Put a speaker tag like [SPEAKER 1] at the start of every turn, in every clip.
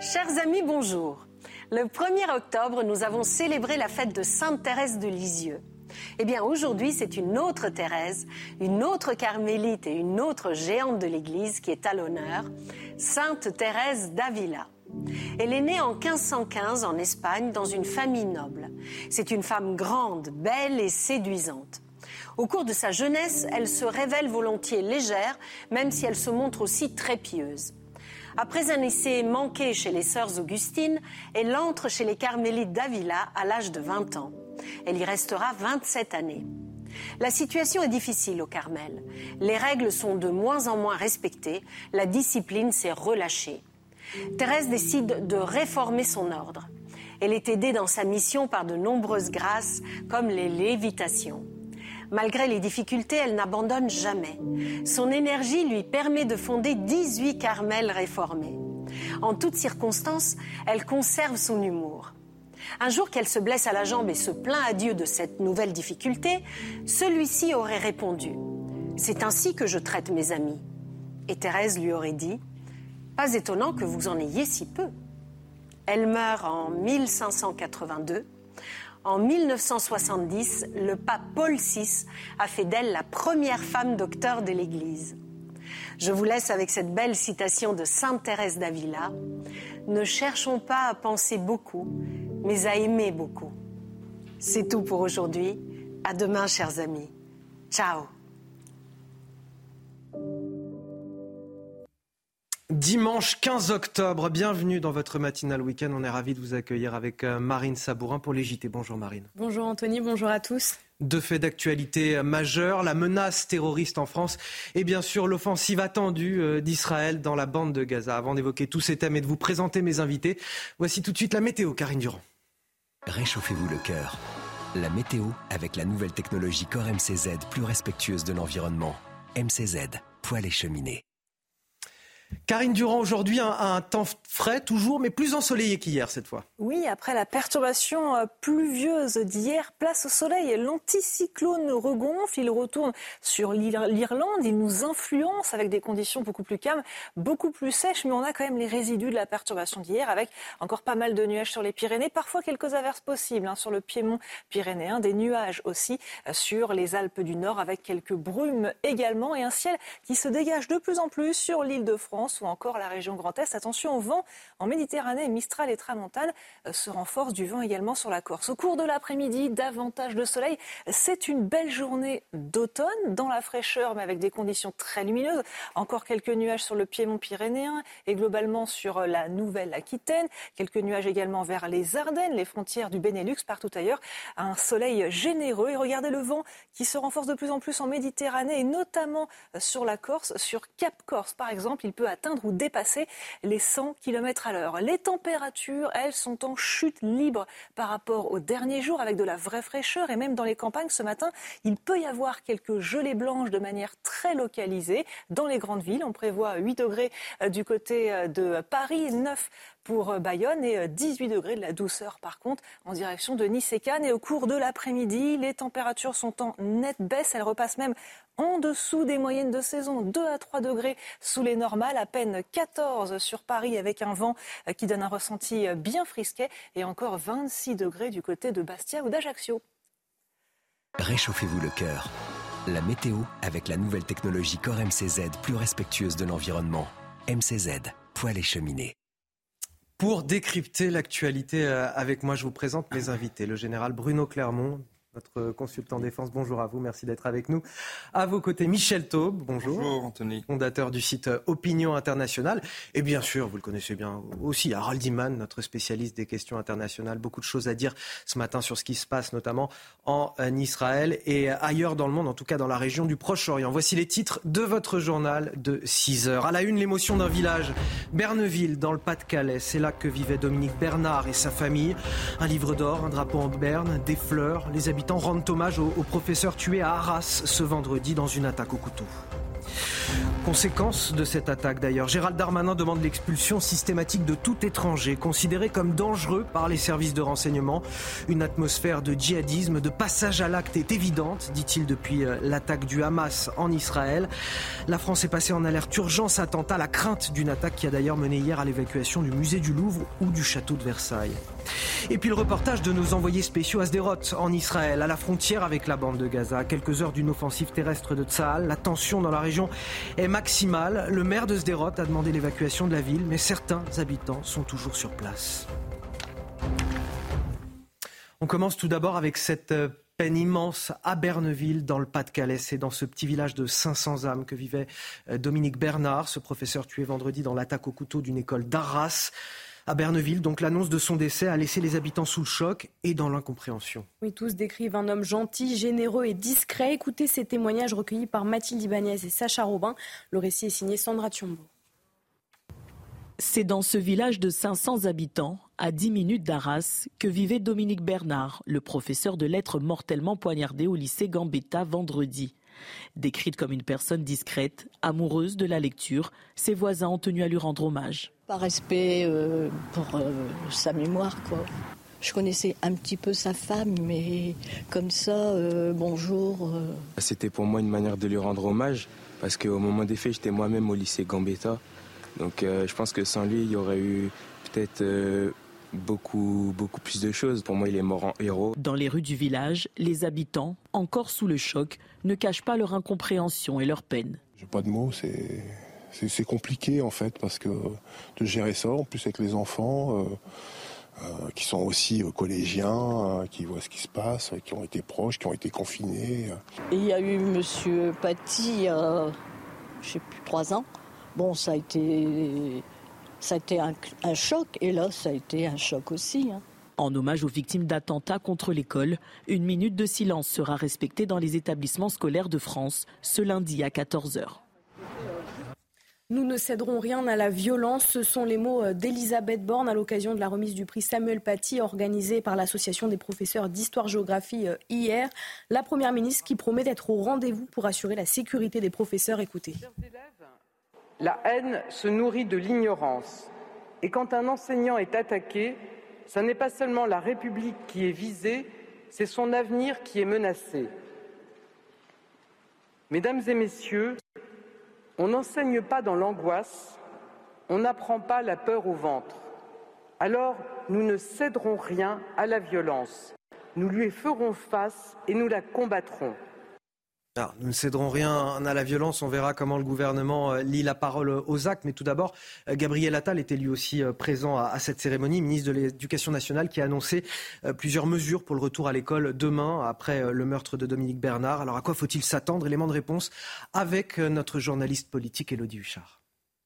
[SPEAKER 1] Chers amis, bonjour. Le 1er octobre, nous avons célébré la fête de Sainte Thérèse de Lisieux. Eh bien, aujourd'hui, c'est une autre Thérèse, une autre carmélite et une autre géante de l'Église qui est à l'honneur, Sainte Thérèse d'Avila. Elle est née en 1515 en Espagne dans une famille noble. C'est une femme grande, belle et séduisante. Au cours de sa jeunesse, elle se révèle volontiers légère, même si elle se montre aussi très pieuse. Après un essai manqué chez les sœurs Augustines, elle entre chez les Carmélites d'Avila à l'âge de 20 ans. Elle y restera 27 années. La situation est difficile au Carmel. Les règles sont de moins en moins respectées, la discipline s'est relâchée. Thérèse décide de réformer son ordre. Elle est aidée dans sa mission par de nombreuses grâces, comme les lévitations. Malgré les difficultés, elle n'abandonne jamais. Son énergie lui permet de fonder 18 carmels réformés. En toutes circonstances, elle conserve son humour. Un jour qu'elle se blesse à la jambe et se plaint à Dieu de cette nouvelle difficulté, celui-ci aurait répondu C'est ainsi que je traite mes amis. Et Thérèse lui aurait dit Pas étonnant que vous en ayez si peu. Elle meurt en 1582 en 1970, le pape Paul VI a fait d'elle la première femme docteur de l'Église. Je vous laisse avec cette belle citation de Sainte Thérèse d'Avila. Ne cherchons pas à penser beaucoup, mais à aimer beaucoup. C'est tout pour aujourd'hui. À demain, chers amis. Ciao.
[SPEAKER 2] Dimanche 15 octobre, bienvenue dans votre matinale week-end. On est ravis de vous accueillir avec euh, Marine Sabourin pour les JT. Bonjour Marine.
[SPEAKER 3] Bonjour Anthony, bonjour à tous.
[SPEAKER 2] Deux faits d'actualité majeure, la menace terroriste en France et bien sûr l'offensive attendue euh, d'Israël dans la bande de Gaza. Avant d'évoquer tous ces thèmes et de vous présenter mes invités, voici tout de suite la météo, Karine Durand.
[SPEAKER 4] Réchauffez-vous le cœur. La météo avec la nouvelle technologie Core MCZ plus respectueuse de l'environnement. MCZ, poêle et cheminée.
[SPEAKER 2] Karine Durand, aujourd'hui, un, temps frais toujours, mais plus ensoleillé qu'hier cette fois.
[SPEAKER 3] Oui, après la perturbation euh, pluvieuse d'hier, place au soleil. L'anticyclone regonfle, il retourne sur l'Irlande, il nous influence avec des conditions beaucoup plus calmes, beaucoup plus sèches, mais on a quand même les résidus de la perturbation d'hier avec encore pas mal de nuages sur les Pyrénées, parfois quelques averses possibles hein, sur le piémont pyrénéen, des nuages aussi euh, sur les Alpes du Nord avec quelques brumes également et un ciel qui se dégage de plus en plus sur l'île de France ou encore la région Grand Est. Attention au vent en Méditerranée, Mistral et Tramontane euh, se renforcent du vent également sur la Corse. Au cours de l'après-midi, davantage de soleil. C'est une belle journée d'automne dans la fraîcheur, mais avec des conditions très lumineuses. Encore quelques nuages sur le piémont pyrénéen et globalement sur euh, la Nouvelle-Aquitaine. Quelques nuages également vers les Ardennes, les frontières du Benelux, partout ailleurs. Un soleil généreux. Et regardez le vent qui se renforce de plus en plus en Méditerranée et notamment euh, sur la Corse, sur Cap Corse par exemple. Il peut atteindre ou dépasser les 100 km à l'heure. Les températures, elles, sont en chute libre par rapport aux derniers jours avec de la vraie fraîcheur et même dans les campagnes ce matin, il peut y avoir quelques gelées blanches de manière très localisée. Dans les grandes villes, on prévoit 8 degrés euh, du côté euh, de Paris, 9 pour euh, Bayonne et 18 degrés de la douceur par contre en direction de Nice et Cannes. Et au cours de l'après-midi, les températures sont en nette baisse. Elles repassent même en dessous des moyennes de saison, 2 à 3 degrés sous les normales, à peine 14 sur Paris avec un vent euh, qui donne un ressenti euh, bien frisquet et encore 26 degrés du côté de Bastia ou d'Ajaccio.
[SPEAKER 4] Réchauffez-vous le cœur. La météo avec la nouvelle technologie Core MCZ plus respectueuse de l'environnement. MCZ, poêle et cheminée.
[SPEAKER 2] Pour décrypter l'actualité euh, avec moi, je vous présente mes invités. Le général Bruno Clermont, notre consultant défense. Bonjour à vous, merci d'être avec nous. À vos côtés, Michel Taube, bonjour.
[SPEAKER 5] Bonjour Anthony.
[SPEAKER 2] Fondateur du site Opinion Internationale. Et bien sûr, vous le connaissez bien aussi, Harold Iman, notre spécialiste des questions internationales. Beaucoup de choses à dire ce matin sur ce qui se passe, notamment en Israël et ailleurs dans le monde, en tout cas dans la région du Proche-Orient. Voici les titres de votre journal de 6 heures. À la une, l'émotion d'un village, Berneville, dans le Pas-de-Calais. C'est là que vivait Dominique Bernard et sa famille. Un livre d'or, un drapeau en berne, des fleurs, les habitants rendent hommage au, professeur tué à Arras ce vendredi dans une attaque au couteau. Conséquence de cette attaque d'ailleurs, Gérald Darmanin demande l'expulsion systématique de tout étranger considéré comme dangereux par les services de renseignement. Une atmosphère de djihadisme, de passage à l'acte est évidente, dit-il depuis euh, l'attaque du Hamas en Israël. La France est passée en alerte urgence attentat, la crainte d'une attaque qui a d'ailleurs mené hier à l'évacuation du musée du Louvre ou du château de Versailles. Et puis le reportage de nos envoyés spéciaux à Sderot, en Israël, à la frontière avec la bande de Gaza. À quelques heures d'une offensive terrestre de Tsahal, la tension dans la région est maximale. Le maire de Sderot a demandé l'évacuation de la ville, mais certains habitants sont toujours sur place. On commence tout d'abord avec cette euh, peine immense à Berneville, dans le Pas-de-Calais. C'est dans ce petit village de 500 âmes que vivait euh, Dominique Bernard, ce professeur tué vendredi dans l'attaque au couteau d'une école d'Arras à Berneville. Donc l'annonce de son décès a laissé les habitants sous le choc et dans l'incompréhension.
[SPEAKER 6] Oui, tous décrivent un homme gentil, généreux et discret. Écoutez ces témoignages recueillis par Mathilde Ibanez et Sacha Robin. Le récit est signé Sandra Thiombo.
[SPEAKER 7] C'est dans ce village de 500 habitants, à 10 minutes d'Arras, que vivait Dominique Bernard, le professeur de lettres mortellement poignardé au lycée Gambetta vendredi. Décrite comme une personne discrète, amoureuse de la lecture, ses voisins ont tenu à lui rendre hommage.
[SPEAKER 8] Par respect euh, pour euh, sa mémoire, quoi. Je connaissais un petit peu sa femme, mais comme ça, euh, bonjour.
[SPEAKER 9] C'était pour moi une manière de lui rendre hommage, parce qu'au moment des faits, j'étais moi-même au lycée Gambetta. Donc je pense que sans lui, il y aurait eu peut-être beaucoup, beaucoup plus de choses. Pour moi, il est mort en héros.
[SPEAKER 7] Dans les rues du village, les habitants, encore sous le choc, ne cachent pas leur incompréhension et leur peine.
[SPEAKER 10] J'ai pas de mots, c'est. C'est compliqué en fait parce que de gérer ça en plus avec les enfants euh, euh, qui sont aussi euh, collégiens, qui voient ce qui se passe, qui ont été proches, qui ont été confinés.
[SPEAKER 8] il y a eu Monsieur Paty, je sais plus trois ans. Bon, ça a été ça a été un, choc et là, ça a été un choc aussi. Hein.
[SPEAKER 7] En hommage aux victimes d'attentats contre l'école, une minute de silence sera respectée dans les établissements scolaires de France ce lundi à 14h.
[SPEAKER 6] Nous ne céderons rien à la violence. Ce sont les mots d'Elisabeth Borne à l'occasion de la remise du prix Samuel Paty organisée par l'Association des professeurs d'histoire-géographie euh, hier. La Première ministre qui promet d'être au rendez-vous pour assurer la sécurité des professeurs. Écoutez.
[SPEAKER 11] La haine se nourrit de l'ignorance. Et quand un enseignant est attaqué, ce n'est pas seulement la République qui est visée, c'est son avenir qui est menacé. Mesdames et Messieurs, on n'enseigne pas dans l'angoisse, on n'apprend pas la peur au ventre. Alors, nous ne céderons rien à la violence. Nous lui ferons face et nous la combattrons
[SPEAKER 2] nous ne céderons rien à la violence. On verra comment le gouvernement euh, lit la parole aux actes. Mais tout d'abord, euh, Gabriel Attal était lui aussi euh, présent à, cette cérémonie, ministre de l'Éducation nationale, qui a annoncé plusieurs mesures pour le retour à l'école demain, après le meurtre de Dominique Bernard. Alors à quoi faut-il s'attendre? Élément de réponse avec notre journaliste politique Élodie Huchard.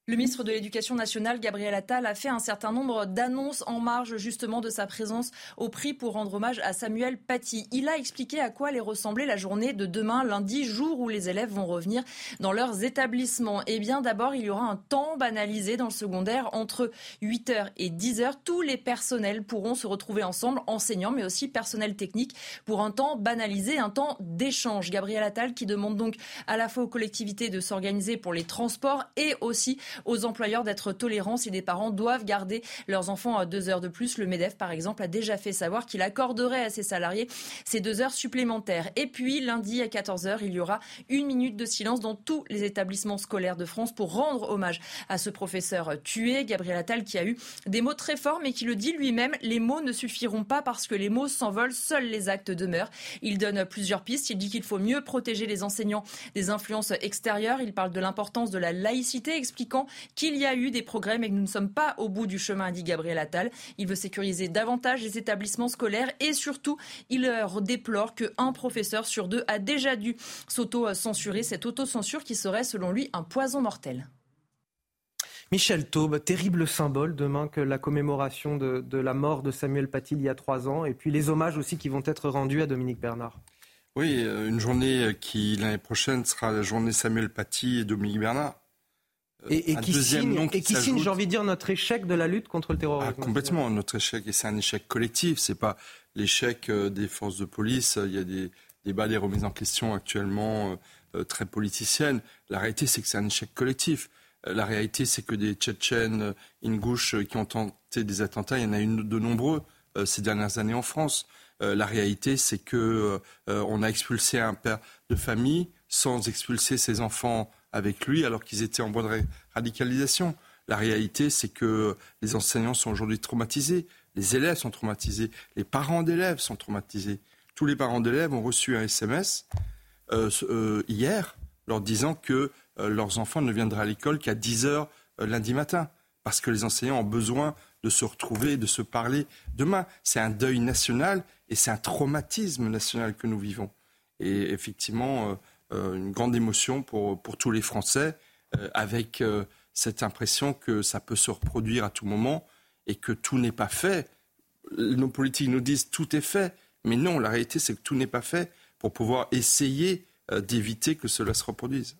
[SPEAKER 12] Le ministre de l'Éducation nationale, Gabriel Attal, a fait un certain nombre d'annonces en marge justement de sa présence au prix pour rendre hommage à Samuel Paty. Il a expliqué à quoi allait ressembler la journée de demain, lundi, jour où les élèves vont revenir dans leurs établissements. Eh bien, d'abord, il y aura un temps banalisé dans le secondaire entre 8h et 10h. Tous les personnels pourront se retrouver ensemble, enseignants, mais aussi personnel technique, pour un temps banalisé, un temps d'échange. Gabriel Attal qui demande donc à la fois aux collectivités de s'organiser pour les transports et aussi aux employeurs d'être tolérants si des parents doivent garder leurs enfants à deux heures de plus. Le MEDEF, par exemple, a déjà fait savoir qu'il accorderait à ses salariés ces deux heures supplémentaires. Et puis, lundi à 14h, il y aura une minute de silence dans tous les établissements scolaires de France pour rendre hommage à ce professeur tué, Gabriel Attal, qui a eu des mots très forts, mais qui le dit lui-même, les mots ne suffiront pas parce que les mots s'envolent, seuls les actes demeurent. Il donne plusieurs pistes. Il dit qu'il faut mieux protéger les enseignants des influences extérieures. Il parle de l'importance de la laïcité, expliquant qu'il y a eu des progrès, mais que nous ne sommes pas au bout du chemin, dit Gabriel Attal. Il veut sécuriser davantage les établissements scolaires et surtout, il déplore qu'un professeur sur deux a déjà dû s'auto-censurer, cette auto-censure qui serait, selon lui, un poison mortel.
[SPEAKER 2] Michel Taube, terrible symbole demain que la commémoration de, de, la mort de Samuel Paty il y a trois ans, et puis les hommages aussi qui vont être rendus à Dominique Bernard.
[SPEAKER 5] Oui, euh, une journée qui l'année prochaine sera la journée Samuel Paty et Dominique Bernard.
[SPEAKER 2] Et, qui signe, et qui signe, j'ai envie de dire, notre échec de la lutte contre le terrorisme.
[SPEAKER 5] Ah, complètement, notre échec. Et c'est un échec collectif. C'est pas l'échec euh, des forces de police. Il y a des débats, des remises en question actuellement euh, très politicienne. La réalité, c'est que c'est un échec collectif. La réalité, c'est que des Tchétchènes, gauche qui ont tenté des attentats, il y en a eu de nombreux ces dernières années en France. La réalité, c'est que on a expulsé un père de famille sans expulser ses enfants avec lui alors qu'ils étaient en voie de radicalisation. La réalité, c'est que les enseignants sont aujourd'hui traumatisés, les élèves sont traumatisés, les parents d'élèves sont traumatisés. Tous les parents d'élèves ont reçu un SMS euh, euh, hier leur disant que euh, leurs enfants ne viendraient à l'école qu'à 10 heures lundi matin, parce que les enseignants ont besoin de se retrouver, de se parler demain. C'est un deuil national et c'est un traumatisme national que nous vivons. Et effectivement, une grande émotion pour, tous les Français, avec cette impression que ça peut se reproduire à tout moment et que tout n'est pas fait. Nos politiques nous disent tout est fait, mais non, la réalité c'est que tout n'est pas fait pour pouvoir essayer euh, d'éviter que cela se reproduise.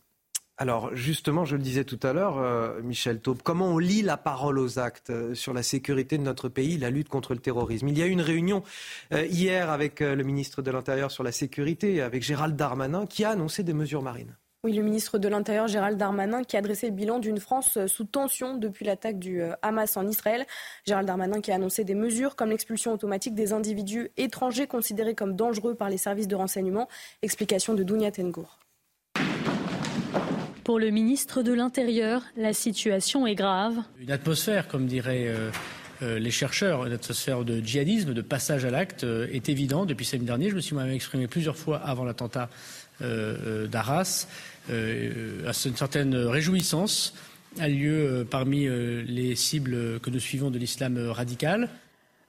[SPEAKER 2] Alors justement, je le disais tout à l'heure, euh, Michel Taube, comment on lit la parole aux actes euh, sur la sécurité de notre pays, la lutte contre le terrorisme? Il y a eu une réunion hier avec le ministre de l'Intérieur sur la sécurité, avec Gérald Darmanin, qui a annoncé des mesures marines.
[SPEAKER 6] Oui, le ministre de l'Intérieur, Gérald Darmanin, qui a dressé le bilan d'une France euh, sous tension depuis l'attaque du euh, Hamas en Israël. Gérald Darmanin qui a annoncé des mesures comme l'expulsion automatique des individus étrangers considérés comme dangereux par les services de renseignement. Explication de Dounia Tengour.
[SPEAKER 13] Pour le ministre de l'Intérieur, la situation est grave.
[SPEAKER 14] Une atmosphère, comme diraient euh, les chercheurs, une atmosphère de djihadisme, de passage à l'acte, est évidente. Depuis samedi dernier, je me suis moi-même exprimé plusieurs fois avant l'attentat d'Arras. Euh, à une certaine réjouissance a lieu euh, parmi euh, les cibles que nous suivons de l'islam radical.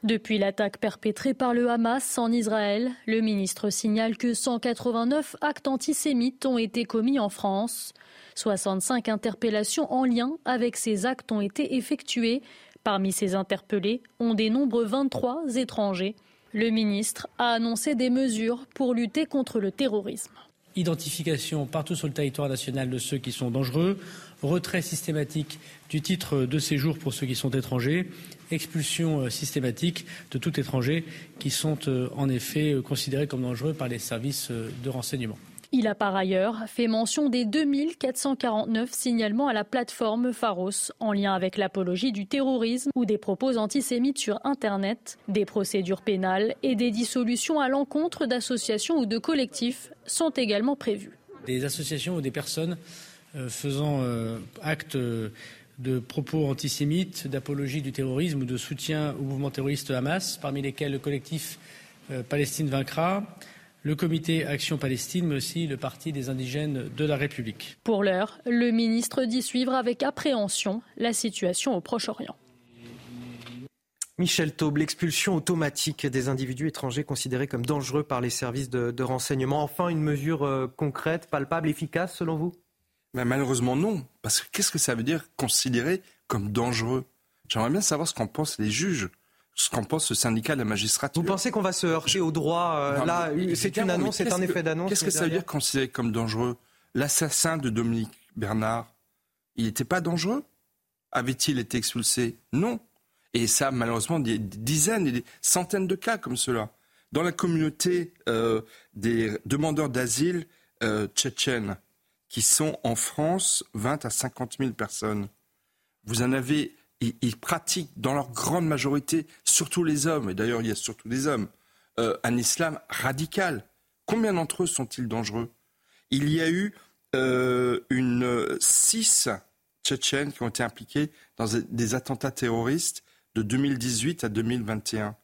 [SPEAKER 13] Depuis l'attaque perpétrée par le Hamas en Israël, le ministre signale que 189 actes antisémites ont été commis en France. 65 interpellations en lien avec ces actes ont été effectuées. Parmi ces interpellés, on dénombre 23 étrangers. Le ministre a annoncé des mesures pour lutter contre le terrorisme
[SPEAKER 14] identification partout sur le territoire national de ceux qui sont dangereux, retrait systématique du titre de séjour pour ceux qui sont étrangers, expulsion euh, systématique de tout étranger qui sont euh, en effet euh, considérés comme dangereux par les services de renseignement.
[SPEAKER 13] Il a par ailleurs fait mention des 2449 signalements à la plateforme Pharos en lien avec l'apologie du terrorisme ou des propos antisémites sur Internet. Des procédures pénales et des dissolutions à l'encontre d'associations ou de collectifs sont également prévues.
[SPEAKER 14] Des associations ou des personnes euh, faisant euh, acte de propos antisémites, d'apologie du terrorisme ou de soutien au mouvement terroriste Hamas, parmi lesquels le collectif euh, Palestine vaincra, le comité Action Palestine, mais aussi le Parti des indigènes de la République.
[SPEAKER 13] Pour l'heure, le ministre dit suivre avec appréhension la situation au Proche-Orient.
[SPEAKER 2] Michel Taube, l'expulsion automatique des individus étrangers considérés comme dangereux par les services de, renseignement. Enfin, une mesure euh, concrète, palpable, efficace selon vous?
[SPEAKER 5] Mais Malheureusement non. Parce que qu'est-ce que ça veut dire considéré comme dangereux? J'aimerais bien savoir ce qu'en pensent les juges ce qu'en pense ce syndicat de la magistrature.
[SPEAKER 2] Vous pensez qu'on va se heurter au droit euh, Là, c'est une annonce, c'est un effet d'annonce.
[SPEAKER 5] Qu'est-ce que ça veut dire considéré comme dangereux? L'assassin de Dominique Bernard, il n'était pas dangereux? Avait-il été expulsé? Non. Et ça, malheureusement, des dizaines et des centaines de cas comme cela. Dans la communauté euh, des demandeurs d'asile euh, tchétchènes, qui sont en France 20 à 50 000 personnes, vous en avez ils, pratiquent dans leur grande majorité, surtout les hommes, et d'ailleurs il y a surtout des hommes, euh, un islam radical. Combien d'entre eux sont-ils dangereux? Il y a eu euh, six Tchétchènes qui ont été impliqués dans des attentats terroristes de 2018 à 2021.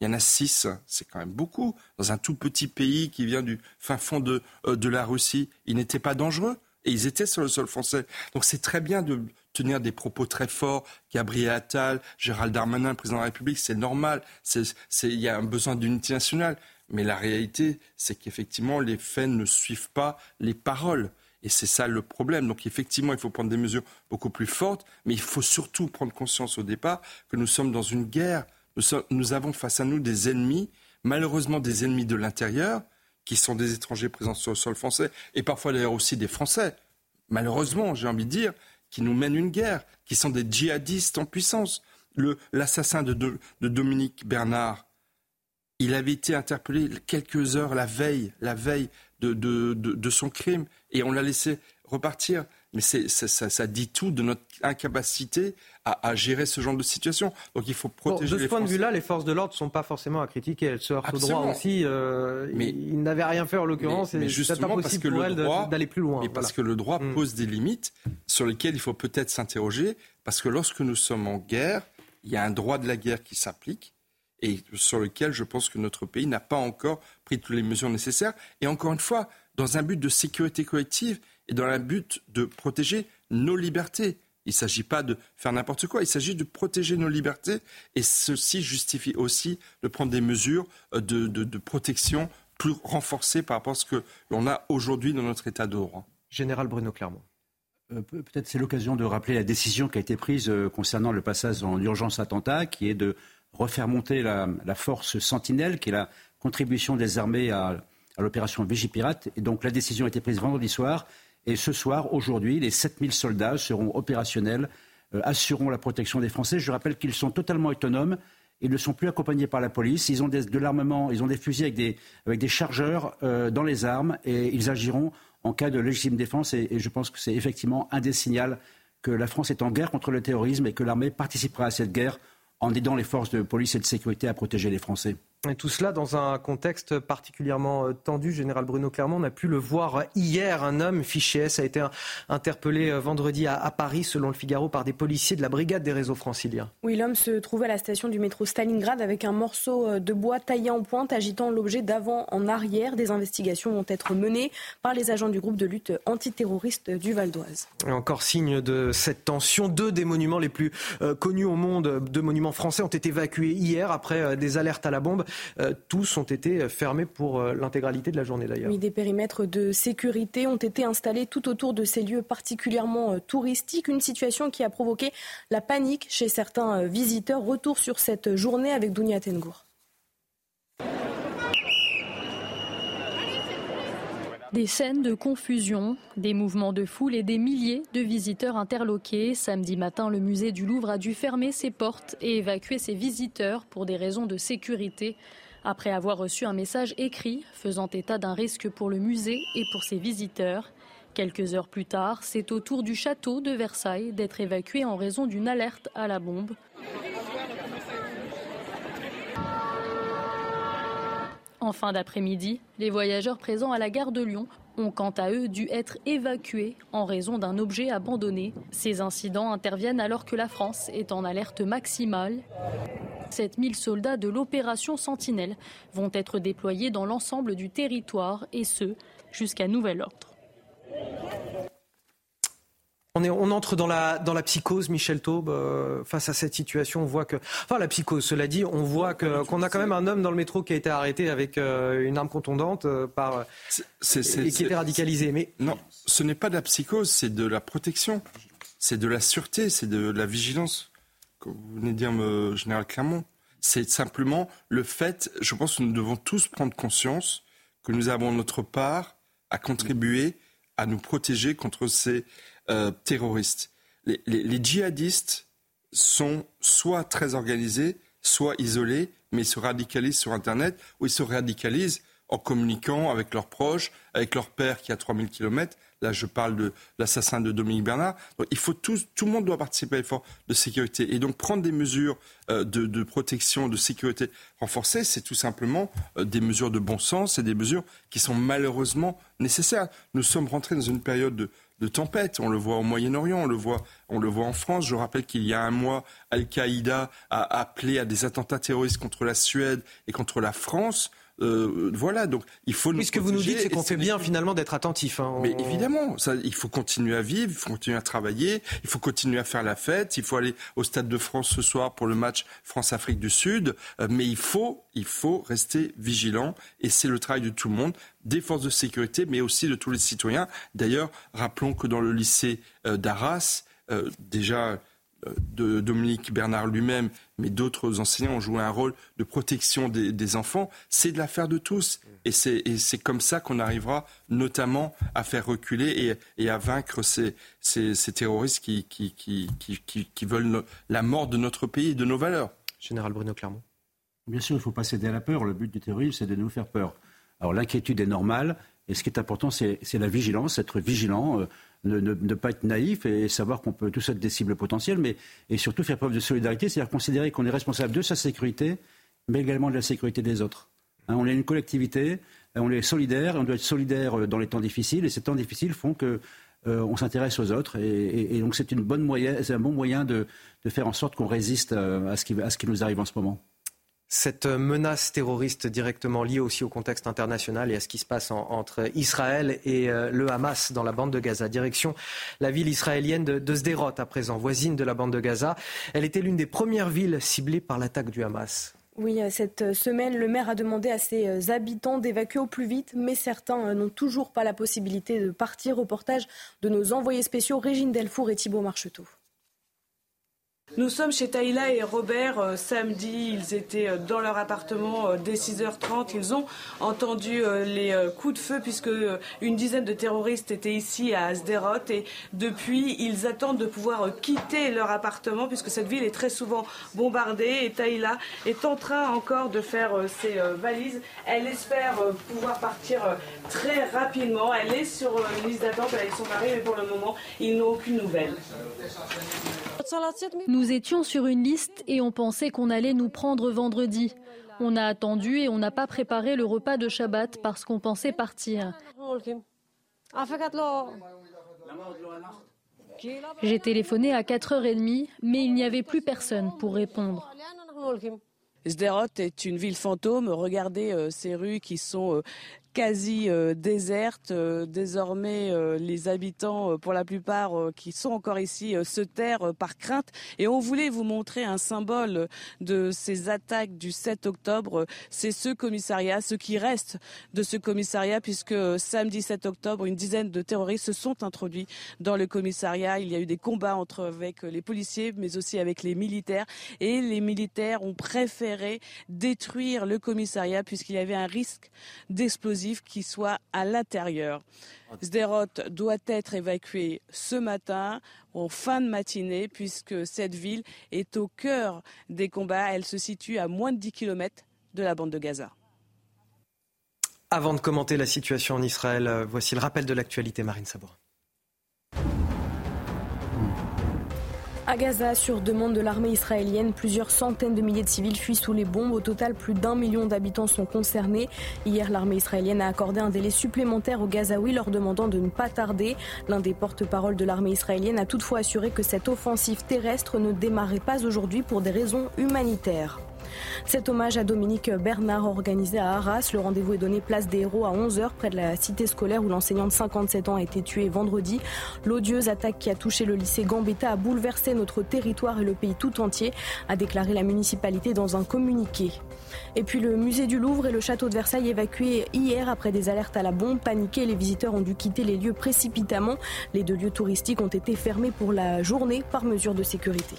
[SPEAKER 5] Il y en a six, c'est quand même beaucoup. Dans un tout petit pays qui vient du fin fond de, euh, de la Russie, ils n'étaient pas dangereux et ils étaient sur le sol français. Donc c'est très bien de, tenir des propos très forts. Gabriel Attal, Gérald Darmanin, président de la République, c'est normal. Il y a un besoin d'unité nationale. Mais la réalité, c'est qu'effectivement, les faits ne suivent pas les paroles. Et c'est ça le problème. Donc effectivement, il faut prendre des mesures beaucoup plus fortes, mais il faut surtout prendre conscience au départ que nous sommes dans une guerre. Nous, avons face à nous des ennemis, malheureusement des ennemis de l'intérieur, qui sont des étrangers présents sur le sol français, et parfois d'ailleurs aussi des Français. Malheureusement, j'ai envie de dire, qui nous mènent une guerre, qui sont des djihadistes en puissance. L'assassin de, de, Dominique Bernard, il avait été interpellé quelques heures la veille, la veille de, de son crime, et on l'a laissé repartir. Mais ça, dit tout de notre incapacité à, à, gérer ce genre de situation. Donc il faut protéger
[SPEAKER 2] bon, de
[SPEAKER 5] ce
[SPEAKER 2] point de vue-là, les forces de l'ordre ne sont pas forcément à critiquer. Elles se heurtent au droit aussi. Euh, mais ils n'avaient rien fait en l'occurrence.
[SPEAKER 5] Mais, mais justement pas parce que
[SPEAKER 2] pour
[SPEAKER 5] le droit
[SPEAKER 2] d'aller plus loin.
[SPEAKER 5] Mais parce que le droit
[SPEAKER 2] Mm.
[SPEAKER 5] pose des limites sur lesquelles il faut peut-être s'interroger. Parce que lorsque nous sommes en guerre, il y a un droit de la guerre qui s'applique et sur lequel je pense que notre pays n'a pas encore pris toutes les mesures nécessaires. Et encore une fois, dans un but de sécurité collective et dans un but de protéger nos libertés. Il ne s'agit pas de faire n'importe quoi, il s'agit de protéger nos libertés et ceci justifie aussi de prendre des mesures de, de, de protection plus renforcées par rapport à ce que l'on a aujourd'hui dans notre état de droit.
[SPEAKER 2] Général Bruno Clermont.
[SPEAKER 15] Euh, Peut-être c'est l'occasion de rappeler la décision qui a été prise euh, concernant le passage en urgence attentat, qui est de refaire monter la, la force Sentinelle, qui est la contribution des armées à, à l'opération Vigipirate. Et donc la décision a été prise vendredi soir. Et ce soir, aujourd'hui, les 7000 soldats seront opérationnels, euh, assureront la protection des Français. Je rappelle qu'ils sont totalement autonomes. Ils ne sont plus accompagnés par la police. Ils ont des, de l'armement, ils ont des fusils avec des, chargeurs euh, dans les armes et ils agiront en cas de légitime défense. Et, et je pense que c'est effectivement un des signaux que la France est en guerre contre le terrorisme et que l'armée participera à cette guerre en aidant les forces de police et de sécurité à protéger les Français.
[SPEAKER 2] Et tout cela dans un contexte particulièrement euh, tendu. Général Bruno Clermont, on a pu le voir hier. Un homme fiché S a été interpellé euh, vendredi à, Paris, selon le Figaro, par des policiers de la brigade des réseaux franciliens.
[SPEAKER 6] Oui, l'homme se trouvait à la station du métro Stalingrad avec un morceau euh, de bois taillé en pointe, agitant l'objet d'avant en arrière. Des investigations vont être menées par les agents du groupe de lutte antiterroriste du Val d'Oise.
[SPEAKER 2] Encore signe de cette tension, deux des monuments les plus connus au monde, deux monuments français, ont été évacués hier après des alertes à la bombe. Euh, tous ont été fermés pour euh, l'intégralité de la journée d'ailleurs.
[SPEAKER 6] Des périmètres de sécurité ont été installés tout autour de ces lieux particulièrement euh, touristiques. Une situation qui a provoqué la panique chez certains visiteurs. Retour sur cette journée avec Dounia Tengour.
[SPEAKER 13] Des scènes de confusion, des mouvements de foule et des milliers de visiteurs interloqués. Samedi matin, le musée du Louvre a dû fermer ses portes et évacuer ses visiteurs pour des raisons de sécurité. Après avoir reçu un message écrit faisant état d'un risque pour le musée et pour ses visiteurs. Quelques heures plus tard, c'est au tour du château de Versailles d'être évacué en raison d'une alerte à la bombe. En fin d'après-midi, les voyageurs présents à la gare de Lyon ont quant à eux dû être évacués en raison d'un objet abandonné. Ces incidents interviennent alors que la France est en alerte maximale. 7000 soldats de l'opération Sentinelle vont être déployés dans l'ensemble du territoire et ce, jusqu'à nouvel ordre.
[SPEAKER 2] On, est, on, entre dans la, dans la psychose, Michel Taube, euh, face à cette situation. On voit que, enfin la psychose, cela dit, on voit que, qu'on a quand même un homme dans le métro qui a été arrêté avec euh, une arme contondante euh, par,
[SPEAKER 5] c'est, c'est,
[SPEAKER 2] et qui était radicalisé. Mais
[SPEAKER 5] non, ce n'est pas de la psychose, c'est de la protection, c'est de la sûreté, c'est de la vigilance. Comme vous venez de dire, général Clermont, c'est simplement le fait. Je pense que nous devons tous prendre conscience que nous avons notre part à contribuer à nous protéger contre ces euh, terroristes. Les, les, les, djihadistes sont soit très organisés, soit isolés, mais ils se radicalisent sur Internet ou ils se radicalisent en communiquant avec leurs proches, avec leur père qui a 3000 km. Là, je parle de l'assassin de Dominique Bernard. Donc, il faut tout, tout le monde doit participer à l'effort de sécurité. Et donc, prendre des mesures euh, de, de, protection, de sécurité renforcées, c'est tout simplement euh, des mesures de bon sens et des mesures qui sont malheureusement nécessaires. Nous sommes rentrés dans une période de, de tempête. On le voit au Moyen-Orient, on le voit, on le voit en France. Je rappelle qu'il y a un mois, Al-Qaïda a appelé à des attentats terroristes contre la Suède et contre la France. Euh, voilà, donc il faut.
[SPEAKER 2] Oui, ce que vous nous dites, c'est qu'on fait bien finalement d'être attentif. Hein,
[SPEAKER 5] Mais évidemment, ça, il faut continuer à vivre, il faut continuer à travailler, il faut continuer à faire la fête, il faut aller au Stade de France ce soir pour le match France-Afrique du Sud. Euh, mais il faut, il faut rester vigilant et c'est le travail de tout le monde, des forces de sécurité, mais aussi de tous les citoyens. D'ailleurs, rappelons que dans le lycée euh, d'Arras, euh, déjà de Dominique Bernard lui-même, mais d'autres enseignants ont joué un rôle de protection des, des enfants. C'est de l'affaire de tous. Et c'est comme ça qu'on arrivera notamment à faire reculer et, et à vaincre ces, ces, ces terroristes qui, qui, qui, qui, veulent no, la mort de notre pays et de nos valeurs.
[SPEAKER 2] Général Bruno Clermont.
[SPEAKER 15] Bien sûr, il ne faut pas céder à la peur. Le but du terrorisme, c'est de nous faire peur. Alors l'inquiétude est normale, Et ce qui est important, c'est la vigilance, être vigilant, euh, ne, pas être naïf et savoir qu'on peut tous être des cibles potentielles, mais et surtout faire preuve de solidarité, c'est-à-dire considérer qu'on est responsable de sa sécurité, mais également de la sécurité des autres. Hein, on est une collectivité, on est solidaire, on doit être solidaire dans les temps difficiles, et ces temps difficiles font que euh, on s'intéresse aux autres. Et, donc c'est une bonne un bon moyen de, faire en sorte qu'on résiste euh, à ce, à ce qui nous arrive en ce moment.
[SPEAKER 2] Cette menace terroriste directement liée aussi au contexte international et à ce qui se passe entre Israël et euh, le Hamas dans la bande de Gaza. Direction la ville israélienne de, de Sderot à présent, voisine de la bande de Gaza. Elle était l'une des premières villes ciblées par l'attaque du Hamas.
[SPEAKER 6] Oui, euh, cette euh, semaine, le maire a demandé à ses habitants d'évacuer au plus vite, mais certains n'ont toujours pas la possibilité de partir. Reportage de nos envoyés spéciaux Régine Delfour et Thibault Marcheteau.
[SPEAKER 16] Nous sommes chez Taïla et Robert. Euh, samedi, ils étaient euh, dans leur appartement euh, dès 6h30. Ils ont entendu les coups de feu puisque une dizaine de terroristes étaient ici à Asderot et depuis, ils attendent de pouvoir quitter leur appartement puisque cette ville est très souvent bombardée et Taïla est en train encore de faire ses valises. Elle espère pouvoir partir très rapidement. Elle est sur une liste d'attente avec son mari mais pour le moment, ils n'ont aucune nouvelle.
[SPEAKER 13] Étions sur une liste et on pensait qu'on allait nous prendre vendredi. On a attendu et on n'a pas préparé le repas de Shabbat parce qu'on pensait partir. J'ai téléphoné à 4h30, mais il n'y avait plus personne pour répondre.
[SPEAKER 16] Sderot est une ville fantôme. Regardez euh, ces rues qui sont euh, quasi euh, déserte. Euh, désormais, euh, les habitants, pour la plupart qui sont encore ici, se terrent par crainte. Et on voulait vous montrer un symbole de ces attaques du 7 octobre. C'est ce commissariat, ce qui reste de ce commissariat, puisque samedi 7 octobre, une dizaine de terroristes se sont introduits dans le commissariat. Il y a eu des combats entre avec les policiers, mais aussi avec les militaires. Et les militaires ont préféré détruire le commissariat puisqu'il y avait un risque d'explosion qui soit à l'intérieur. Sderot doit être évacué ce matin, en fin de matinée, puisque cette ville est au cœur des combats. Elle se situe à moins de 10 km de la bande de Gaza.
[SPEAKER 2] Avant de commenter la situation en Israël, euh, voici le rappel de l'actualité, Marine Sabour.
[SPEAKER 6] À Gaza, sur demande de l'armée israélienne, plusieurs centaines de milliers de civils fuient sous les bombes. Au total, plus d'un million d'habitants sont concernés. Hier, l'armée israélienne a accordé un délai supplémentaire aux Gazaouis, leur demandant de ne pas tarder. L'un des porte-parole de l'armée israélienne a toutefois assuré que cette offensive terrestre ne démarrait pas aujourd'hui pour des raisons humanitaires. Cet hommage à Dominique Bernard organisé à Arras. Le rendez-vous est donné place des héros à 11h près de la cité scolaire où l'enseignant de 57 ans a été tué vendredi. L'odieuse attaque qui a touché le lycée Gambetta a bouleversé notre territoire et le pays tout entier, a déclaré la municipalité dans un communiqué. Et puis le musée du Louvre et le château de Versailles évacués hier après des alertes à la bombe. Paniqués, les visiteurs ont dû quitter les lieux précipitamment. Les deux lieux touristiques ont été fermés pour la journée par mesure de sécurité.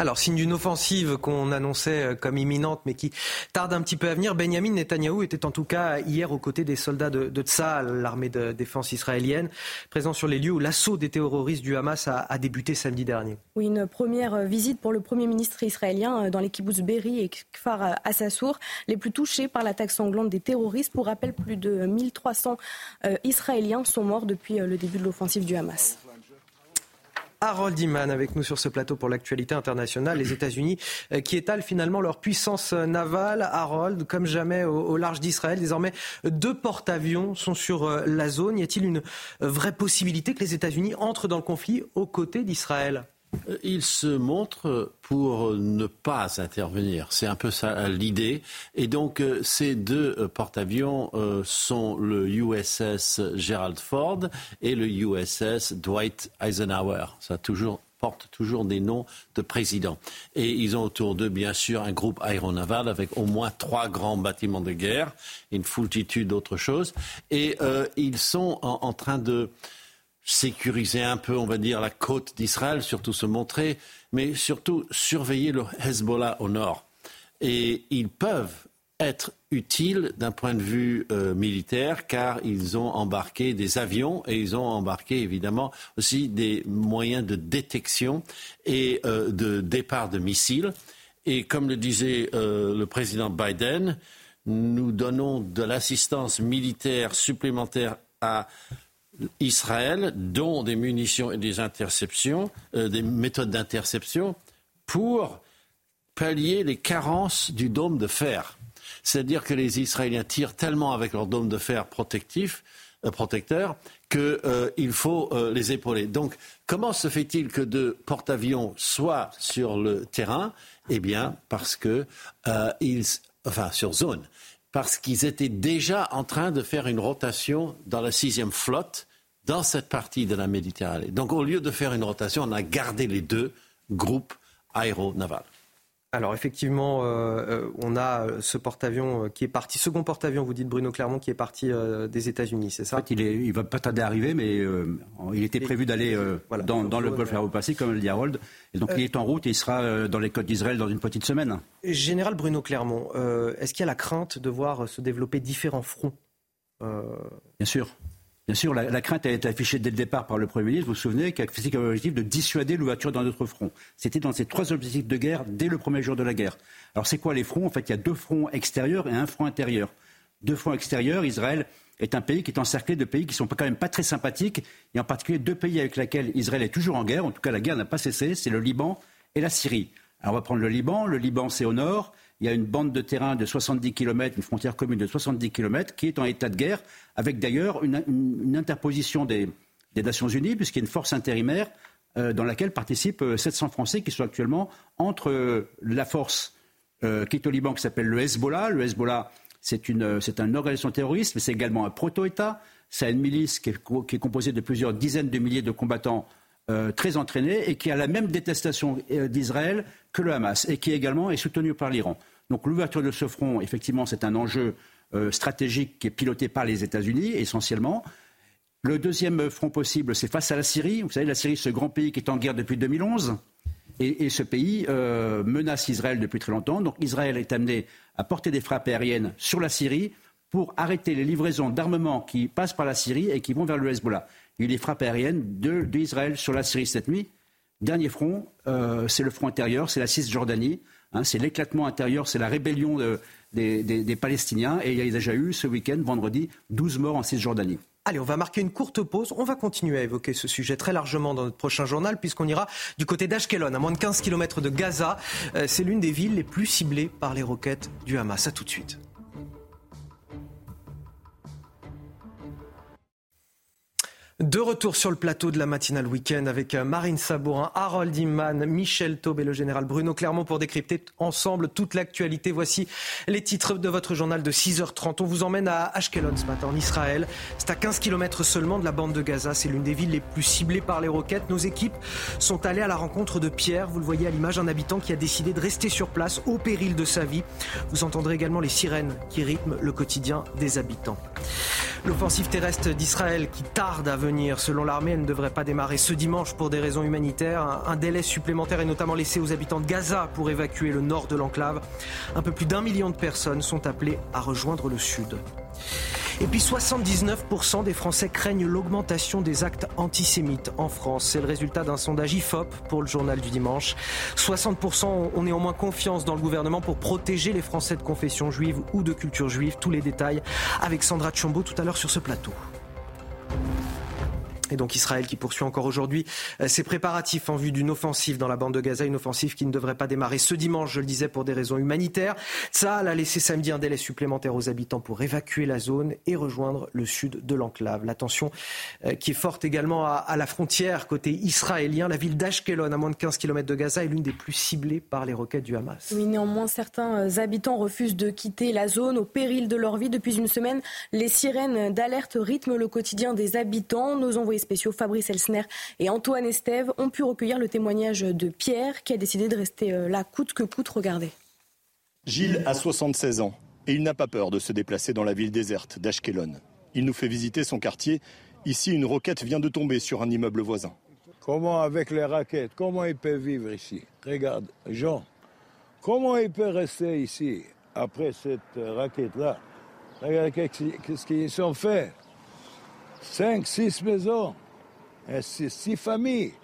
[SPEAKER 2] Alors, signe d'une offensive qu'on annonçait euh, comme imminente, mais qui tarde un petit peu à venir, Benjamin Netanyahou était en tout cas hier aux côtés des soldats de, de l'armée de défense israélienne, présent sur les lieux où l'assaut des terroristes du Hamas a, débuté samedi dernier.
[SPEAKER 6] Oui, une première euh, visite pour le Premier ministre israélien euh, dans les kibbutz Berry et Kfar Assassour, les plus touchés par l'attaque sanglante des terroristes. Pour rappel, plus de 1300 Israéliens sont morts depuis le début de l'offensive du Hamas.
[SPEAKER 2] Harold Iman avec nous sur ce plateau pour l'actualité internationale. Les États-Unis euh, qui étalent finalement leur puissance navale. Harold, comme jamais au, large d'Israël. Désormais, deux porte-avions sont sur euh, la zone. Y a-t-il une euh, vraie possibilité que les États-Unis entrent dans le conflit aux côtés d'Israël?
[SPEAKER 17] euh, il se montre pour ne pas intervenir. C'est un peu ça l'idée. Et donc, euh, ces deux euh, porte-avions sont le USS Gerald Ford et le USS Dwight Eisenhower. Ça toujours porte toujours des noms de présidents. Et ils ont autour d'eux, bien sûr, un groupe aéronaval avec au moins trois grands bâtiments de guerre, une foultitude d'autres choses. Et ils sont en train de sécuriser un peu, on va dire, la côte d'Israël, surtout se montrer, mais surtout surveiller le Hezbollah au nord. Et ils peuvent être utiles d'un point de vue euh, militaire car ils ont embarqué des avions et ils ont embarqué évidemment aussi des moyens de détection et euh, de départ de missiles. Et comme le disait euh, le président Biden, nous donnons de l'assistance militaire supplémentaire à Israël, dont des munitions et des interceptions, euh, des méthodes d'interception, pour pallier les carences du dôme de fer. C'est-à-dire que les Israéliens tirent tellement avec leur dôme de fer euh, protecteur qu'il euh, faut les épauler. Donc, comment se fait-il que deux porte-avions soient sur le terrain? Eh bien, parce que ils, enfin, sur zone, parce qu'ils étaient déjà en train de faire une rotation dans la sixième flotte dans cette partie de la Méditerranée. Donc au lieu de faire une rotation, on a gardé les deux groupes aéronavals.
[SPEAKER 2] Alors effectivement, euh, euh, on a euh, ce porte-avions qui est parti, second porte-avions, vous dites Bruno Clermont, qui est parti des États-Unis, c'est ça?
[SPEAKER 15] En fait, il, ne va pas tarder à arriver, mais il était prévu d'aller dans, le Golfe Aéropacifique, comme le dit Harold. Et donc il est en route et il sera dans les côtes d'Israël dans une petite semaine.
[SPEAKER 2] Général Bruno Clermont, est-ce qu'il y a la crainte de voir se développer différents fronts
[SPEAKER 15] Bien sûr. Bien sûr, la, crainte a été affichée dès le départ par le Premier ministre. Vous vous souvenez qu'il a fixé comme objectif de dissuader l'ouverture d'un autre front. C'était dans ces trois objectifs de guerre dès le premier jour de la guerre. Alors c'est quoi les fronts? En fait, il y a deux fronts extérieurs et un front intérieur. Deux fronts extérieurs, Israël est un pays qui est encerclé de pays qui sont quand même pas très sympathiques, et en particulier deux pays avec lesquels Israël est toujours en guerre, en tout cas la guerre n'a pas cessé, c'est le Liban et la Syrie. Alors on va prendre le Liban, le Liban c'est au nord, il y a une bande de terrain de 70 km, une frontière commune de 70 km, qui est en état de guerre, avec d'ailleurs une, interposition des, Nations Unies, puisqu'il y a une force intérimaire euh, dans laquelle participent 700 euh, Français qui sont actuellement entre euh, la force qui est au Liban, qui s'appelle le Hezbollah. Le Hezbollah, c'est une, organisation terroriste, mais c'est également un proto-État. C'est une milice qui est, composée de plusieurs dizaines de milliers de combattants très entraînés et qui a la même détestation d'Israël que le Hamas et qui également est soutenu par l'Iran. Donc l'ouverture de ce front, effectivement, c'est un enjeu euh, stratégique qui est piloté par les États-Unis essentiellement. Le deuxième front possible, c'est face à la Syrie. Vous savez, la Syrie, ce grand pays qui est en guerre depuis 2011. Et, ce pays euh, menace Israël depuis très longtemps. Donc Israël est amené à porter des frappes aériennes sur la Syrie pour arrêter les livraisons d'armements qui passent par la Syrie et qui vont vers le Hezbollah. Il y a eu des frappes aériennes d'Israël sur la Syrie cette nuit. Dernier front, euh, c'est le front intérieur, c'est la Cisjordanie, hein, c'est l'éclatement intérieur, c'est la rébellion des, Palestiniens. Et il y a déjà eu ce week-end, vendredi, 12 morts en Cisjordanie.
[SPEAKER 2] Allez, on va marquer une courte pause. On va continuer à évoquer ce sujet très largement dans notre prochain journal, puisqu'on ira du côté d'Ashkelon, à moins de 15 km de Gaza. Euh, c'est l'une des villes les plus ciblées par les roquettes du Hamas. A tout de suite. De retour sur le plateau de la matinale week-end avec euh, Marine Sabourin, Harold Imman, Michel Taube et le général Bruno Clermont pour décrypter ensemble toute l'actualité. Voici les titres de votre journal de 6h30. On vous emmène à Ashkelon ce matin en Israël. C'est à 15 km seulement de la bande de Gaza. C'est l'une des villes les plus ciblées par les roquettes. Nos équipes sont allées à la rencontre de Pierre. Vous le voyez à l'image, un habitant qui a décidé de rester sur place au péril de sa vie. Vous entendrez également les sirènes qui rythment le quotidien des habitants. L'offensive terrestre d'Israël qui tarde à venir, selon l'armée, elle ne devrait pas démarrer ce dimanche pour des raisons humanitaires. Un délai supplémentaire est notamment laissé aux habitants de Gaza pour évacuer le nord de l'enclave. Un peu plus d'un million de personnes sont appelées à rejoindre le sud. Et puis 79% des Français craignent l'augmentation des actes antisémites en France. C'est le résultat d'un sondage IFOP pour le journal du dimanche. 60% ont néanmoins confiance dans le gouvernement pour protéger les Français de confession juive ou de culture juive. Tous les détails avec Sandra Tchombo tout à l'heure sur ce plateau. Et donc Israël qui poursuit encore aujourd'hui euh, ses préparatifs en vue d'une offensive dans la bande de Gaza, une offensive qui ne devrait pas démarrer ce dimanche, je le disais, pour des raisons humanitaires. Ça a laissé samedi un délai supplémentaire aux habitants pour évacuer la zone et rejoindre le sud de l'enclave. La tension euh, qui est forte également à, la frontière côté israélien. La ville d'Ashkelon, à moins de 15 km de Gaza, est l'une des plus ciblées par les roquettes du Hamas.
[SPEAKER 6] Oui, néanmoins, certains euh, habitants refusent de quitter la zone au péril de leur vie. Depuis une semaine, les sirènes d'alerte rythment le quotidien des habitants. Nos envoyés spéciaux Fabrice Elsner et Antoine Estève ont pu recueillir le témoignage de Pierre qui a décidé de rester euh, là coûte que coûte. Regardez.
[SPEAKER 18] Gilles a 76 ans et il n'a pas peur de se déplacer dans la ville déserte d'Ashkelon. Il nous fait visiter son quartier. Ici, une roquette vient de tomber sur un immeuble voisin.
[SPEAKER 19] Comment avec les raquettes Comment il peut vivre ici? Regarde, Jean, comment il peut rester ici après cette raquette-là? Regarde qu'est-ce qu'ils ont fait. Cinq, six maisons, et six familles.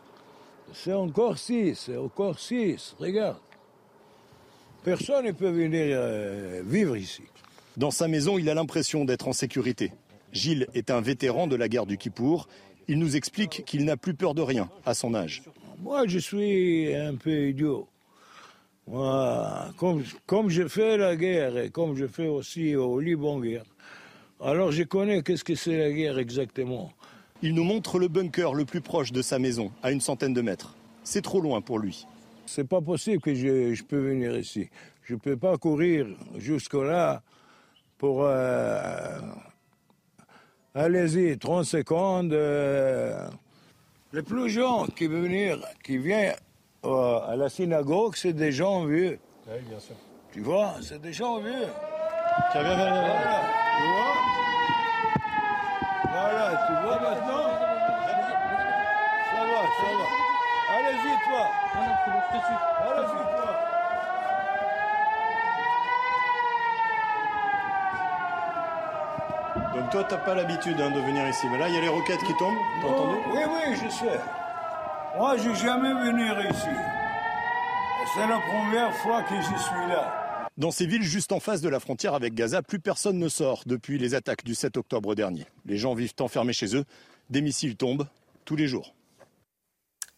[SPEAKER 19] C'est encore six, c'est encore six. Regarde. Personne ne peut venir euh, vivre ici.
[SPEAKER 18] Dans sa maison, il a l'impression d'être en sécurité. Gilles est un vétéran de la guerre du Kippour. Il nous explique qu'il n'a plus peur de rien à son âge.
[SPEAKER 19] Moi, je suis un peu idiot. Moi, comme, comme je fais la guerre et comme je fais aussi au Liban guerre, alors je connais qu'est-ce que c'est la guerre exactement?
[SPEAKER 18] Il nous montre le bunker le plus proche de sa maison, à une centaine de mètres. C'est trop loin pour lui.
[SPEAKER 19] C'est pas possible que je, je peux venir ici. Je peux pas courir jusque-là pour... Euh, Allez-y, 30 secondes. Euh, les plus gens qui venir, qui viennent euh, à la synagogue, c'est des gens vieux.
[SPEAKER 18] Oui, bien sûr.
[SPEAKER 19] Tu vois, c'est des gens vieux.
[SPEAKER 18] Tiens, viens, viens, viens.
[SPEAKER 19] Voilà, tu vois? Voilà, tu vois maintenant Ça va, ça va. Allez-y, toi. Allez-y, toi.
[SPEAKER 18] Donc toi, t'as pas l'habitude hein, de venir ici. Mais là, il y a les roquettes qui tombent. T'as entendu?
[SPEAKER 19] Oui, oui, je sais. Moi, je jamais venir ici. C'est la première fois que je suis là.
[SPEAKER 18] Dans ces villes juste en face de la frontière avec Gaza, plus personne ne sort depuis les attaques du 7 octobre dernier. Les gens vivent enfermés chez eux. Des missiles tombent tous les jours.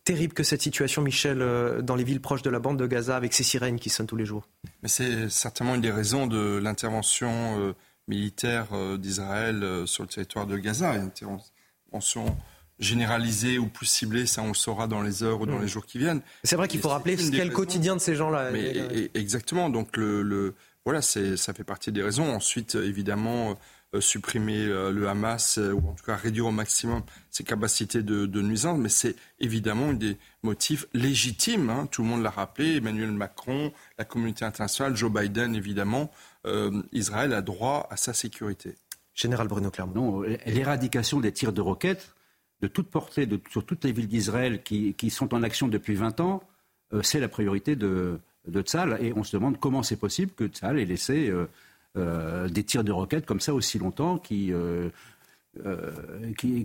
[SPEAKER 2] Terrible que cette situation, Michel, euh, dans les villes proches de la bande de Gaza, avec ces sirènes qui sonnent tous les jours.
[SPEAKER 5] Mais c'est certainement une des raisons de l'intervention euh, militaire euh, d'Israël sur le territoire de Gaza. Une intervention généralisée ou plus ciblée, ça on le saura dans les heures ou dans
[SPEAKER 2] Mm.
[SPEAKER 5] les jours qui viennent.
[SPEAKER 2] C'est vrai qu'il faut rappeler le
[SPEAKER 5] raisons.
[SPEAKER 2] quotidien de ces gens-là.
[SPEAKER 5] Mais,
[SPEAKER 2] Et-
[SPEAKER 5] et- exactement. Donc le, le- voilà, c'est ça fait partie des raisons. Ensuite, évidemment, euh, supprimer euh, le Hamas euh, ou en tout cas réduire au maximum ses capacités de, de nuisance. Mais c'est évidemment une des motifs légitimes. hein. Tout le monde l'a rappelé. Emmanuel Macron, la communauté internationale, Joe Biden, évidemment. Euh, Israël a droit à sa sécurité.
[SPEAKER 2] Général Bruno Clermont.
[SPEAKER 15] Non, l'éradication des tirs de roquettes de toute portée sur toutes les villes d'Israël qui, sont en action depuis 20 ans, euh, c'est la priorité de, de. Et on se demande comment c'est possible que Tzal ait laissé euh, euh, des tirs de roquettes comme ça aussi longtemps qui,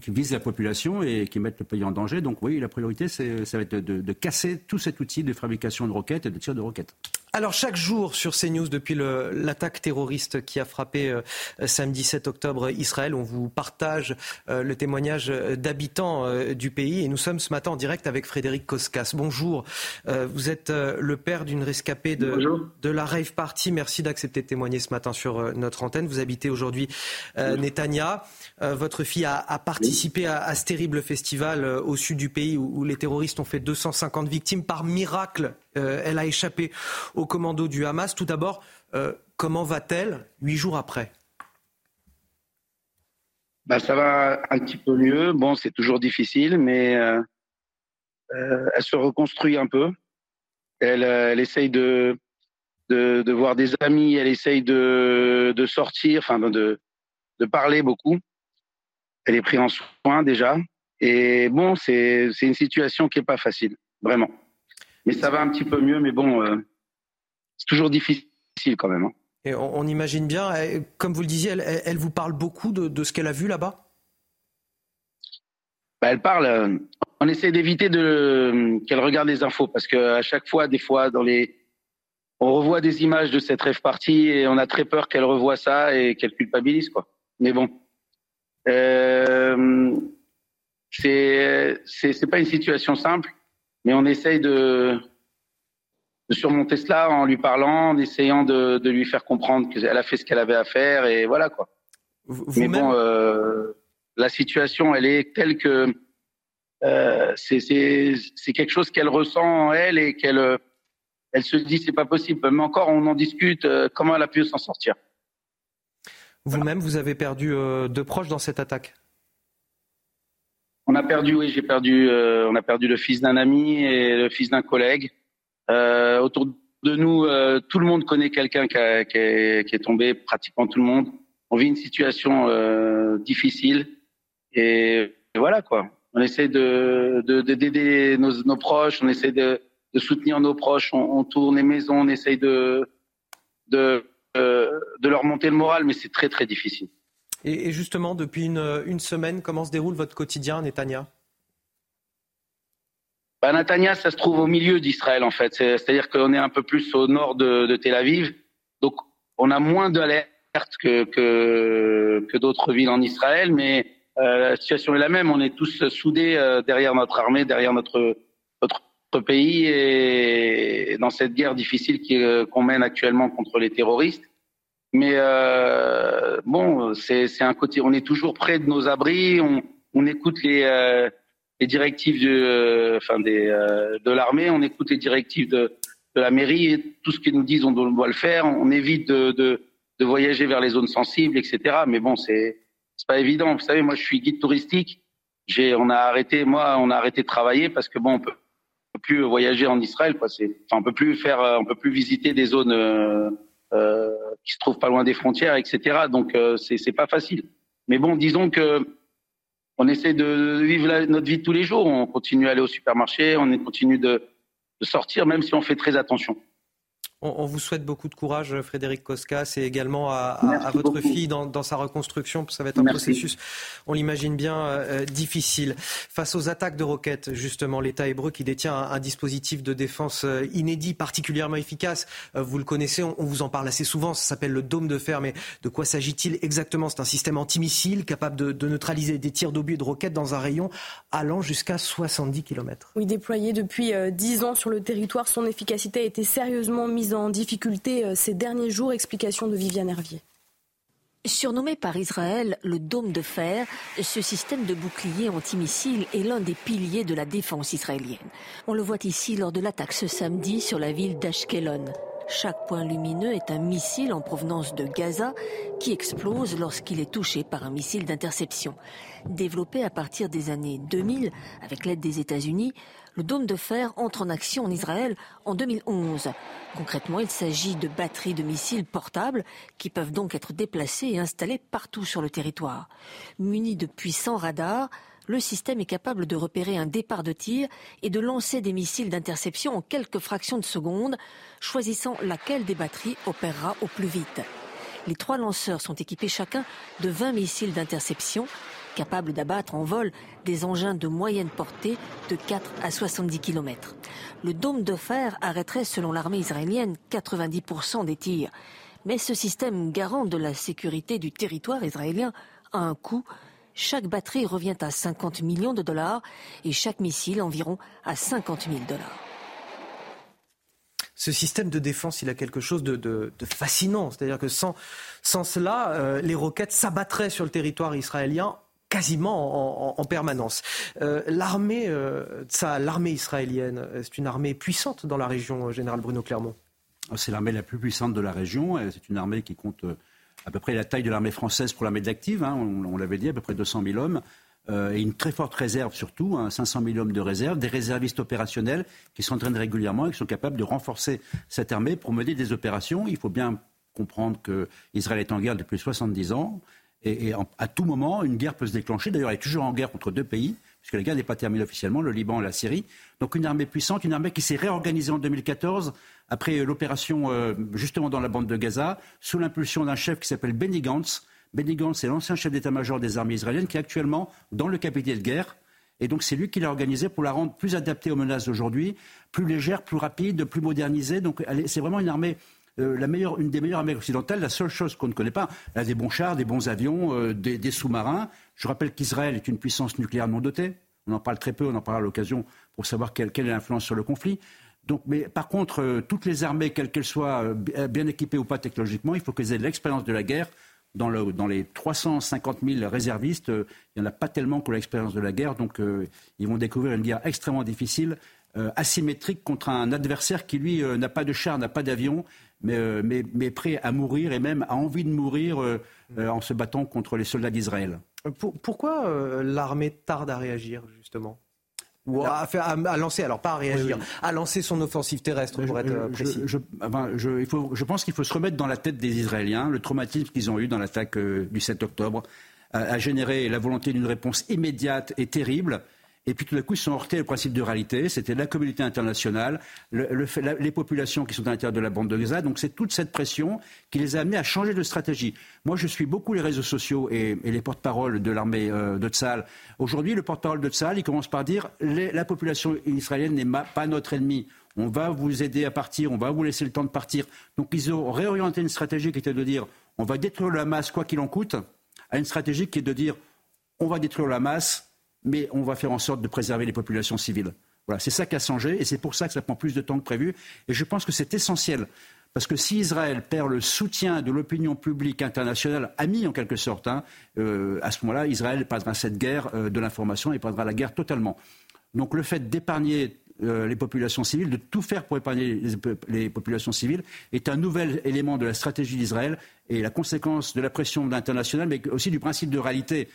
[SPEAKER 15] visent la population et qui mettent le pays en danger. Donc oui, la priorité, ça va être de casser tout cet outil de fabrication de roquettes et de tirs de roquettes.
[SPEAKER 2] Alors chaque jour sur CNews, depuis l'attaque terroriste qui a frappé euh, samedi 7 octobre Israël, on vous partage euh, le témoignage d'habitants euh, du pays et nous sommes ce matin en direct avec Frédéric Koskas. Bonjour, vous êtes le père d'une rescapée de, de la rave party. Merci d'accepter de témoigner ce matin sur notre antenne. Vous habitez aujourd'hui Netanya. Votre fille a, a participé à, à ce terrible festival au sud du pays où, où les terroristes ont fait 250 victimes. Par miracle, elle a échappé au commando du Hamas. Tout d'abord, euh, comment va-t-elle huit jours après?
[SPEAKER 20] Bah, ça va un petit peu mieux. Bon, c'est toujours difficile, mais euh, euh, elle se reconstruit un peu. Elle, elle essaye de, de, voir des amis, elle essaye de, de sortir, enfin de, de parler beaucoup. Elle est prise en soin déjà. Et bon, c'est une situation qui est pas facile, vraiment. Mais ça va un petit peu mieux, mais bon, c'est toujours difficile quand même. hein.
[SPEAKER 2] Et on, on imagine bien, euh, comme vous le disiez, elle, vous parle beaucoup de, de ce qu'elle a vu là-bas?
[SPEAKER 20] Bah, elle parle. euh, on essaie d'éviter de qu'elle regarde les infos parce que à chaque fois, des fois, dans les, on revoit des images de cette rêve partie et on a très peur qu'elle revoie ça et qu'elle culpabilise quoi. Mais bon, euh, c'est c'est c'est pas une situation simple, mais on essaye de de surmonter cela en lui parlant, en essayant de, de lui faire comprendre qu'elle a fait ce qu'elle avait à faire et voilà quoi. Mais bon, euh, la situation, elle est telle que euh, c'est quelque chose qu'elle ressent en elle et qu'elle euh, elle se dit c'est pas possible. Mais encore, on en discute. euh, comment elle a pu s'en sortir
[SPEAKER 2] Vous-même, vous avez perdu deux proches dans cette attaque?
[SPEAKER 20] On a perdu, oui, j'ai perdu. on a perdu le fils d'un ami et le fils d'un collègue. Euh, autour de nous, euh, tout le monde connaît quelqu'un qui, est, tombé, pratiquement tout le monde. On vit une situation euh, difficile et, voilà quoi. On essaie de de- de- d'aider nos, proches, on essaie de, soutenir nos proches, on, tourne les maisons, on essaie de de leur monter le moral, mais c'est très très difficile.
[SPEAKER 2] et, justement, depuis une semaine, comment se déroule votre quotidien, Netanya?
[SPEAKER 20] Bah, Netanya, ça se trouve au milieu d'Israël en fait. C'est- C'est-à-dire qu'on est un peu plus au nord de, de Tel Aviv, donc on a moins d'alerte, que, que, que d'autres villes en Israël, mais la situation est la même. On est tous soudés derrière notre armée, derrière notre, notre pays et dans cette guerre difficile qu'on mène actuellement contre les terroristes. Mais euh, bon, c'est un côté. On est toujours près de nos abris. On, on écoute les, euh, les directives de, enfin des, euh, de l'armée. On écoute les directives de, la mairie. Tout ce qu'ils nous disent, on doit le faire. On évite de, de, de voyager vers les zones sensibles, etc. Mais bon, c'est pas évident. Vous savez, moi, je suis guide touristique. J'ai, on a arrêté, moi, on a arrêté de travailler parce que bon, on peut, plus voyager en Israël. Quoi. C'est, enfin, on peut plus faire, on peut plus visiter des zones. Euh, euh, qui se trouvent pas loin des frontières, etc. Donc euh, c'est pas facile. Mais bon, disons que on essaie de vivre notre vie de tous les jours. On continue à aller au supermarché, on continue de, de sortir, même si on fait très attention.
[SPEAKER 2] On, vous souhaite beaucoup de courage, Frédéric Koskas, et également à, votre fille dans, sa reconstruction. Ça va être un processus, on l'imagine bien, euh, difficile. Face aux attaques de roquettes, justement, l'État hébreu qui détient un, dispositif de défense euh, inédit, particulièrement efficace. Euh, vous le connaissez, on, vous en parle assez souvent. Ça s'appelle le dôme de fer. Mais de quoi s'agit-il exactement? C'est un système antimissile capable de, neutraliser des tirs d'obus et de roquettes dans un rayon allant jusqu'à 70 km.
[SPEAKER 6] Oui, déployé depuis 10 ans sur le territoire, son efficacité a été sérieusement mise en difficulté euh, ces derniers jours. Explication de Viviane Hervier.
[SPEAKER 21] Surnommé par Israël le dôme de fer, ce système de bouclier antimissile est l'un des piliers de la défense israélienne. On le voit ici lors de l'attaque ce samedi sur la ville d'Ashkelon. Chaque point lumineux est un missile en provenance de Gaza qui explose lorsqu'il est touché par un missile d'interception. Développé à partir des années 2000 avec l'aide des États-Unis, le dôme de fer entre en action en Israël en 2011. Concrètement, il s'agit de batteries de missiles portables qui peuvent donc être déplacées et installées partout sur le territoire. Muni de puissants radars, le système est capable de repérer un départ de tir et de lancer des missiles d'interception en quelques fractions de secondes, choisissant laquelle des batteries opérera au plus vite. Les trois lanceurs sont équipés chacun de 20 missiles d'interception capable d'abattre en vol des engins de moyenne portée de 4 à 70 km. Le dôme de fer arrêterait, selon l'armée israélienne, 90% des tirs. Mais ce système garant de la sécurité du territoire israélien a un coût. Chaque batterie revient à 50 millions de dollars et chaque missile environ à 50 000 dollars
[SPEAKER 2] ce système de défense, il a quelque chose de, fascinant. C'est-à-dire que sans, sans cela, euh, les roquettes s'abattraient sur le territoire israélien quasiment en, permanence. Euh, l'armée, euh, l'armée israélienne, euh, c'est une armée puissante dans la région, général Bruno Clermont.
[SPEAKER 15] C'est l'armée la plus puissante de la région. C'est une armée qui compte à peu près la taille de l'armée française pour l'armée d'active. Hein, on, l'avait dit, à peu près 200 000 hommes. et une très forte réserve surtout, 500 hein, 000 hommes de réserve, des réservistes opérationnels qui s'entraînent régulièrement et qui sont capables de renforcer cette armée pour mener des opérations. Il faut bien comprendre qu'Israël est en guerre depuis 70 ans. Et, à tout moment, une guerre peut se déclencher. D'ailleurs, elle est toujours en guerre contre deux pays, puisque la guerre n'est pas terminée officiellement, le Liban et la Syrie. Donc une armée puissante, une armée qui s'est réorganisée en 2014 après l'opération euh, justement dans la bande de Gaza, sous l'impulsion d'un chef qui s'appelle Benny Gantz. Benny Gantz est l'ancien chef d'état-major des armées israéliennes qui est actuellement dans le capital de guerre. Et donc c'est lui qui l'a organisée pour la rendre plus adaptée aux menaces d'aujourd'hui, plus légère, plus rapide, plus modernisée. Donc c'est vraiment une armée euh, une des meilleures armées occidentales. La seule chose qu'on ne connaît pas, elle a des bons chars, des bons avions, euh, des, sous-marins. Je rappelle qu'Israël est une puissance nucléaire non dotée. On en parle très peu, on en parlera à l'occasion pour savoir quelle, est l'influence sur le conflit. Mais par contre, euh, toutes les armées, quelles qu'elles soient, bien équipées ou pas technologiquement, il faut qu'elles aient l'expérience de la guerre. Dans, les 350 000 réservistes, il n'y en a pas tellement qui l'expérience de la guerre, donc ils vont découvrir une guerre extrêmement difficile, asymétrique contre un adversaire qui, lui, n'a pas de char, n'a pas d'avion, euh, mais, mais, prêt à mourir et même à envie de mourir euh, euh, en se battant contre les soldats d'Israël.
[SPEAKER 2] pourquoi l'armée tarde à réagir, justement? Ou à, à, lancer, alors pas à réagir, à lancer son offensive terrestre pour être précis.
[SPEAKER 15] Je, il faut, je, pense qu'il faut se remettre dans la tête des Israéliens. Le traumatisme qu'ils ont eu dans l'attaque du 7 octobre a généré la volonté d'une réponse immédiate et terrible. Et puis tout d'un coup, ils sont heurtés au principe de réalité. C'était la communauté internationale, les populations qui sont à l'intérieur de la bande de Gaza. Donc c'est toute cette pression qui les a amenés à changer de stratégie. Moi, je suis beaucoup les réseaux sociaux et, les porte-paroles de l'armée euh, de Tzal. Aujourd'hui, le porte-parole de Tzal, il commence par dire la population israélienne n'est pas notre ennemi. On va vous aider à partir, on va vous laisser le temps de partir. Donc ils ont réorienté une stratégie qui était de dire on va détruire le Hamas quoi qu'il en coûte, à une stratégie qui est de dire on va détruire le Hamas, mais on va faire en sorte de préserver les populations civiles. Voilà, c'est ça qui a changé et c'est pour ça que ça prend plus de temps que prévu. Et je pense que c'est essentiel. Parce que si Israël perd le soutien de l'opinion publique internationale, amie en quelque sorte, hein, euh, à ce moment-là, Israël perdra cette guerre euh, de l'information et perdra la guerre totalement. Donc le fait d'épargner euh, les populations civiles, de tout faire pour épargner les, les, populations civiles, est un nouvel élément de la stratégie d'Israël et la conséquence de la pression internationale, mais aussi du principe de réalité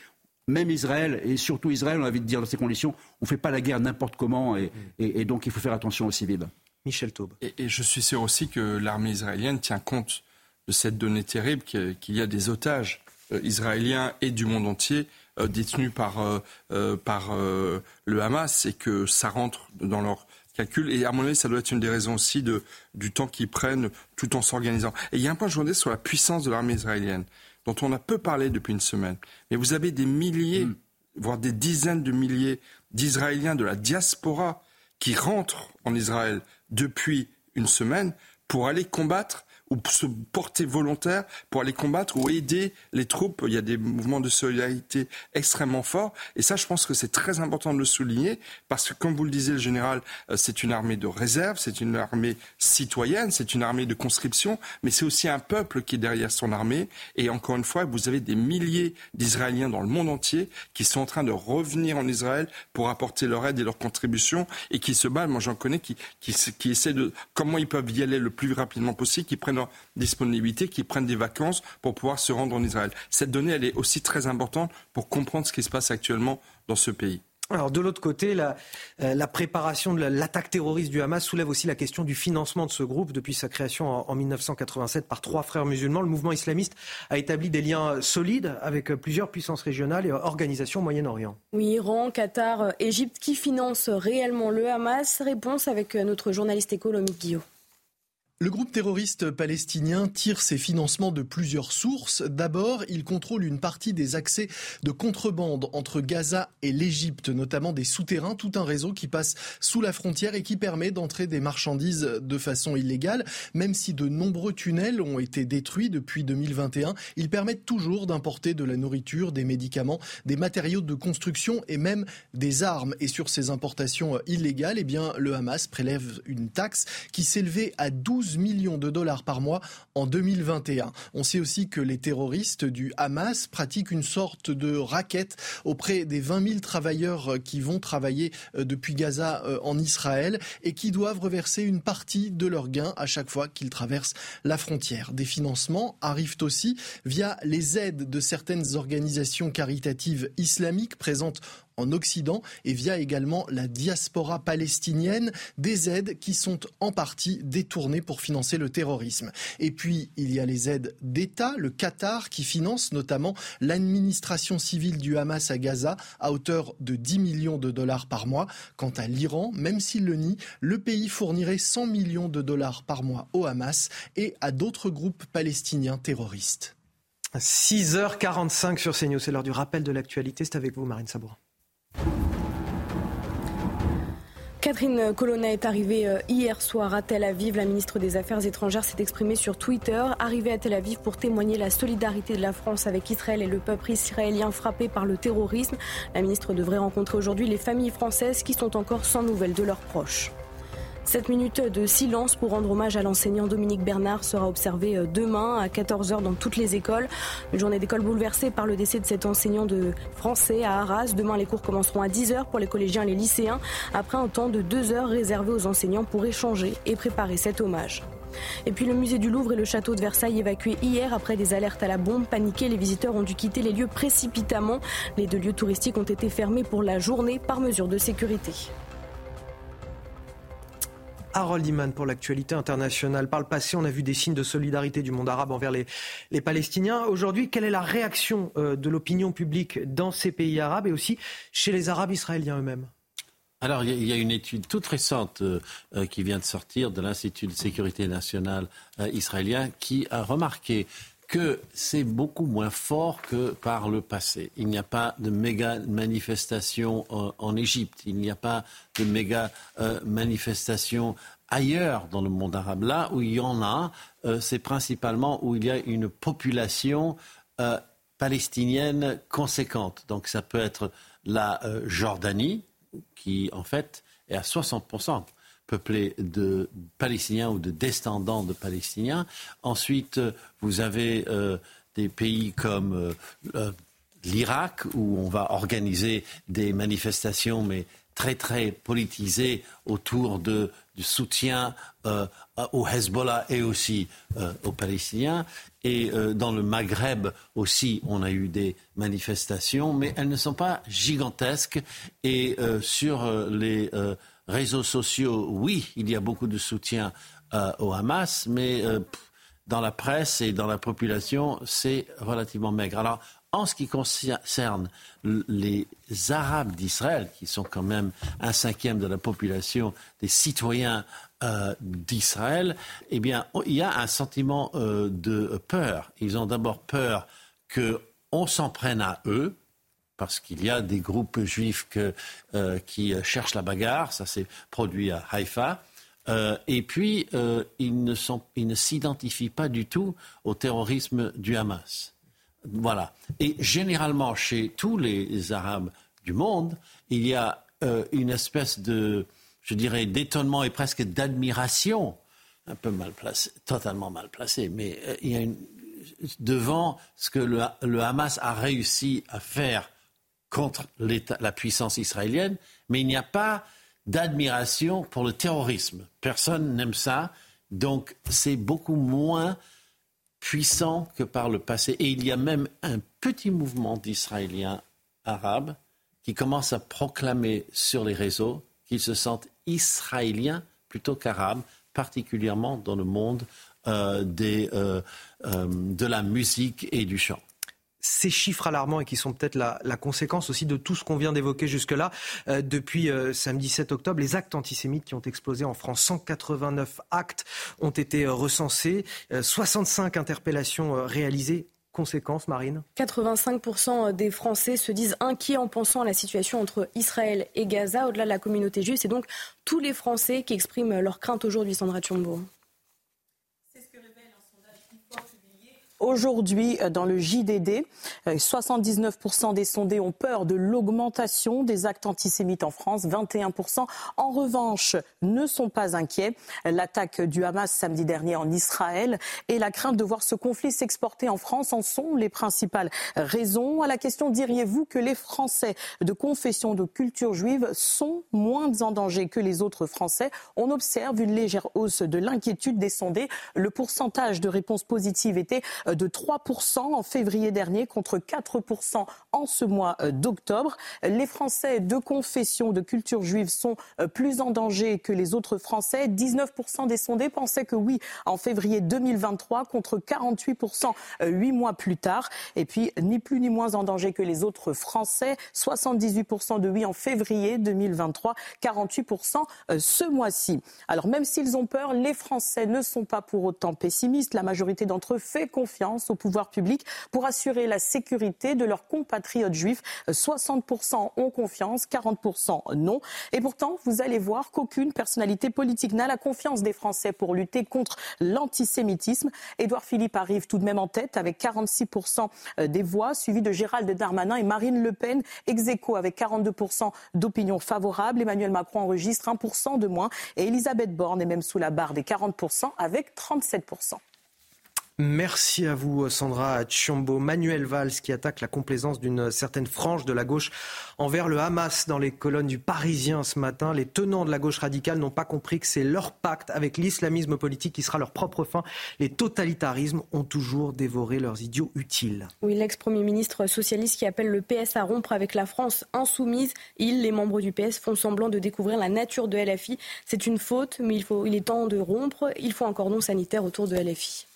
[SPEAKER 15] même Israël, et surtout Israël, on a envie de dire dans ces conditions, on ne fait pas la guerre n'importe comment, et, et, et, donc il faut faire attention aux civils.
[SPEAKER 2] Michel Taube.
[SPEAKER 5] Et, et, je suis sûr aussi que l'armée israélienne tient compte de cette donnée terrible qu'il y a des otages euh, israéliens et du monde entier euh, détenus par, euh, euh par euh, le Hamas et que ça rentre dans leur calcul. Et à mon avis, ça doit être une des raisons aussi de, du temps qu'ils prennent tout en s'organisant. Et il y a un point, je voudrais sur la puissance de l'armée israélienne dont on a peu parlé depuis une semaine. Mais vous avez des milliers, mm. voire des dizaines de milliers d'Israéliens de la diaspora qui rentrent en Israël depuis une semaine pour aller combattre ou se porter volontaire pour aller combattre ou aider les troupes. Il y a des mouvements de solidarité extrêmement forts. Et ça, je pense que c'est très important de le souligner parce que, comme vous le disiez, le général, euh, c'est une armée de réserve, c'est une armée citoyenne, c'est une armée de conscription, mais c'est aussi un peuple qui est derrière son armée. Et encore une fois, vous avez des milliers d'Israéliens dans le monde entier qui sont en train de revenir en Israël pour apporter leur aide et leur contribution et qui se battent. Moi, j'en connais qui, qui, qui essaient de comment ils peuvent y aller le plus rapidement possible, qui prennent leur disponibilité, qui prennent des vacances pour pouvoir se rendre en Israël. Cette donnée, elle est aussi très importante pour comprendre ce qui se passe actuellement dans ce pays.
[SPEAKER 2] Alors de l'autre côté, la, euh, la préparation de l'attaque terroriste du Hamas soulève aussi la question du financement de ce groupe. Depuis sa création en, en, 1987 par trois frères musulmans, le mouvement islamiste a établi des liens solides avec plusieurs puissances régionales et organisations au Moyen-Orient.
[SPEAKER 6] Oui, Iran, Qatar, Égypte, qui financent réellement le Hamas? Réponse avec notre journaliste économique Guillaume.
[SPEAKER 22] Le groupe terroriste palestinien tire ses financements de plusieurs sources. D'abord, il contrôle une partie des accès de contrebande entre Gaza et l'Égypte, notamment des souterrains, tout un réseau qui passe sous la frontière et qui permet d'entrer des marchandises de façon illégale. Même si de nombreux tunnels ont été détruits depuis 2021, ils permettent toujours d'importer de la nourriture, des médicaments, des matériaux de construction et même des armes. Et sur ces importations illégales, eh bien, le Hamas prélève une taxe qui s'élevait à 12 12 millions de dollars par mois en 2021. On sait aussi que les terroristes du Hamas pratiquent une sorte de raquette auprès des 20 000 travailleurs qui vont travailler euh, depuis Gaza euh, en Israël et qui doivent reverser une partie de leurs gains à chaque fois qu'ils traversent la frontière. Des financements arrivent aussi via les aides de certaines organisations caritatives islamiques présentes en Occident et via également la diaspora palestinienne, des aides qui sont en partie détournées pour financer le terrorisme. Et puis, il y a les aides d'État, le Qatar qui finance notamment l'administration civile du Hamas à Gaza à hauteur de 10 millions de dollars par mois. Quant à l'Iran, même s'il le nie, le pays fournirait 100 millions de dollars par mois au Hamas et à d'autres groupes palestiniens terroristes.
[SPEAKER 2] 6h45 sur CNews, c'est l'heure du rappel de l'actualité. C'est avec vous, Marine Sabourin.
[SPEAKER 6] Catherine Colonna est arrivée euh, hier soir à Tel Aviv. La ministre des Affaires étrangères s'est exprimée sur Twitter. Arrivée à Tel Aviv pour témoigner la solidarité de la France avec Israël et le peuple israélien frappé par le terrorisme. La ministre devrait rencontrer aujourd'hui les familles françaises qui sont encore sans nouvelles de leurs proches. Cette minute de silence pour rendre hommage à l'enseignant Dominique Bernard sera observée euh, demain à 14h dans toutes les écoles. Une journée d'école bouleversée par le décès de cet enseignant de français à Arras. Demain, les cours commenceront à 10h pour les collégiens et les lycéens, après un temps de 2 heures réservé aux enseignants pour échanger et préparer cet hommage. Et puis le musée du Louvre et le château de Versailles évacués hier après des alertes à la bombe. Paniqués, les visiteurs ont dû quitter les lieux précipitamment. Les deux lieux touristiques ont été fermés pour la journée par mesure de sécurité.
[SPEAKER 2] Harold Iman pour l'actualité internationale. Par le passé, on a vu des signes de solidarité du monde arabe envers les, les Palestiniens. Aujourd'hui, quelle est la réaction euh, de l'opinion publique dans ces pays arabes et aussi chez les Arabes israéliens eux-mêmes?
[SPEAKER 23] Alors, il y a une étude toute récente euh, euh, qui vient de sortir de l'Institut de sécurité nationale israélien qui a remarqué
[SPEAKER 17] que c'est beaucoup moins fort que par le passé. Il n'y a pas de méga manifestations en Égypte, il n'y a pas de méga euh, manifestations ailleurs dans le monde arabe. Là où il y en a, euh, c'est principalement où il y a une population euh, palestinienne conséquente. Donc ça peut être la Jordanie, qui en fait est à 60% peuplée de Palestiniens ou de descendants de Palestiniens. Ensuite, vous avez euh, des pays comme euh, euh, l'Irak, où on va organiser des manifestations, mais très très politisées autour de, du soutien au Hezbollah et aussi aux Palestiniens. Et dans le Maghreb aussi, on a eu des manifestations, mais elles ne sont pas gigantesques. Et sur les réseaux sociaux, oui, il y a beaucoup de soutien euh, au Hamas, mais euh, dans la presse et dans la population, c'est relativement maigre. Alors, en ce qui concerne les Arabes d'Israël, qui sont quand même un cinquième de la population des citoyens euh, d'Israël, eh bien, il y a un sentiment de peur. Ils ont d'abord peur qu'on s'en prenne à eux, parce qu'il y a des groupes juifs euh, qui cherchent la bagarre. Ça s'est produit à Haïfa. Euh, et puis, euh, ils ne, s'identifient pas du tout au terrorisme du Hamas. Voilà. Et généralement, chez tous les Arabes du monde, il y a une espèce de, je dirais, d'étonnement et presque d'admiration, un peu mal placé, totalement mal placé, mais devant ce que le Hamas a réussi à faire contre la puissance israélienne, mais il n'y a pas d'admiration pour le terrorisme. Personne n'aime ça. Donc c'est beaucoup moins puissant que par le passé. Et il y a même un petit mouvement d'Israéliens arabes qui commence à proclamer sur les réseaux qu'ils se sentent israéliens plutôt qu'arabes, particulièrement dans le monde euh, euh, euh, de la musique et du chant
[SPEAKER 2] ces chiffres alarmants et qui sont peut-être la, conséquence aussi de tout ce qu'on vient d'évoquer jusque-là. Euh, depuis euh, samedi 7 octobre, les actes antisémites qui ont explosé en France, 189 actes ont été euh, recensés, 65 interpellations réalisées. Conséquence, Marine?
[SPEAKER 6] 85% des Français se disent inquiets en pensant à la situation entre Israël et Gaza, au-delà de la communauté juive. C'est donc tous les Français qui expriment leur crainte aujourd'hui, Sandra Tchombo.
[SPEAKER 24] Aujourd'hui, euh, dans le JDD, 79% euh, des sondés ont peur de l'augmentation des actes antisémites en France. 21% en revanche ne sont pas inquiets. L'attaque du Hamas samedi dernier en Israël et la crainte de voir ce conflit s'exporter en France en sont les principales raisons. À la question, diriez-vous que les Français de confession de culture juive sont moins en danger que les autres Français? On observe une légère hausse de l'inquiétude des sondés. Le pourcentage de réponses positives était de 3% en février dernier contre 4% en ce mois euh, d'octobre. Les Français de confession de culture juive sont euh, plus en danger que les autres Français. 19% des sondés pensaient que oui en février 2023 contre 48% euh, huit mois plus tard. Et puis, ni plus ni moins en danger que les autres Français. 78% de oui en février 2023, 48% ce mois-ci. Alors, même s'ils ont peur, les Français ne sont pas pour autant pessimistes. La majorité d'entre eux fait confiance au pouvoir public pour assurer la sécurité de leurs compatriotes juifs. 60% ont confiance, 40% non. Et pourtant, vous allez voir qu'aucune personnalité politique n'a la confiance des Français pour lutter contre l'antisémitisme. Édouard Philippe arrive tout de même en tête avec 46% des voix, suivi de Gérald Darmanin et Marine Le Pen, ex aequo avec 42% d'opinion favorable. Emmanuel Macron enregistre 1% de moins et Elisabeth Borne est même sous la barre des 40% avec 37%.
[SPEAKER 2] Merci à vous, Sandra Tchombo. Manuel Valls qui attaque la complaisance d'une certaine frange de la gauche envers le Hamas dans les colonnes du Parisien ce matin. Les tenants de la gauche radicale n'ont pas compris que c'est leur pacte avec l'islamisme politique qui sera leur propre fin. Les totalitarismes ont toujours dévoré leurs idiots utiles.
[SPEAKER 6] Oui, l'ex-premier ministre socialiste qui appelle le PS à rompre avec la France insoumise. Il, les membres du PS, font semblant de découvrir la nature de LFI. C'est une faute, mais il, faut, il est temps de rompre. Il faut un cordon sanitaire autour de LFI.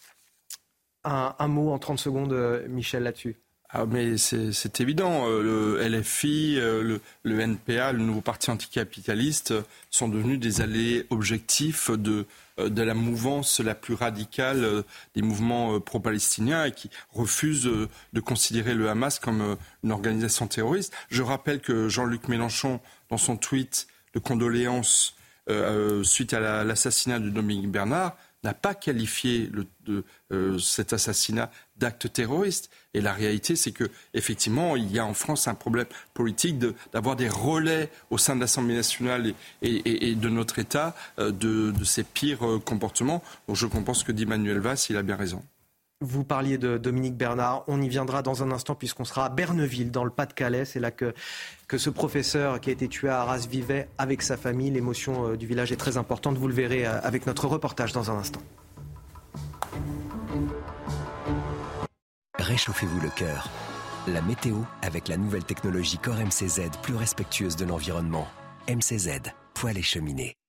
[SPEAKER 2] Un, mot en 30 secondes, euh, Michel, là-dessus.
[SPEAKER 5] Ah, mais c'est évident. Euh, le LFI, euh, le, NPA, le nouveau parti anticapitaliste sont devenus des alliés objectifs de, de la mouvance la plus radicale des mouvements pro-palestiniens et qui refusent de considérer le Hamas comme une organisation terroriste. Je rappelle que Jean-Luc Mélenchon, dans son tweet de condoléances suite à l'assassinat de Dominique Bernard, n'a pas qualifié le, euh, cet assassinat d'acte terroriste. Et la réalité, c'est que effectivement, il y a en France un problème politique d'avoir des relais au sein de l'Assemblée nationale et, de notre État euh, de, de, ces pires euh, comportements. Donc je pense que dit Manuel Valls, il a bien raison.
[SPEAKER 2] Vous parliez de Dominique Bernard. On y viendra dans un instant puisqu'on sera à Berneville, dans le Pas-de-Calais. C'est là que, ce professeur qui a été tué à Arras vivait avec sa famille. L'émotion euh, du village est très importante. Vous le verrez euh, avec notre reportage dans un instant.
[SPEAKER 4] Réchauffez-vous le cœur. La météo avec la nouvelle technologie Core MCZ plus respectueuse de l'environnement. MCZ, poêle et cheminée.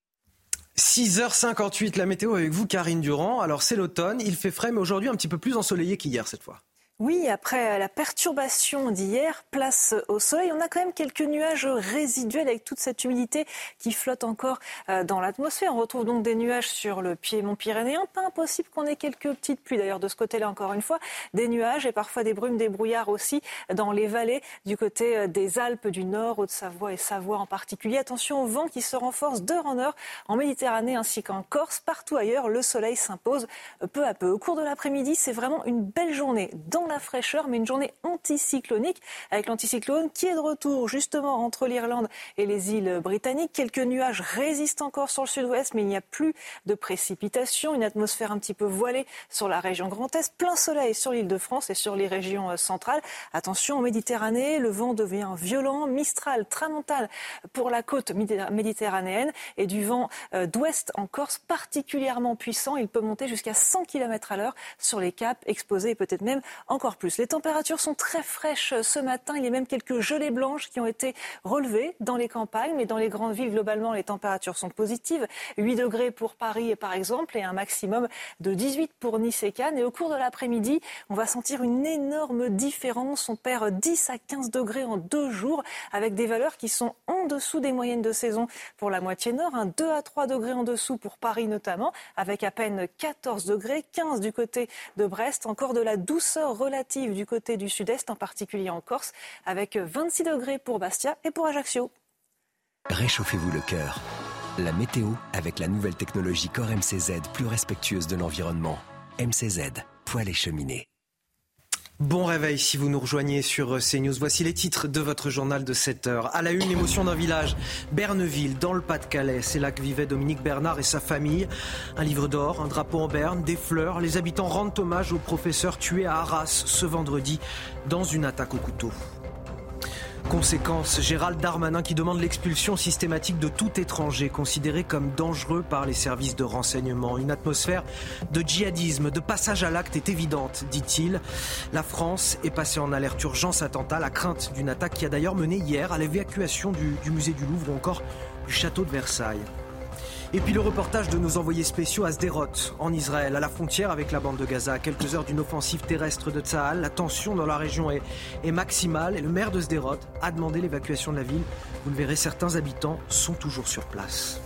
[SPEAKER 2] 6h58, la météo avec vous, Karine Durand. Alors c'est l'automne, il fait frais, mais aujourd'hui un petit peu plus ensoleillé qu'hier cette fois.
[SPEAKER 3] Oui, après la perturbation d'hier, place au soleil. On a quand même quelques nuages résiduels avec toute cette humidité qui flotte encore euh, dans l'atmosphère. On retrouve donc des nuages sur le piémont pyrénéen. Pas impossible qu'on ait quelques petites pluies d'ailleurs de ce côté-là encore une fois. Des nuages et parfois des brumes, des brouillards aussi dans les vallées du côté euh, des Alpes du Nord, Haute-Savoie et Savoie en particulier. Attention au vent qui se renforce d'heure en heure en Méditerranée ainsi qu'en Corse. Partout ailleurs, le soleil s'impose peu à peu. Au cours de l'après-midi, c'est vraiment une belle journée dans la fraîcheur, mais une journée anticyclonique avec l'anticyclone qui est de retour justement entre l'Irlande et les îles britanniques. Quelques nuages résistent encore sur le sud-ouest, mais il n'y a plus de précipitations. Une atmosphère un petit peu voilée sur la région Grand Est, plein soleil sur l'île de France et sur les régions euh, centrales. Attention en Méditerranée, le vent devient violent, mistral, tramontal pour la côte méditerranéenne et du vent euh, d'ouest en Corse particulièrement puissant. Il peut monter jusqu'à 100 km à l'heure sur les caps exposés et peut-être même encore plus. Les températures sont très fraîches ce matin. Il y a même quelques gelées blanches qui ont été relevées dans les campagnes, mais dans les grandes villes, globalement, les températures sont positives. 8 degrés pour Paris, par exemple, et un maximum de 18 pour Nice et Cannes. Et au cours de l'après-midi, on va sentir une énorme différence. On perd 10 à 15 degrés en deux jours, avec des valeurs qui sont en dessous des moyennes de saison pour la moitié nord, un 2 à 3 degrés en dessous pour Paris notamment, avec à peine 14 degrés, 15 du côté de Brest, encore de la douceur relative du côté du sud-est, en particulier en Corse, avec 26 degrés pour Bastia et pour Ajaccio.
[SPEAKER 4] Réchauffez-vous le cœur. La météo avec la nouvelle technologie Core MCZ plus respectueuse de l'environnement. MCZ, poêle et cheminée.
[SPEAKER 2] Bon réveil si vous nous rejoignez sur CNews. Voici les titres de votre journal de 7 heures. À la une, l'émotion d'un village, Berneville, dans le Pas-de-Calais. C'est là que vivait Dominique Bernard et sa famille. Un livre d'or, un drapeau en berne, des fleurs. Les habitants rendent hommage au professeur tué à Arras ce vendredi dans une attaque au couteau. Conséquence, Gérald Darmanin qui demande l'expulsion systématique de tout étranger considéré comme dangereux par les services de renseignement. Une atmosphère de djihadisme, de passage à l'acte est évidente, dit-il. La France est passée en alerte urgence attentat, la crainte d'une attaque qui a d'ailleurs mené hier à l'évacuation du, musée du Louvre ou encore du château de Versailles. Et puis le reportage de nos envoyés spéciaux à Sderot, en Israël, à la frontière avec la bande de Gaza. Quelques heures d'une offensive terrestre de Tsahal, la tension dans la région est, est maximale et le maire de Sderot a demandé l'évacuation de la ville. Vous le verrez, certains habitants sont toujours sur place.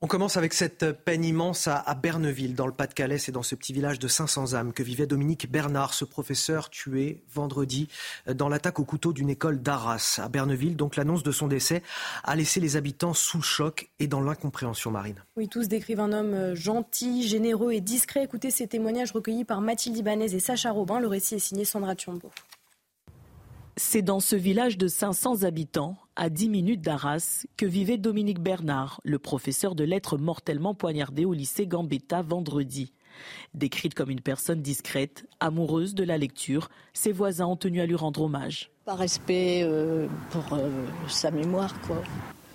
[SPEAKER 2] On commence avec cette peine immense à, Berneville, dans le Pas-de-Calais. C'est dans ce petit village de 500 âmes que vivait Dominique Bernard, ce professeur tué vendredi dans l'attaque au couteau d'une école d'Arras à Berneville. Donc l'annonce de son décès a laissé les habitants sous le choc et dans l'incompréhension marine.
[SPEAKER 6] Oui, tous décrivent un homme euh, gentil, généreux et discret. Écoutez ces témoignages recueillis par Mathilde Ibanez et Sacha Robin. Le récit est signé Sandra Tchombo.
[SPEAKER 7] C'est dans ce village de 500 habitants, à 10 minutes d'Arras, que vivait Dominique Bernard, le professeur de lettres mortellement poignardé au lycée Gambetta vendredi. Décrite comme une personne discrète, amoureuse de la lecture, ses voisins ont tenu à lui rendre hommage.
[SPEAKER 8] Par respect euh, pour euh, sa mémoire, quoi.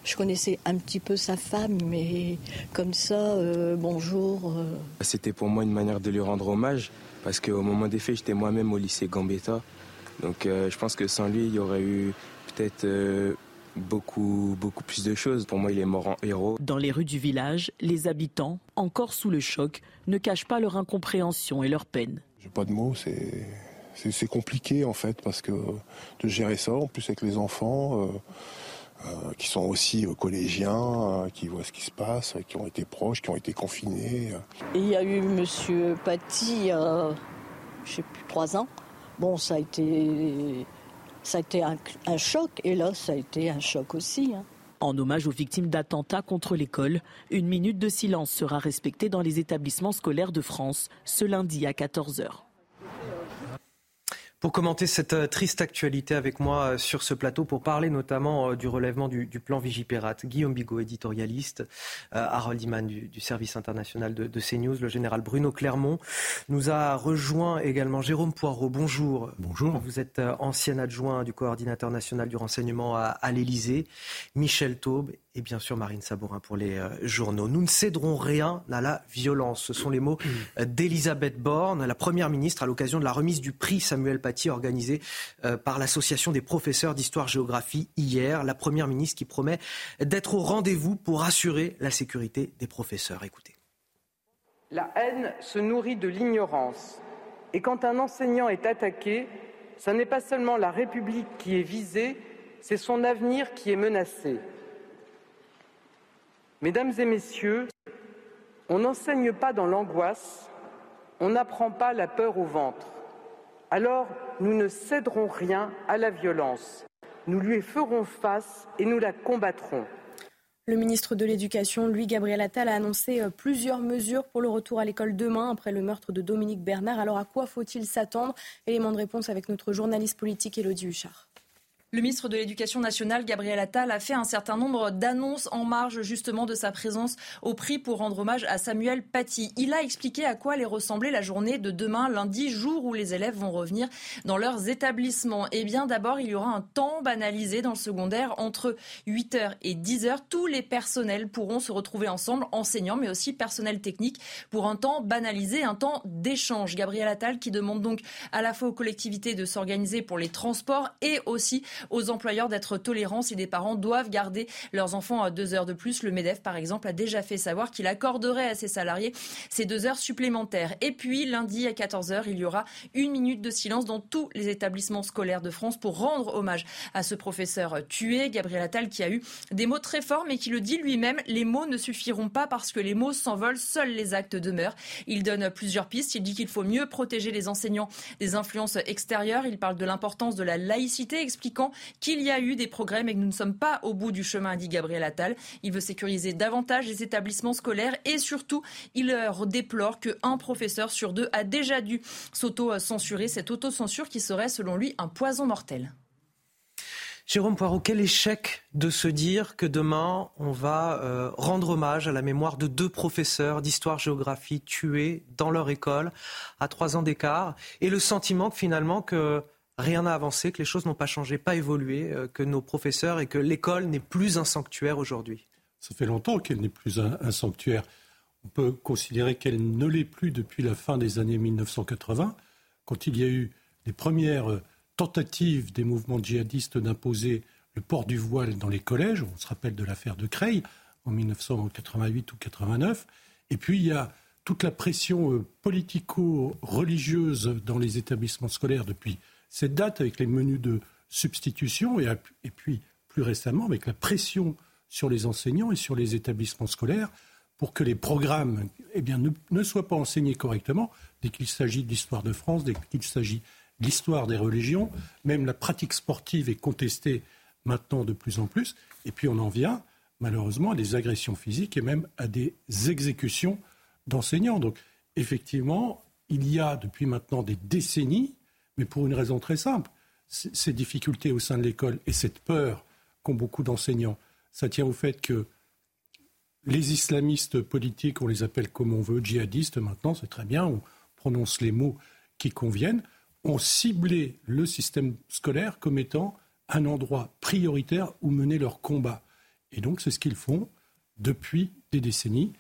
[SPEAKER 8] Je connaissais un petit peu sa femme, mais comme ça, euh, bonjour.
[SPEAKER 9] C'était pour moi une manière de lui rendre hommage, parce qu'au moment des faits, j'étais moi-même au lycée Gambetta. Donc euh, je pense que sans lui, il y aurait eu peut-être euh, beaucoup, beaucoup plus de choses. Pour moi, il est mort en héros.
[SPEAKER 7] Dans les rues du village, les habitants, encore sous le choc, ne cachent pas leur incompréhension et leur peine.
[SPEAKER 25] J'ai pas de mots, c'est c'est compliqué en fait parce que de gérer ça en plus avec les enfants euh, euh, qui sont aussi collégiens, qui voient ce qui se passe, qui ont été proches, qui ont été confinés.
[SPEAKER 8] il y a eu Monsieur Paty, je sais plus trois ans. Bon, ça a été ça a été un, choc et là ça a été un choc aussi. Hein.
[SPEAKER 7] En hommage aux victimes d'attentats contre l'école, une minute de silence sera respectée dans les établissements scolaires de France ce lundi à 14h.
[SPEAKER 2] Pour commenter cette euh, triste actualité avec moi euh, sur ce plateau, pour parler notamment euh, du relèvement du, plan Vigipirate, Guillaume Bigot, éditorialiste, Harold Iman du, service international de, CNews, le général Bruno Clermont, nous a rejoint également Jérôme Poirot. Bonjour.
[SPEAKER 26] Bonjour.
[SPEAKER 2] Vous êtes ancien adjoint du coordinateur national du renseignement à, à l'Élysée. Michel Taube et bien sûr Marine Sabourin pour les euh, journaux. Nous ne céderons rien à la violence. Ce sont les mots euh, d'Elisabeth Borne, la Première ministre, à l'occasion de la remise du prix Samuel Paty organisé euh, par l'Association des professeurs d'histoire-géographie hier. La Première ministre qui promet d'être au rendez-vous pour assurer la sécurité des professeurs. Écoutez.
[SPEAKER 27] La haine se nourrit de l'ignorance. Et quand un enseignant est attaqué, ce n'est pas seulement la République qui est visée, c'est son avenir qui est menacé. Mesdames et messieurs, on n'enseigne pas dans l'angoisse, on n'apprend pas la peur au ventre. Alors, nous ne céderons rien à la violence. Nous lui ferons face et nous la combattrons.
[SPEAKER 6] Le ministre de l'Éducation, Louis Gabriel Attal, a annoncé euh, plusieurs mesures pour le retour à l'école demain après le meurtre de Dominique Bernard. Alors à quoi faut-il s'attendre? Élément de réponse avec notre journaliste politique Élodie Huchard.
[SPEAKER 12] Le ministre de l'Éducation nationale, Gabriel Attal, a fait un certain nombre d'annonces en marge justement de sa présence au prix pour rendre hommage à Samuel Paty. Il a expliqué à quoi allait ressembler la journée de demain, lundi, jour où les élèves vont revenir dans leurs établissements. Eh bien, d'abord, il y aura un temps banalisé dans le secondaire entre 8h et 10h. Tous les personnels pourront se retrouver ensemble, enseignants, mais aussi personnel technique, pour un temps banalisé, un temps d'échange. Gabriel Attal qui demande donc à la fois aux collectivités de s'organiser pour les transports et aussi aux employeurs d'être tolérants si des parents doivent garder leurs enfants deux heures de plus. Le MEDEF, par exemple, a déjà fait savoir qu'il accorderait à ses salariés ces deux heures supplémentaires. Et puis, lundi à 14h, il y aura une minute de silence dans tous les établissements scolaires de France pour rendre hommage à ce professeur tué, Gabriel Attal, qui a eu des mots très forts, mais qui le dit lui-même, les mots ne suffiront pas parce que les mots s'envolent, seuls les actes demeurent. Il donne plusieurs pistes. Il dit qu'il faut mieux protéger les enseignants des influences extérieures. Il parle de l'importance de la laïcité, expliquant qu'il y a eu des progrès, mais que nous ne sommes pas au bout du chemin, dit Gabriel Attal. Il veut sécuriser davantage les établissements scolaires et surtout, il déplore qu'un professeur sur deux a déjà dû s'auto-censurer, cette autocensure qui serait, selon lui, un poison mortel.
[SPEAKER 2] Jérôme Poirot, quel échec de se dire que demain, on va euh, rendre hommage à la mémoire de deux professeurs d'histoire-géographie tués dans leur école à trois ans d'écart, et le sentiment que finalement que rien n'a avancé, que les choses n'ont pas changé, pas évolué, euh, que nos professeurs et que l'école n'est plus un sanctuaire aujourd'hui
[SPEAKER 26] Ça fait longtemps qu'elle n'est plus un, sanctuaire. On peut considérer qu'elle ne l'est plus depuis la fin des années 1980, quand il y a eu les premières euh, tentatives des mouvements djihadistes d'imposer le port du voile dans les collèges. On se rappelle de l'affaire de Creil en 1988 ou 89. Et puis il y a toute la pression euh, politico-religieuse dans les établissements scolaires depuis cette date avec les menus de substitution et, puis plus récemment avec la pression sur les enseignants et sur les établissements scolaires pour que les programmes eh bien, ne, soient pas enseignés correctement dès qu'il s'agit de l'histoire de France, dès qu'il s'agit de l'histoire des religions. Même la pratique sportive est contestée maintenant de plus en plus. Et puis on en vient malheureusement à des agressions physiques et même à des exécutions d'enseignants. Donc effectivement, il y a depuis maintenant des décennies mais pour une raison très simple. Ces difficultés au sein de l'école et cette peur qu'ont beaucoup d'enseignants, ça tient au fait que les islamistes politiques, on les appelle comme on veut, djihadistes maintenant, c'est très bien, on prononce les mots qui conviennent, ont ciblé le système scolaire comme étant un endroit prioritaire où mener leur combat. Et donc c'est ce qu'ils font depuis des décennies.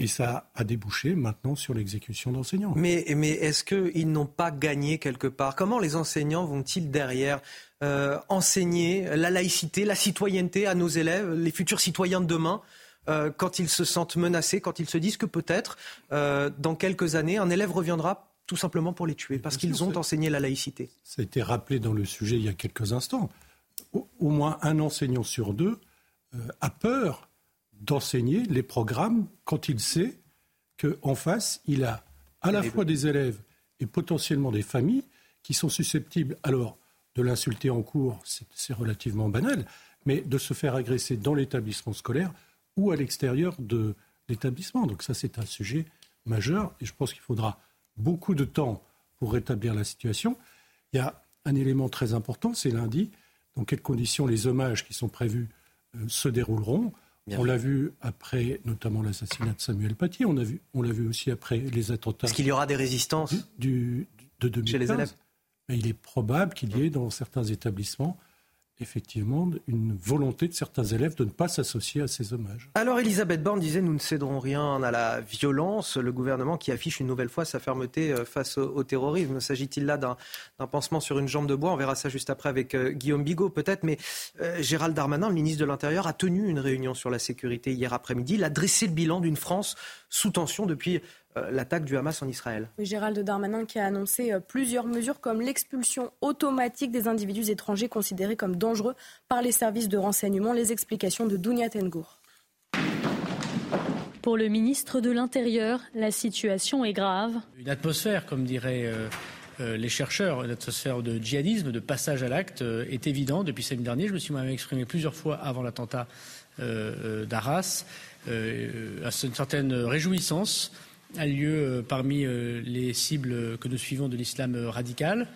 [SPEAKER 26] Et ça a débouché maintenant sur l'exécution d'enseignants.
[SPEAKER 2] Mais, mais est-ce qu'ils n'ont pas gagné quelque part? Comment les enseignants vont-ils derrière euh, enseigner la laïcité, la citoyenneté à nos élèves, les futurs citoyens de demain euh, quand ils se sentent menacés, quand ils se disent que peut-être, euh, dans quelques années, un élève reviendra tout simplement pour les tuer, parce qu'ils ont enseigné la laïcité?
[SPEAKER 26] Ça a été rappelé dans le sujet il y a quelques instants. Au, moins un enseignant sur deux a peur d'enseigner les programmes quand il sait qu'en face, il a à la fois des élèves et potentiellement des familles qui sont susceptibles, alors, de l'insulter en cours, c'est relativement banal, mais de se faire agresser dans l'établissement scolaire ou à l'extérieur de l'établissement. Donc ça, c'est un sujet majeur et je pense qu'il faudra beaucoup de temps pour rétablir la situation. Il y a un élément très important, c'est lundi, dans quelles conditions les hommages qui sont prévus euh, se dérouleront? On l'a vu après notamment l'assassinat de Samuel Paty, on l'a vu, on vu aussi après les attentats.
[SPEAKER 2] Est-ce qu'il y aura des résistances
[SPEAKER 26] du, de 2015
[SPEAKER 2] chez les élèves?
[SPEAKER 26] Mais il est probable qu'il y ait dans certains établissements effectivement une volonté de certains élèves de ne pas s'associer à ces hommages.
[SPEAKER 2] Alors Elisabeth Borne disait nous ne céderons rien à la violence, le gouvernement qui affiche une nouvelle fois sa fermeté euh, face au, terrorisme. S'agit-il là d'un pansement sur une jambe de bois? On verra ça juste après avec euh, Guillaume Bigot peut-être, mais euh, Gérald Darmanin, le ministre de l'Intérieur, a tenu une réunion sur la sécurité hier après-midi. Il a dressé le bilan d'une France sous tension depuis l'attaque du Hamas en Israël.
[SPEAKER 6] Gérald Darmanin qui a annoncé euh, plusieurs mesures comme l'expulsion automatique des individus étrangers considérés comme dangereux par les services de renseignement. Les explications de Dounia Tengour.
[SPEAKER 13] Pour le ministre de l'Intérieur, la situation est grave.
[SPEAKER 28] Une atmosphère, comme diraient euh, les chercheurs, une atmosphère de djihadisme, de passage à l'acte est évident depuis samedi dernier. Je me suis moi-même exprimé plusieurs fois avant l'attentat d'Arras. à une certaine réjouissance a lieu euh, parmi euh, les cibles que nous suivons de l'islam euh, radical.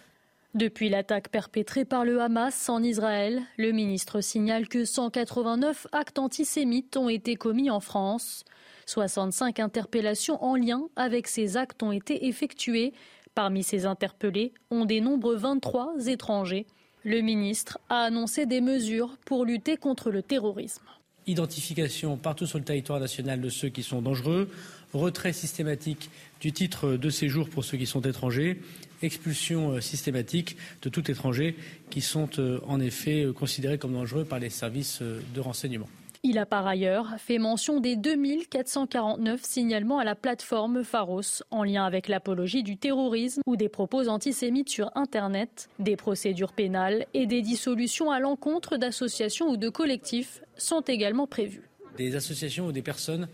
[SPEAKER 13] Depuis l'attaque perpétrée par le Hamas en Israël, le ministre signale que 189 actes antisémites ont été commis en France. 65 interpellations en lien avec ces actes ont été effectuées. Parmi ces interpellés, on dénombre 23 étrangers. Le ministre a annoncé des mesures pour lutter contre le terrorisme.
[SPEAKER 28] Identification partout sur le territoire national de ceux qui sont dangereux, retrait systématique du titre de séjour pour ceux qui sont étrangers, expulsion euh, systématique de tout étranger qui sont euh, en effet euh, considérés comme dangereux par les services de renseignement.
[SPEAKER 13] Il a par ailleurs fait mention des 2449 signalements à la plateforme Pharos en lien avec l'apologie du terrorisme ou des propos antisémites sur Internet. Des procédures pénales et des dissolutions à l'encontre d'associations ou de collectifs sont également prévues.
[SPEAKER 28] Des associations ou des personnes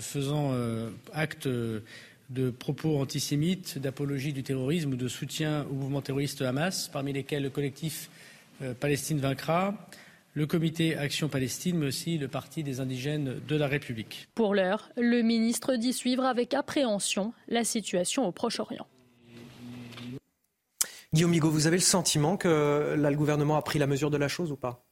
[SPEAKER 28] faisant euh, acte de propos antisémites, d'apologie du terrorisme ou de soutien au mouvement terroriste Hamas, parmi lesquels le collectif euh, Palestine vaincra, le comité Action Palestine, mais aussi le Parti des indigènes de la République.
[SPEAKER 13] Pour l'heure, le ministre dit suivre avec appréhension la situation au Proche-Orient.
[SPEAKER 2] Guillaume Migaud, vous avez le sentiment que là, le gouvernement a pris la mesure de la chose ou pas?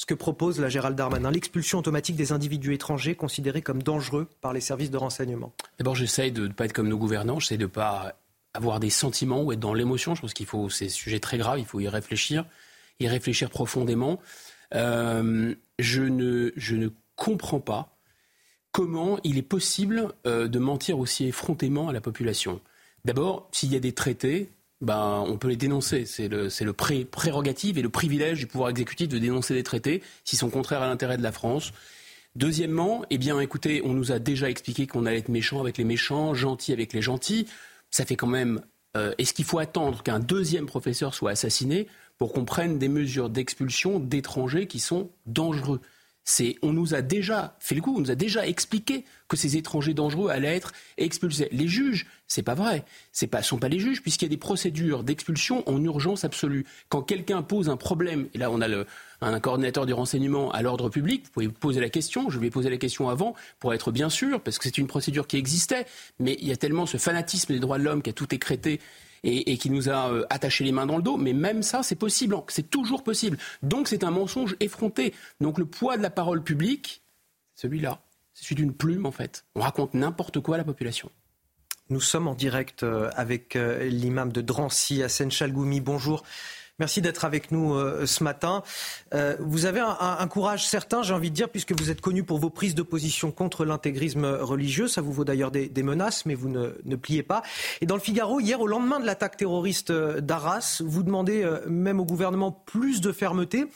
[SPEAKER 2] Ce que propose la Gérald Darmanin, l'expulsion automatique des individus étrangers considérés comme dangereux par les services de renseignement
[SPEAKER 29] D'abord, j'essaye de ne pas être comme nos gouvernants, j'essaie de ne pas avoir des sentiments ou être dans l'émotion. Je pense qu'il faut, c'est un sujet très grave, il faut y réfléchir, y réfléchir profondément. Euh, je, ne, je ne comprends pas comment il est possible euh, de mentir aussi effrontément à la population. D'abord, s'il y a des traités, ben, on peut les dénoncer. C'est le, le prérogative et le privilège du pouvoir exécutif de dénoncer des traités s'ils sont contraires à l'intérêt de la France. Deuxièmement, eh bien, écoutez, on nous a déjà expliqué qu'on allait être méchant avec les méchants, gentil avec les gentils. Ça fait quand même. Euh, est-ce qu'il faut attendre qu'un deuxième professeur soit assassiné pour qu'on prenne des mesures d'expulsion d'étrangers qui sont dangereux? On nous a déjà fait le coup, on nous a déjà expliqué que ces étrangers dangereux allaient être expulsés. Les juges, c'est pas vrai. Ce ne sont pas les juges puisqu'il y a des procédures d'expulsion en urgence absolue. Quand quelqu'un pose un problème, et là on a un coordinateur du renseignement à l'ordre public, vous pouvez poser la question, je lui ai posé la question avant pour être bien sûr, parce que c'est une procédure qui existait, mais il y a tellement ce fanatisme des droits de l'homme qui a tout écrété et, qui nous a euh, attaché les mains dans le dos. Mais même ça, c'est possible. C'est toujours possible. Donc c'est un mensonge effronté. Donc le poids de la parole publique, celui-là. C'est celui d'une plume, en fait. On raconte n'importe quoi à la population.
[SPEAKER 2] Nous sommes en direct euh, avec euh, l'imam de Drancy, Hassan Chalgoumi. Bonjour. Merci d'être avec nous euh, ce matin. Euh, vous avez un, courage certain, j'ai envie de dire, puisque vous êtes connu pour vos prises de position contre l'intégrisme religieux. Ça vous vaut d'ailleurs des, menaces, mais vous ne, pliez pas. Et dans le Figaro, hier, au lendemain de l'attaque terroriste euh, d'Arras, vous demandez même au gouvernement plus de fermeté.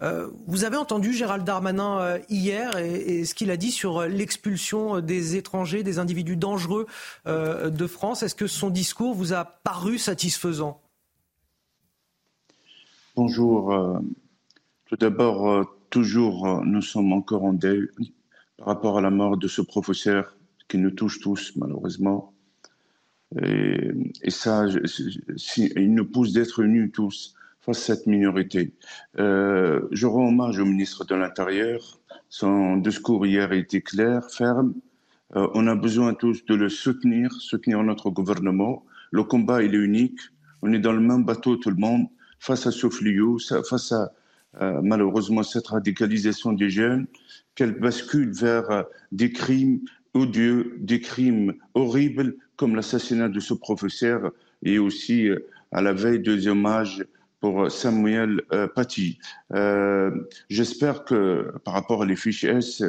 [SPEAKER 2] vous avez entendu Gérald Darmanin hier et, ce qu'il a dit sur l'expulsion des étrangers, des individus dangereux de France. Est-ce que son discours vous a paru satisfaisant?
[SPEAKER 30] Bonjour. Euh, tout d'abord, euh, toujours, euh, nous sommes encore en deuil par rapport à la mort de ce professeur qui nous touche tous, malheureusement. Et, ça, il nous pousse d'être unis tous face à cette minorité. je rends hommage au ministre de l'Intérieur. Son discours hier été clair, ferme. on a besoin tous de le soutenir, soutenir notre gouvernement. Le combat, il est unique. On est dans le même bateau, tout le monde face à ce fléau, face à euh, malheureusement cette radicalisation des jeunes, qu'elle bascule vers euh, des crimes odieux, des crimes horribles comme l'assassinat de ce professeur et aussi euh, à la veille des hommages pour Samuel Paty. J'espère que par rapport à les fiches S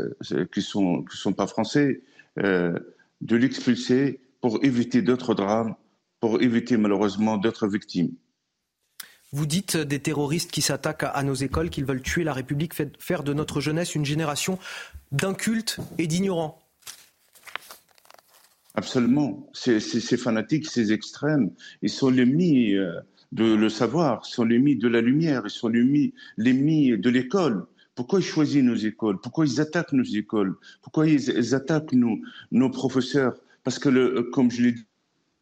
[SPEAKER 30] qui sont qui sont pas français, de l'expulser pour éviter d'autres drames, pour éviter malheureusement d'autres victimes.
[SPEAKER 2] Vous dites des terroristes qui s'attaquent à nos écoles, qu'ils veulent tuer la République, faire de notre jeunesse une génération d'incultes et d'ignorants.
[SPEAKER 30] Absolument. Ces, fanatiques, ces extrêmes, ils sont l'ennemi euh, de le savoir, ils sont l'ennemi de la lumière, ils sont l'ennemi de l'école. Pourquoi ils choisissent nos écoles? Pourquoi ils attaquent nos écoles? Pourquoi ils, attaquent nos, nos professeurs? Parce que, le, comme je l'ai dit,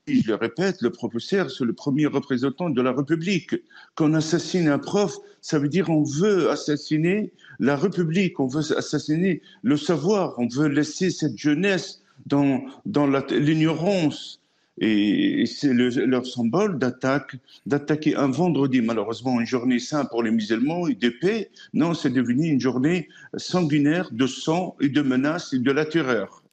[SPEAKER 30] je le répète, le professeur, c'est le premier représentant de la République. Quand on assassine un prof, ça veut dire on veut assassiner la République, on veut assassiner le savoir, on veut laisser cette jeunesse dans, dans l'ignorance. Et c'est leur symbole d'attaque, d'attaquer un vendredi, malheureusement, une journée sainte pour les musulmans et de paix. Non, c'est devenu une journée sanguinaire de sang et de menaces et de la terreur.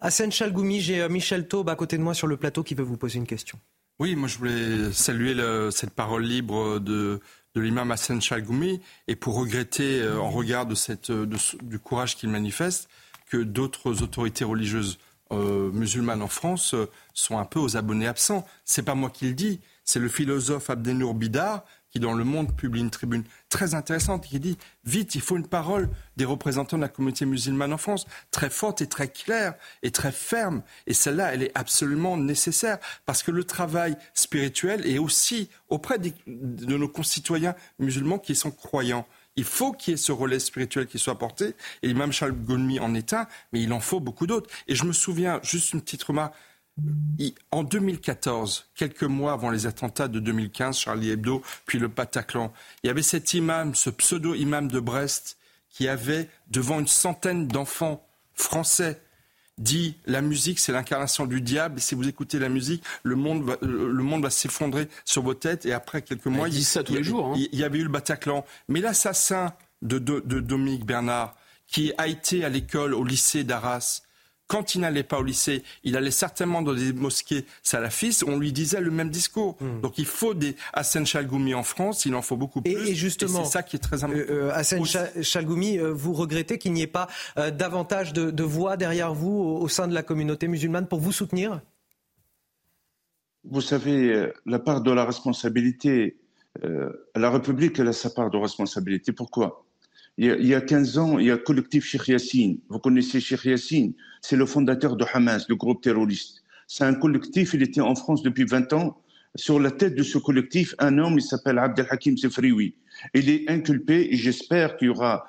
[SPEAKER 2] Hassan Chalgoumi, j'ai euh, Michel Taube à côté de moi sur le plateau qui veut vous poser une question.
[SPEAKER 5] Oui, moi je voulais saluer cette parole libre de, de l'imam Hassan Chalgoumi et pour regretter, euh, en regard de cette, du courage qu'il manifeste, que d'autres autorités religieuses euh, musulmanes en France sont un peu aux abonnés absents. C'est pas moi qui le dis, c'est le philosophe Abdenour Bidar qui dans Le Monde publie une tribune très intéressante qui dit vite, il faut une parole des représentants de la communauté musulmane en France, très forte et très claire et très ferme. Et celle-là, elle est absolument nécessaire parce que le travail spirituel est aussi auprès de nos concitoyens musulmans qui sont croyants. Il faut qu'il y ait ce relais spirituel qui soit porté. Et l'imam Charles Goulmi en est un, mais il en faut beaucoup d'autres. Et je me souviens, juste une petite remarque, en 2014, quelques mois avant les attentats de 2015, Charlie Hebdo, puis le Bataclan, il y avait cet imam, ce pseudo-imam de Brest, qui avait, devant une centaine d'enfants français, dit la musique c'est l'incarnation du diable si vous écoutez la musique le monde va, le monde va s'effondrer sur vos têtes et après quelques mois
[SPEAKER 29] il, ça tous les jours,
[SPEAKER 5] hein. il, y avait eu le Bataclan mais l'assassin de, de Dominique Bernard qui a été à l'école au lycée d'Arras quand il n'allait pas au lycée, il allait certainement dans des mosquées salafistes, on lui disait le même discours. Hmm. Donc il faut des Hassan Chalgoumi en France, il en faut beaucoup plus.
[SPEAKER 2] Et, justement,
[SPEAKER 5] c'est ça qui est très important. Euh,
[SPEAKER 2] euh Hassan Chalgoumi, euh, vous regrettez qu'il n'y ait pas euh, davantage de, voix derrière vous au, sein de la communauté musulmane pour vous soutenir?
[SPEAKER 30] Vous savez, la part de la responsabilité, la République, elle a sa part de responsabilité. Pourquoi? Il y, a, 15 ans, il y a le collectif Sheikh Yassine. Vous connaissez Sheikh Yassine? C'est le fondateur de Hamas, le groupe terroriste. C'est un collectif, il était en France depuis 20 ans. Sur la tête de ce collectif, un homme, il s'appelle Abdelhakim Sefrioui. Il est inculpé et j'espère qu'il y aura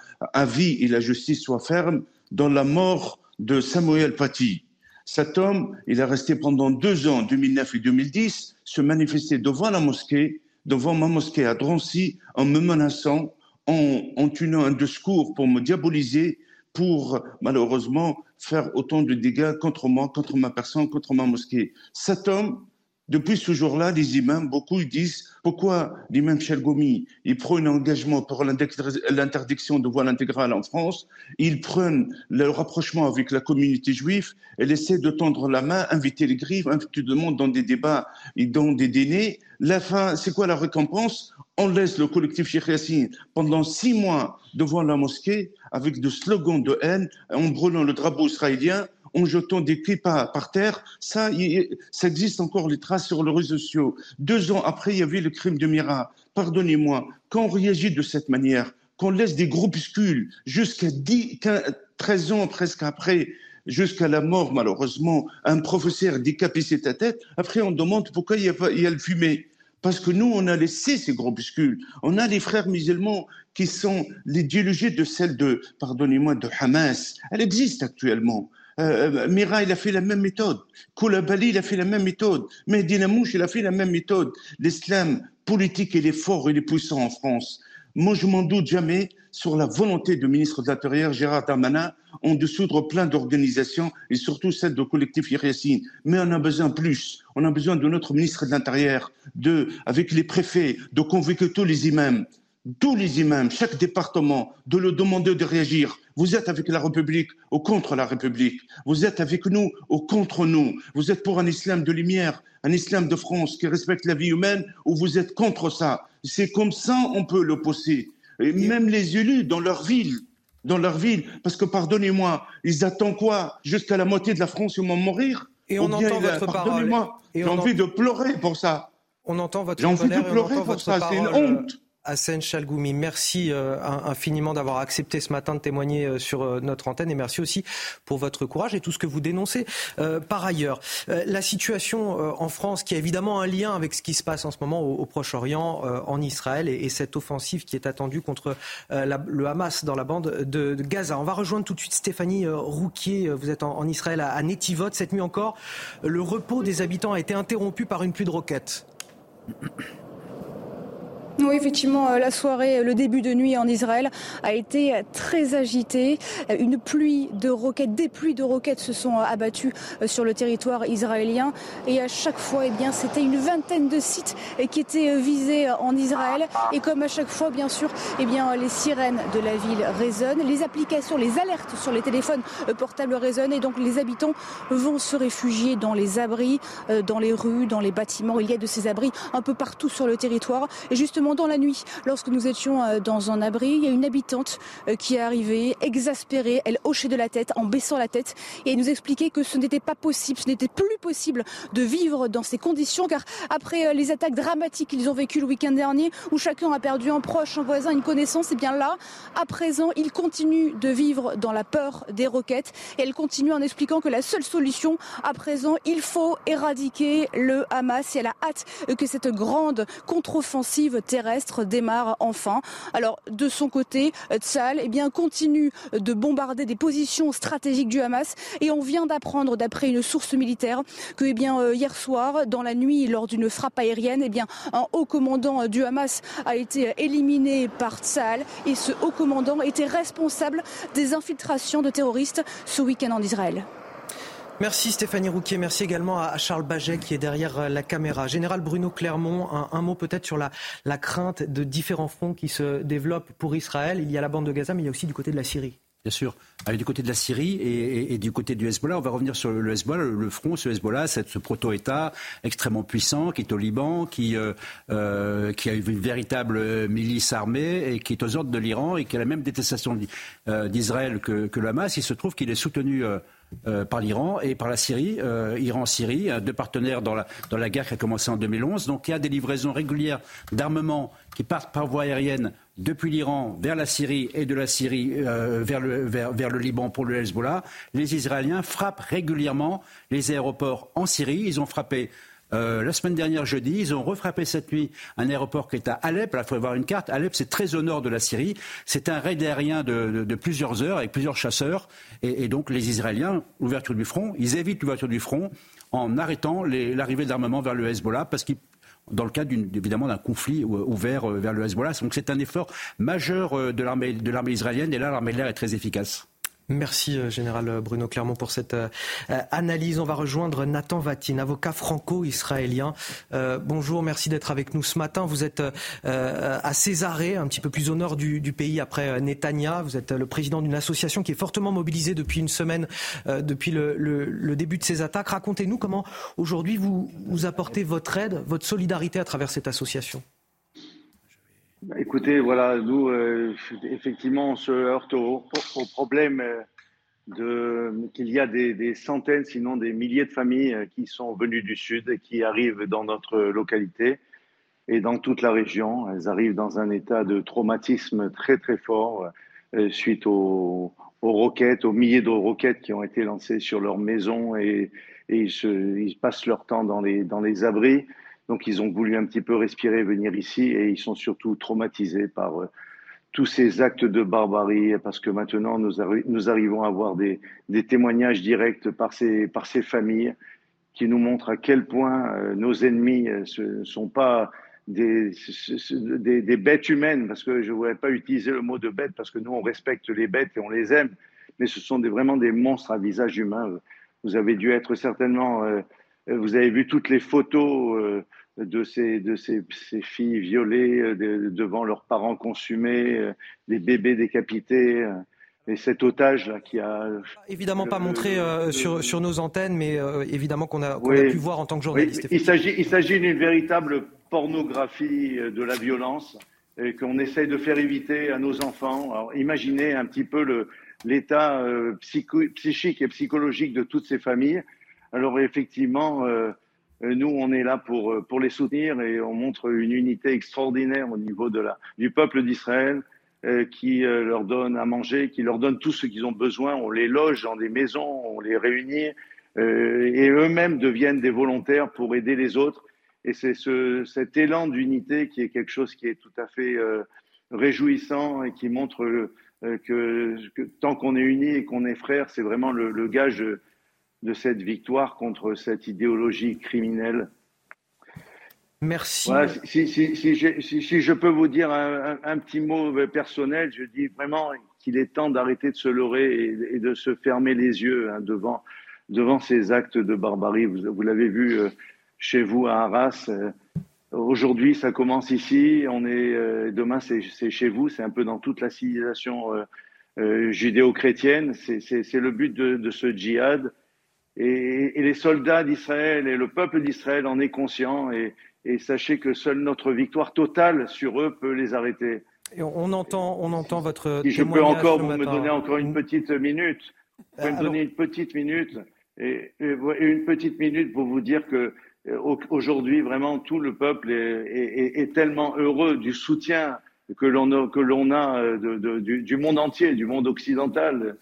[SPEAKER 30] vie et la justice soit ferme dans la mort de Samuel Paty. Cet homme, il a resté pendant deux ans, 2009 et 2010, se manifester devant la mosquée, devant ma mosquée à Drancy, en me menaçant, en, tenant un discours pour me diaboliser, pour malheureusement faire autant de dégâts contre moi, contre ma personne, contre ma mosquée. Cet homme, depuis ce jour-là, les imams, beaucoup disent pourquoi l'imam Chalgoumi, il prend un engagement pour l'interdiction de voile intégrale en France, il prend le rapprochement avec la communauté juive, elle essaie de tendre la main, inviter les griffes, inviter le monde dans des débats et dans des dîners. La fin, c'est quoi la récompense? On laisse le collectif Cheikh Yassine pendant six mois devant la mosquée avec des slogans de haine, en brûlant le drapeau israélien en jetant des clips par, terre. Ça, ça existe encore les traces sur les réseaux sociaux. Deux ans après, il y avait le crime de Mira. Pardonnez-moi, quand on réagit de cette manière, qu'on laisse des groupuscules jusqu'à 10, 13 ans presque après, jusqu'à la mort malheureusement, un professeur décapité sa tête, après on demande pourquoi il y a, il y a le fumé. Parce que nous, on a laissé ces groupuscules. On a les frères musulmans qui sont l'idéologie de celle de, pardonnez-moi, de Hamas. Elle existe actuellement. Euh, euh, Mira, il a fait la même méthode. Koulibaly, il a fait la même méthode. Mehdi Namouche, il a fait la même méthode. L'islam politique, il est fort, il est puissant en France. Moi, je m'en doute jamais sur la volonté du ministre de l'Intérieur, Gérard Darmanin, en dissoudre plein d'organisations et surtout celle du collectif Yassine. Mais on a besoin plus. On a besoin de notre ministre de l'Intérieur, de, avec les préfets, de convoquer tous les imams, tous les imams, chaque département, de le demander de réagir. Vous êtes avec la République ou contre la République. Vous êtes avec nous ou contre nous. Vous êtes pour un islam de lumière, un islam de France qui respecte la vie humaine ou vous êtes contre ça. C'est comme ça on peut l'opposer. Et même les élus dans leur ville, dans leur ville, parce que pardonnez-moi, ils attendent quoi? Jusqu'à la moitié de la France, ils vont mourir?
[SPEAKER 2] Et on entend votre parole.
[SPEAKER 30] J'ai envie de pleurer pour ça.
[SPEAKER 2] On entend votre
[SPEAKER 30] J'ai envie de pleurer pour ça. C'est une honte.
[SPEAKER 2] Hassan Chalgoumi, merci euh, infiniment d'avoir accepté ce matin de témoigner euh, sur euh, notre antenne et merci aussi pour votre courage et tout ce que vous dénoncez. par ailleurs, la situation en France, qui a évidemment un lien avec ce qui se passe en ce moment au, Proche-Orient, en Israël, et, cette offensive qui est attendue contre le Hamas dans la bande de, Gaza. On va rejoindre tout de suite Stéphanie Rouquier. Vous êtes en, Israël à, à Netivot. Cette nuit encore, le repos des habitants a été interrompu par une pluie de roquettes.
[SPEAKER 31] Oui, effectivement, euh, la soirée, le début de nuit en Israël a été très agitée. Une pluie de roquettes, des pluies de roquettes se sont abattues euh, sur le territoire israélien. Et à chaque fois, eh bien, c'était une vingtaine de sites euh, qui étaient visés en Israël. Et comme à chaque fois, bien sûr, eh bien, les sirènes de la ville résonnent, les applications, les alertes sur les téléphones portables résonnent. Et donc, les habitants vont se réfugier dans les abris, dans les rues, dans les bâtiments. Il y a de ces abris un peu partout sur le territoire. Et justement, dans la nuit, lorsque nous étions euh, dans un abri, il y a une habitante euh, qui est arrivée, exaspérée, elle hochait de la tête, en baissant la tête, et nous expliquait que ce n'était pas possible, ce n'était plus possible de vivre dans ces conditions, car après euh, les attaques dramatiques qu'ils ont vécues le week-end dernier, où chacun a perdu un proche, un voisin, une connaissance, et bien là, à présent, ils continuent de vivre dans la peur des roquettes, et elle continue en expliquant que la seule solution, à présent, il faut éradiquer le Hamas, et elle a hâte que cette grande contre-offensive terrestre démarre enfin. Alors de son côté, Tsal eh continue de bombarder des positions stratégiques du Hamas et on vient d'apprendre d'après une source militaire que eh euh, hier soir, dans la nuit, lors d'une frappe aérienne, eh un haut commandant du Hamas a été éliminé par Tsal et ce haut commandant était responsable des infiltrations de terroristes ce week-end en Israël.
[SPEAKER 2] Merci Stéphanie Rouquier, merci également à Charles Baget qui est derrière euh, la caméra. Général Bruno Clermont, un, mot peut-être sur la, crainte de différents fronts qui se développent pour Israël. Il y a la bande de Gaza, mais il y a aussi du côté de la Syrie.
[SPEAKER 15] Bien sûr. du côté de la Syrie et, du côté du Hezbollah, on va revenir sur le Hezbollah, le front, ce Hezbollah, ce proto-État extrêmement puissant qui est au Liban, qui, euh, euh, qui a une véritable milice armée et qui est aux ordres de l'Iran et qui a la même détestation d'Israël que, que le Hamas. Il se trouve qu'il est soutenu par l'Iran et par la Syrie, euh, Iran-Syrie, deux partenaires dans la, dans la guerre qui a commencé en 2011. Donc il y a des livraisons régulières d'armement qui partent par voie aérienne depuis l'Iran vers la Syrie et de la Syrie euh, vers, le, vers, vers, le Liban pour le Hezbollah. Les Israéliens frappent régulièrement les aéroports en Syrie. Ils ont frappé euh, la semaine dernière, jeudi, ils ont refrappé cette nuit un aéroport qui est à Alep. il faut voir une carte. Alep, c'est très au nord de la Syrie. C'est un raid aérien de, plusieurs heures avec plusieurs chasseurs. Et, donc, les Israéliens, l'ouverture du front, ils évitent l'ouverture du front en arrêtant l'arrivée d'armement vers le Hezbollah parce qu'ils dans le cadre évidemment d'un conflit ouvert euh, vers le Hezbollah. Donc c'est un effort majeur euh, de l'armée israélienne et là l'armée de l'air est très efficace.
[SPEAKER 2] Merci, euh, Général Bruno Clermont, pour cette euh, analyse. On va rejoindre Nathan Vatine, avocat franco-israélien. Euh, bonjour, merci d'être avec nous ce matin. Vous êtes à Césarée, un petit peu plus au nord du, pays après Netanya. Vous êtes le président d'une association qui est fortement mobilisée depuis une semaine, depuis le, début de ces attaques. Racontez-nous comment aujourd'hui vous apportez votre aide, votre solidarité à travers cette association.
[SPEAKER 32] Bah, écoutez, voilà, nous, euh, effectivement, on se heurte au, problème euh, qu'il y a des, centaines, sinon des milliers de familles euh, qui sont venues du Sud et qui arrivent dans notre localité et dans toute la région. Elles arrivent dans un état de traumatisme très, très fort suite aux, roquettes, aux milliers de roquettes qui ont été lancées sur leurs maisons et, ils, se, ils, passent leur temps dans les abris. Donc ils ont voulu un petit peu respirer, venir ici, et ils sont surtout traumatisés par euh, tous ces actes de barbarie, parce que maintenant nous, arrivons à avoir des, témoignages directs par ces, par ces familles qui nous montrent à quel point euh, nos ennemis ne euh, sont pas des, des, bêtes humaines, parce que je ne voudrais pas utiliser le mot de bête, parce que nous on respecte les bêtes et on les aime, mais ce sont vraiment des monstres à visage humain. Vous avez dû être certainement, vous avez vu toutes les photos de ces, de ces, ces filles violées euh, devant leurs parents consumés, euh, des bébés décapités. Euh, et cet otage là qui a
[SPEAKER 2] évidemment pas montré sur, sur nos antennes, mais évidemment qu'on a, pu voir en tant que journaliste.
[SPEAKER 32] il s'agit il s'agit d'une véritable pornographie de la violence qu'on essaye de faire éviter à nos enfants. Alors, imaginez un petit peu l'état psychique et psychologique de toutes ces familles. Alors effectivement. Euh, nous, on est là pour, euh, pour les soutenir et on montre une unité extraordinaire au niveau de la, du peuple d'Israël euh, qui leur donne à manger, qui leur donne tout ce qu'ils ont besoin. On les loge dans des maisons, on les réunit et eux-mêmes deviennent des volontaires pour aider les autres. Et c'est ce, cet élan d'unité qui est quelque chose qui est tout à fait réjouissant et qui montre que, tant qu'on est unis et qu'on est frères, c'est vraiment le gage de cette victoire contre cette idéologie criminelle.
[SPEAKER 2] Merci.
[SPEAKER 32] si, si, si, si, je peux vous dire un, petit mot personnel, je dis vraiment qu'il est temps d'arrêter de se leurrer et, de se fermer les yeux hein, devant, devant ces actes de barbarie. Vous, vous l'avez vu euh, chez vous à Arras. Euh, aujourd'hui, ça commence ici. On est euh, demain, c'est chez vous. C'est un peu dans toute la civilisation judéo-chrétienne. C'est le but de, de ce djihad et, les soldats d'Israël et le peuple d'Israël en est conscient. Et, sachez que seule notre victoire totale sur eux peut les arrêter.
[SPEAKER 2] Et on entend, on entend votre.
[SPEAKER 32] Si je peux encore, vous me donner encore une petite minute. Vous pouvez me donner une petite minute et, une petite minute pour vous dire que euh, aujourd'hui, vraiment, tout le peuple est, tellement heureux du soutien que l'on a, que l'on a euh, du, monde entier, du monde occidental,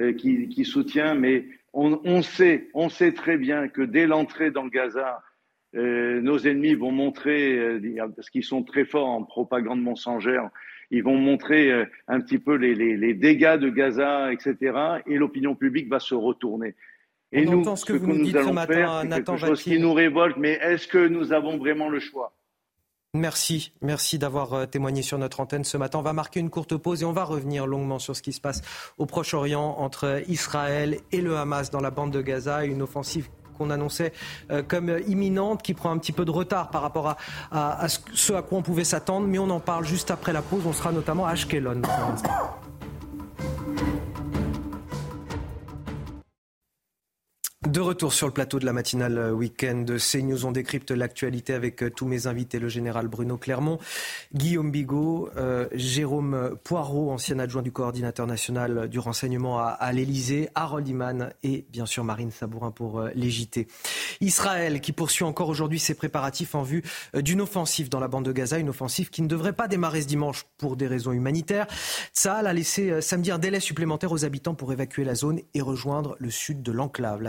[SPEAKER 32] euh, qui, qui soutient. Mais on, sait, on sait très bien que dès l'entrée dans Gaza, euh, nos ennemis vont montrer, euh, parce qu'ils sont très forts en propagande mensongère, ils vont montrer euh, un petit peu les, dégâts de Gaza, etc. Et l'opinion publique va se retourner. Et nous, ce que, nous allons faire, c'est quelque chose qui nous révolte. Mais est-ce que nous avons vraiment le choix?
[SPEAKER 2] Merci, merci d'avoir euh, témoigné sur notre antenne ce matin. On va marquer une courte pause et on va revenir longuement sur ce qui se passe au Proche-Orient entre Israël et le Hamas dans la bande de Gaza, une offensive qu'on annonçait euh, comme imminente, qui prend un petit peu de retard par rapport à, ce à quoi on pouvait s'attendre, mais on en parle juste après la pause. On sera notamment à Ashkelon. De retour sur le plateau de la matinale week-end de CNews, on décrypte l'actualité avec euh, tous mes invités, le général Bruno Clermont, Guillaume Bigot, euh, Jérôme Poirot, ancien adjoint du coordinateur national du renseignement à, l'Elysée, Harold Iman et bien sûr Marine Sabourin pour euh, Israël qui poursuit encore aujourd'hui ses préparatifs en vue d'une offensive dans la bande de Gaza, une offensive qui ne devrait pas démarrer ce dimanche pour des raisons humanitaires. Tsahal a laissé samedi un délai supplémentaire aux habitants pour évacuer la zone et rejoindre le sud de l'enclave.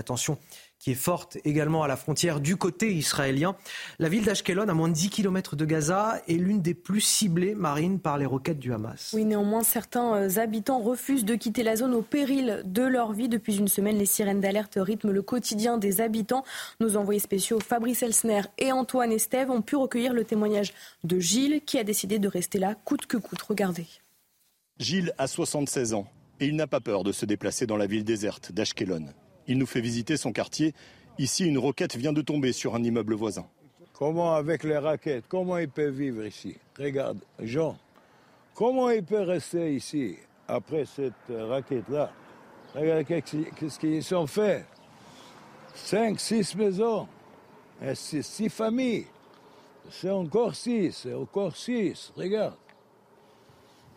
[SPEAKER 2] Qui est forte également à la frontière du côté israélien. La ville d'Ashkelon, à moins de 10 km de Gaza, est l'une des plus ciblées marines par les roquettes du Hamas.
[SPEAKER 6] Oui, néanmoins, certains euh, habitants refusent de quitter la zone au péril de leur vie. Depuis une semaine, les sirènes d'alerte rythment le quotidien des habitants. Nos envoyés spéciaux Fabrice Elsner et Antoine Estève ont pu recueillir le témoignage de Gilles qui a décidé de rester là coûte que coûte. Regardez.
[SPEAKER 33] Gilles a 76 ans.
[SPEAKER 18] Et il n'a pas peur de se déplacer dans la ville déserte d'Ashkelon. Il nous fait visiter son quartier. Ici, une roquette vient de tomber sur un immeuble voisin.
[SPEAKER 19] Comment avec les raquettes Comment il peut vivre ici? Regarde, Jean, comment il peut rester ici après cette raquette-là? Regarde qu'est-ce qu'ils ont fait. Cinq, six maisons, et six familles. C'est encore six, c'est encore six. Regarde.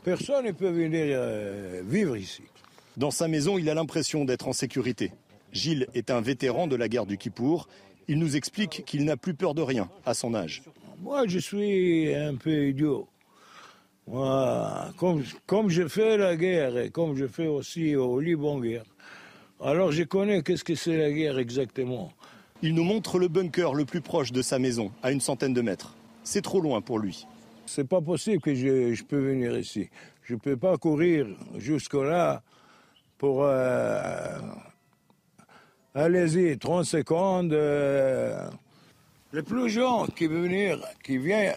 [SPEAKER 19] Personne ne peut venir euh, vivre ici.
[SPEAKER 18] Dans sa maison, il a l'impression d'être en sécurité. Gilles est un vétéran de la guerre du Kippour. Il nous explique qu'il n'a plus peur de rien à son âge.
[SPEAKER 19] Moi, je suis un peu idiot. Moi, comme, comme je fais la guerre et comme je fais aussi au Liban guerre, alors je connais qu'est-ce que c'est la guerre exactement.
[SPEAKER 18] Il nous montre le bunker le plus proche de sa maison, à une centaine de mètres. C'est trop loin pour lui.
[SPEAKER 19] C'est pas possible que je, je, peux venir ici. Je peux pas courir jusque-là pour euh, Allez-y, 30 secondes. Euh, les plus gens qui venir, qui viennent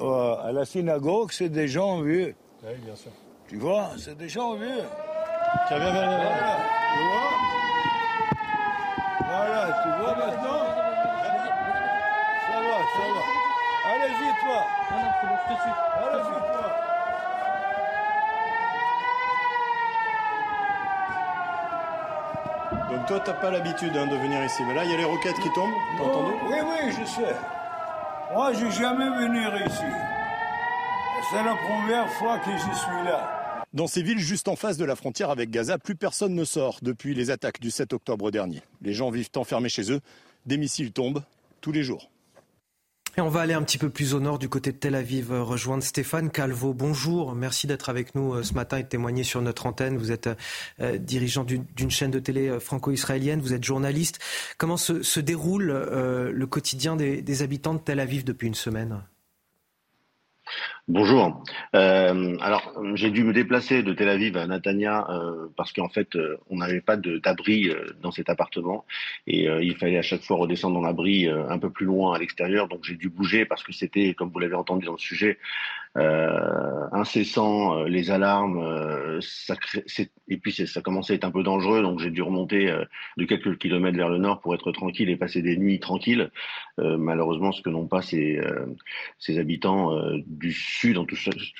[SPEAKER 19] euh, à la synagogue, c'est des gens vieux.
[SPEAKER 34] Oui, bien sûr.
[SPEAKER 19] Tu vois, c'est des gens vieux.
[SPEAKER 34] Tiens, viens, viens, viens.
[SPEAKER 19] Voilà, tu vois Voilà, tu vois maintenant Ça va, ça va. Allez-y, toi. Allez-y, toi.
[SPEAKER 18] Toi, t'as pas l'habitude hein, de venir ici. Mais là, il y a les roquettes qui tombent, t'as entendu?
[SPEAKER 19] Oui, oui, je sais. Moi, je jamais venir ici. C'est la première fois que je suis là.
[SPEAKER 18] Dans ces villes juste en face de la frontière avec Gaza, plus personne ne sort depuis les attaques du 7 octobre dernier. Les gens vivent enfermés chez eux. Des missiles tombent tous les jours.
[SPEAKER 2] Et on va aller un petit peu plus au nord du côté de Tel Aviv, euh, rejoindre Stéphane Calvo. Bonjour, merci d'être avec nous euh, ce matin et de témoigner sur notre antenne. Vous êtes euh, dirigeant d'une chaîne de télé franco-israélienne, vous êtes journaliste. Comment se, déroule le quotidien des habitants de Tel Aviv depuis une semaine?
[SPEAKER 35] Bonjour. Euh, alors, j'ai dû me déplacer de Tel Aviv à Natania euh, parce qu'en fait, euh, on n'avait pas d'abri dans cet appartement et il fallait à chaque fois redescendre dans l'abri euh, un peu plus loin à l'extérieur. Donc, j'ai dû bouger parce que c'était, comme vous l'avez entendu dans le sujet, incessant, les alarmes, ça crée, et puis ça commençait à être un peu dangereux. Donc, j'ai dû remonter de quelques kilomètres vers le nord pour être tranquille et passer des nuits tranquilles. malheureusement, ce que n'ont pas ces, ces habitants du sud, en tout,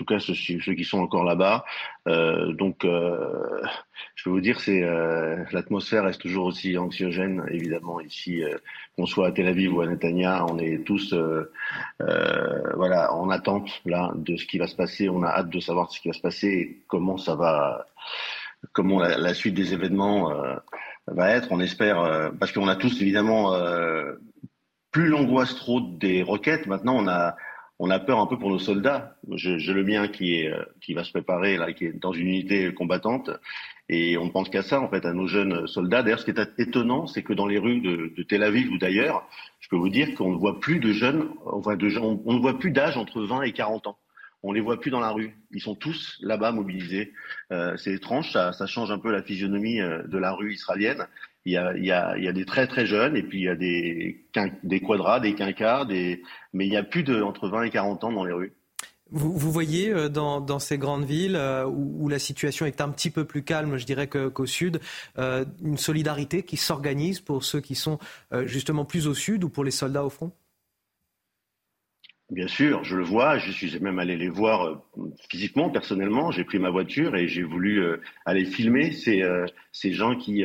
[SPEAKER 35] cas ceux, qui sont encore là-bas. Euh, donc, euh, je peux vous dire, c'est euh, l'atmosphère reste toujours aussi anxiogène, évidemment ici, qu'on soit à Tel Aviv ou à Netanya, on est tous, voilà, en attente là de ce qui va se passer. On a hâte de savoir ce qui va se passer et comment ça va, comment la, la suite des événements va être. On espère, parce qu'on a tous évidemment plus l'angoisse trop des roquettes. Maintenant, on a on a peur un peu pour nos soldats. J'ai le mien qui est qui va se préparer là, qui est dans une unité combattante, et on pense qu'à ça en fait, à nos jeunes soldats. D'ailleurs, ce qui est étonnant, c'est que dans les rues de, Tel Aviv ou d'ailleurs, je peux vous dire qu'on ne voit plus de jeunes, on, de, on, ne voit plus d'âge entre 20 et 40 ans. On les voit plus dans la rue. Ils sont tous là-bas mobilisés. Euh, c'est étrange, ça, ça, change un peu la physionomie de la rue israélienne. Il y, a, il, y a, il y a des très très jeunes et puis il y a des, des quadras, des quinquars, des... mais il n'y a plus de entre 20 et 40 ans dans les rues.
[SPEAKER 2] Vous, vous voyez euh, dans, dans, ces grandes villes euh, où, où, la situation est un petit peu plus calme, je dirais, qu'au qu sud, euh, une solidarité qui s'organise pour ceux qui sont justement plus au sud ou pour les soldats au front?
[SPEAKER 35] Bien sûr, je le vois. Je suis même allé les voir physiquement, personnellement. J'ai pris ma voiture et j'ai voulu aller filmer ces, ces gens qui,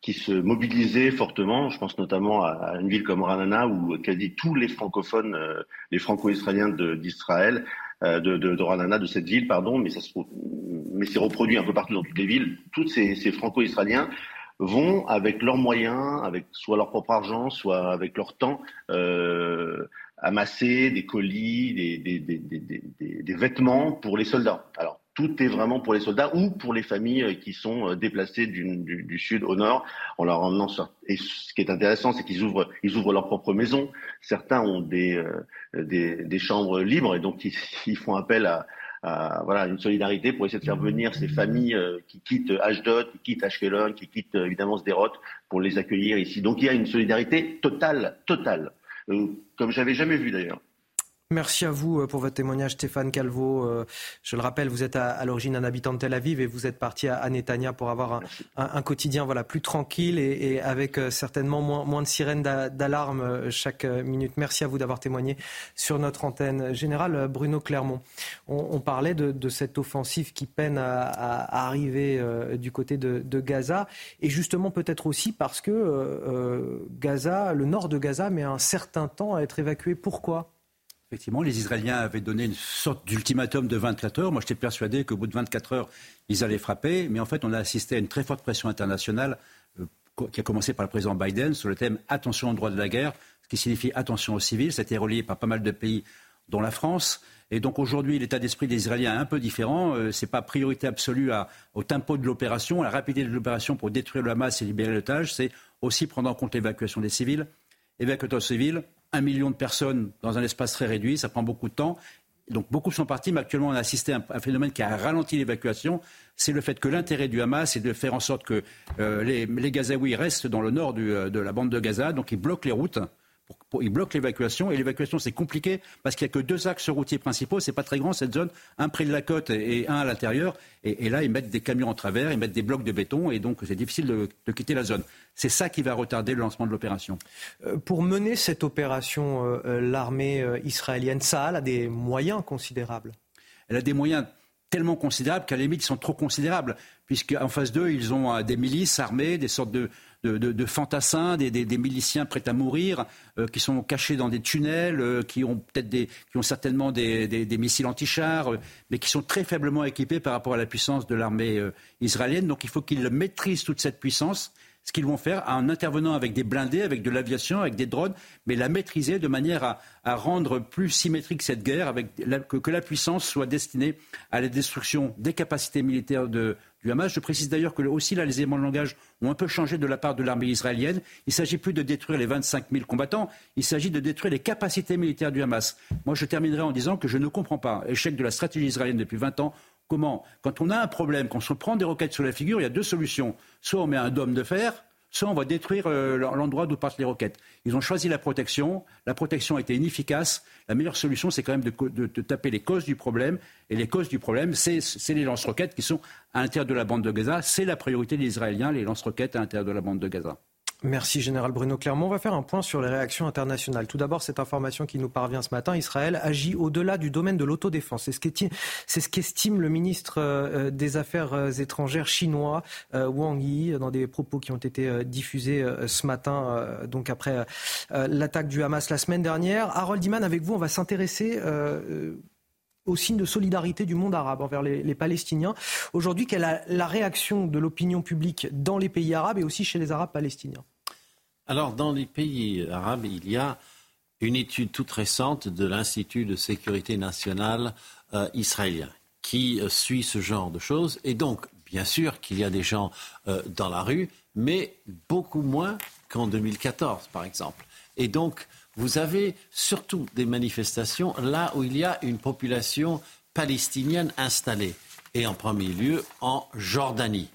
[SPEAKER 35] qui se mobilisaient fortement. Je pense notamment à, une ville comme Ranana où quasi tous les francophones, les franco-israéliens d'Israël, de, de, de, Ranana, de cette ville, pardon, mais ça se, mais c'est reproduit un peu partout dans toutes les villes. Tous ces, ces franco-israéliens vont avec leurs moyens, avec soit leur propre argent, soit avec leur temps, euh, amasser des colis, des, des, des, des, vêtements pour les soldats. Alors, tout est vraiment pour les soldats ou pour les familles qui sont déplacées du, sud au nord en leur emmenant. Et ce qui est intéressant, c'est qu'ils ouvrent, ils ouvrent leur propre maison. Certains ont des, euh, des, des, chambres libres et donc ils, font appel à, voilà, une solidarité pour essayer de faire venir ces familles euh, qui quittent Ashdod, qui quittent Ashkelon, qui quittent euh, évidemment Sderot pour les accueillir ici. Donc il y a une solidarité totale, totale. Euh, comme j'avais jamais vu d'ailleurs.
[SPEAKER 2] Merci à vous euh, pour votre témoignage, Stéphane Calvo. Euh, je le rappelle, vous êtes à, l'origine un habitant de Tel Aviv et vous êtes parti à, Netanya pour avoir un, quotidien voilà, plus tranquille et, avec euh, certainement moins, de sirènes d'alarme chaque minute. Merci à vous d'avoir témoigné sur notre antenne. Général Bruno Clermont, on, parlait de, cette offensive qui peine à, arriver du côté de, Gaza et justement peut-être aussi parce que Gaza, le nord de Gaza, met un certain temps à être évacué. Pourquoi?
[SPEAKER 15] Effectivement, les Israéliens avaient donné une sorte d'ultimatum de 24 heures. Moi, j'étais persuadé qu'au bout de 24 heures, ils allaient frapper. Mais en fait, on a assisté à une très forte pression internationale euh, qui a commencé par le président Biden sur le thème attention aux droits de la guerre, ce qui signifie attention aux civils. Ça a été relié par pas mal de pays, dont la France. Et donc aujourd'hui, l'état d'esprit des Israéliens est un peu différent. Euh, Ce n'est pas priorité absolue au tempo de l'opération, à la rapidité de l'opération pour détruire le Hamas et libérer l'otage. C'est aussi prendre en compte l'évacuation des civils. Évacuation civils, un million de personnes dans un espace très réduit, ça prend beaucoup de temps. Donc beaucoup sont partis, mais actuellement on a assisté à un phénomène qui a ralenti l'évacuation. C'est le fait que l'intérêt du Hamas est de faire en sorte que euh, les, Gazaouis restent dans le nord euh, de la bande de Gaza, donc ils bloquent les routes ils bloquent l'évacuation. Et l'évacuation, c'est compliqué parce qu'il n'y a que deux axes routiers principaux. C'est pas très grand cette zone, un près de la côte et un à l'intérieur. Et, là, ils mettent des camions en travers, ils mettent des blocs de béton, et donc c'est difficile de, quitter la zone. C'est ça qui va retarder le lancement de l'opération.
[SPEAKER 2] Euh, pour mener cette opération, euh, euh, l'armée israélienne, ça a des moyens considérables.
[SPEAKER 15] Elle a des moyens tellement considérables qu'à la limite, ils sont trop considérables, puisqu'en face d'eux, ils ont des milices armées, des sortes de, de, fantassins, des, miliciens prêts à mourir, euh, qui sont cachés dans des tunnels, euh, qui ont peut-être des, qui ont certainement des, missiles anti-chars, euh, mais qui sont très faiblement équipés par rapport à la puissance de l'armée israélienne. Donc il faut qu'ils maîtrisent toute cette puissance ce qu'ils vont faire en intervenant avec des blindés, avec de l'aviation, avec des drones, mais la maîtriser de manière à, rendre plus symétrique cette guerre, avec que, la puissance soit destinée à la destruction des capacités militaires du Hamas. Je précise d'ailleurs que aussi les éléments de langage ont un peu changé de la part de l'armée israélienne. Il ne s'agit plus de détruire les 25 000 combattants, il s'agit de détruire les capacités militaires du Hamas. Moi, je terminerai en disant que je ne comprends pas, échec de la stratégie israélienne depuis 20 ans, Comment Quand on a un problème, qu'on se prend des roquettes sur la figure, il y a deux solutions. Soit on met un dôme de fer, soit on va détruire euh, l'endroit d'où partent les roquettes. Ils ont choisi la protection. La protection a été inefficace. La meilleure solution, c'est quand même de, taper les causes du problème. Et les causes du problème, c'est les lance-roquettes qui sont à l'intérieur de la bande de Gaza. C'est la priorité des Israéliens, les lance-roquettes à l'intérieur de la bande de Gaza.
[SPEAKER 2] Merci Général Bruno Clermont. On va faire un point sur les réactions internationales. Tout d'abord, cette information qui nous parvient ce matin, Israël agit au-delà du domaine de l'autodéfense. C'est ce qu'estime le ministre euh, des Affaires euh, étrangères chinois, euh, Wang Yi, dans des propos qui ont été diffusés ce matin, donc après l'attaque du Hamas la semaine dernière. Harold Iman, avec vous, on va s'intéresser au signe de solidarité du monde arabe envers les, Palestiniens. Aujourd'hui, quelle est la réaction de l'opinion publique dans les pays arabes et aussi chez les Arabes palestiniens?
[SPEAKER 17] Alors, dans les pays arabes, il y a une étude toute récente de l'Institut de sécurité nationale euh, israélien qui euh, suit ce genre de choses. Et donc, bien sûr qu'il y a des gens euh, dans la rue, mais beaucoup moins qu'en 2014, par exemple. Et donc, vous avez surtout des manifestations là où il y a une population palestinienne installée, et en premier lieu en Jordanie,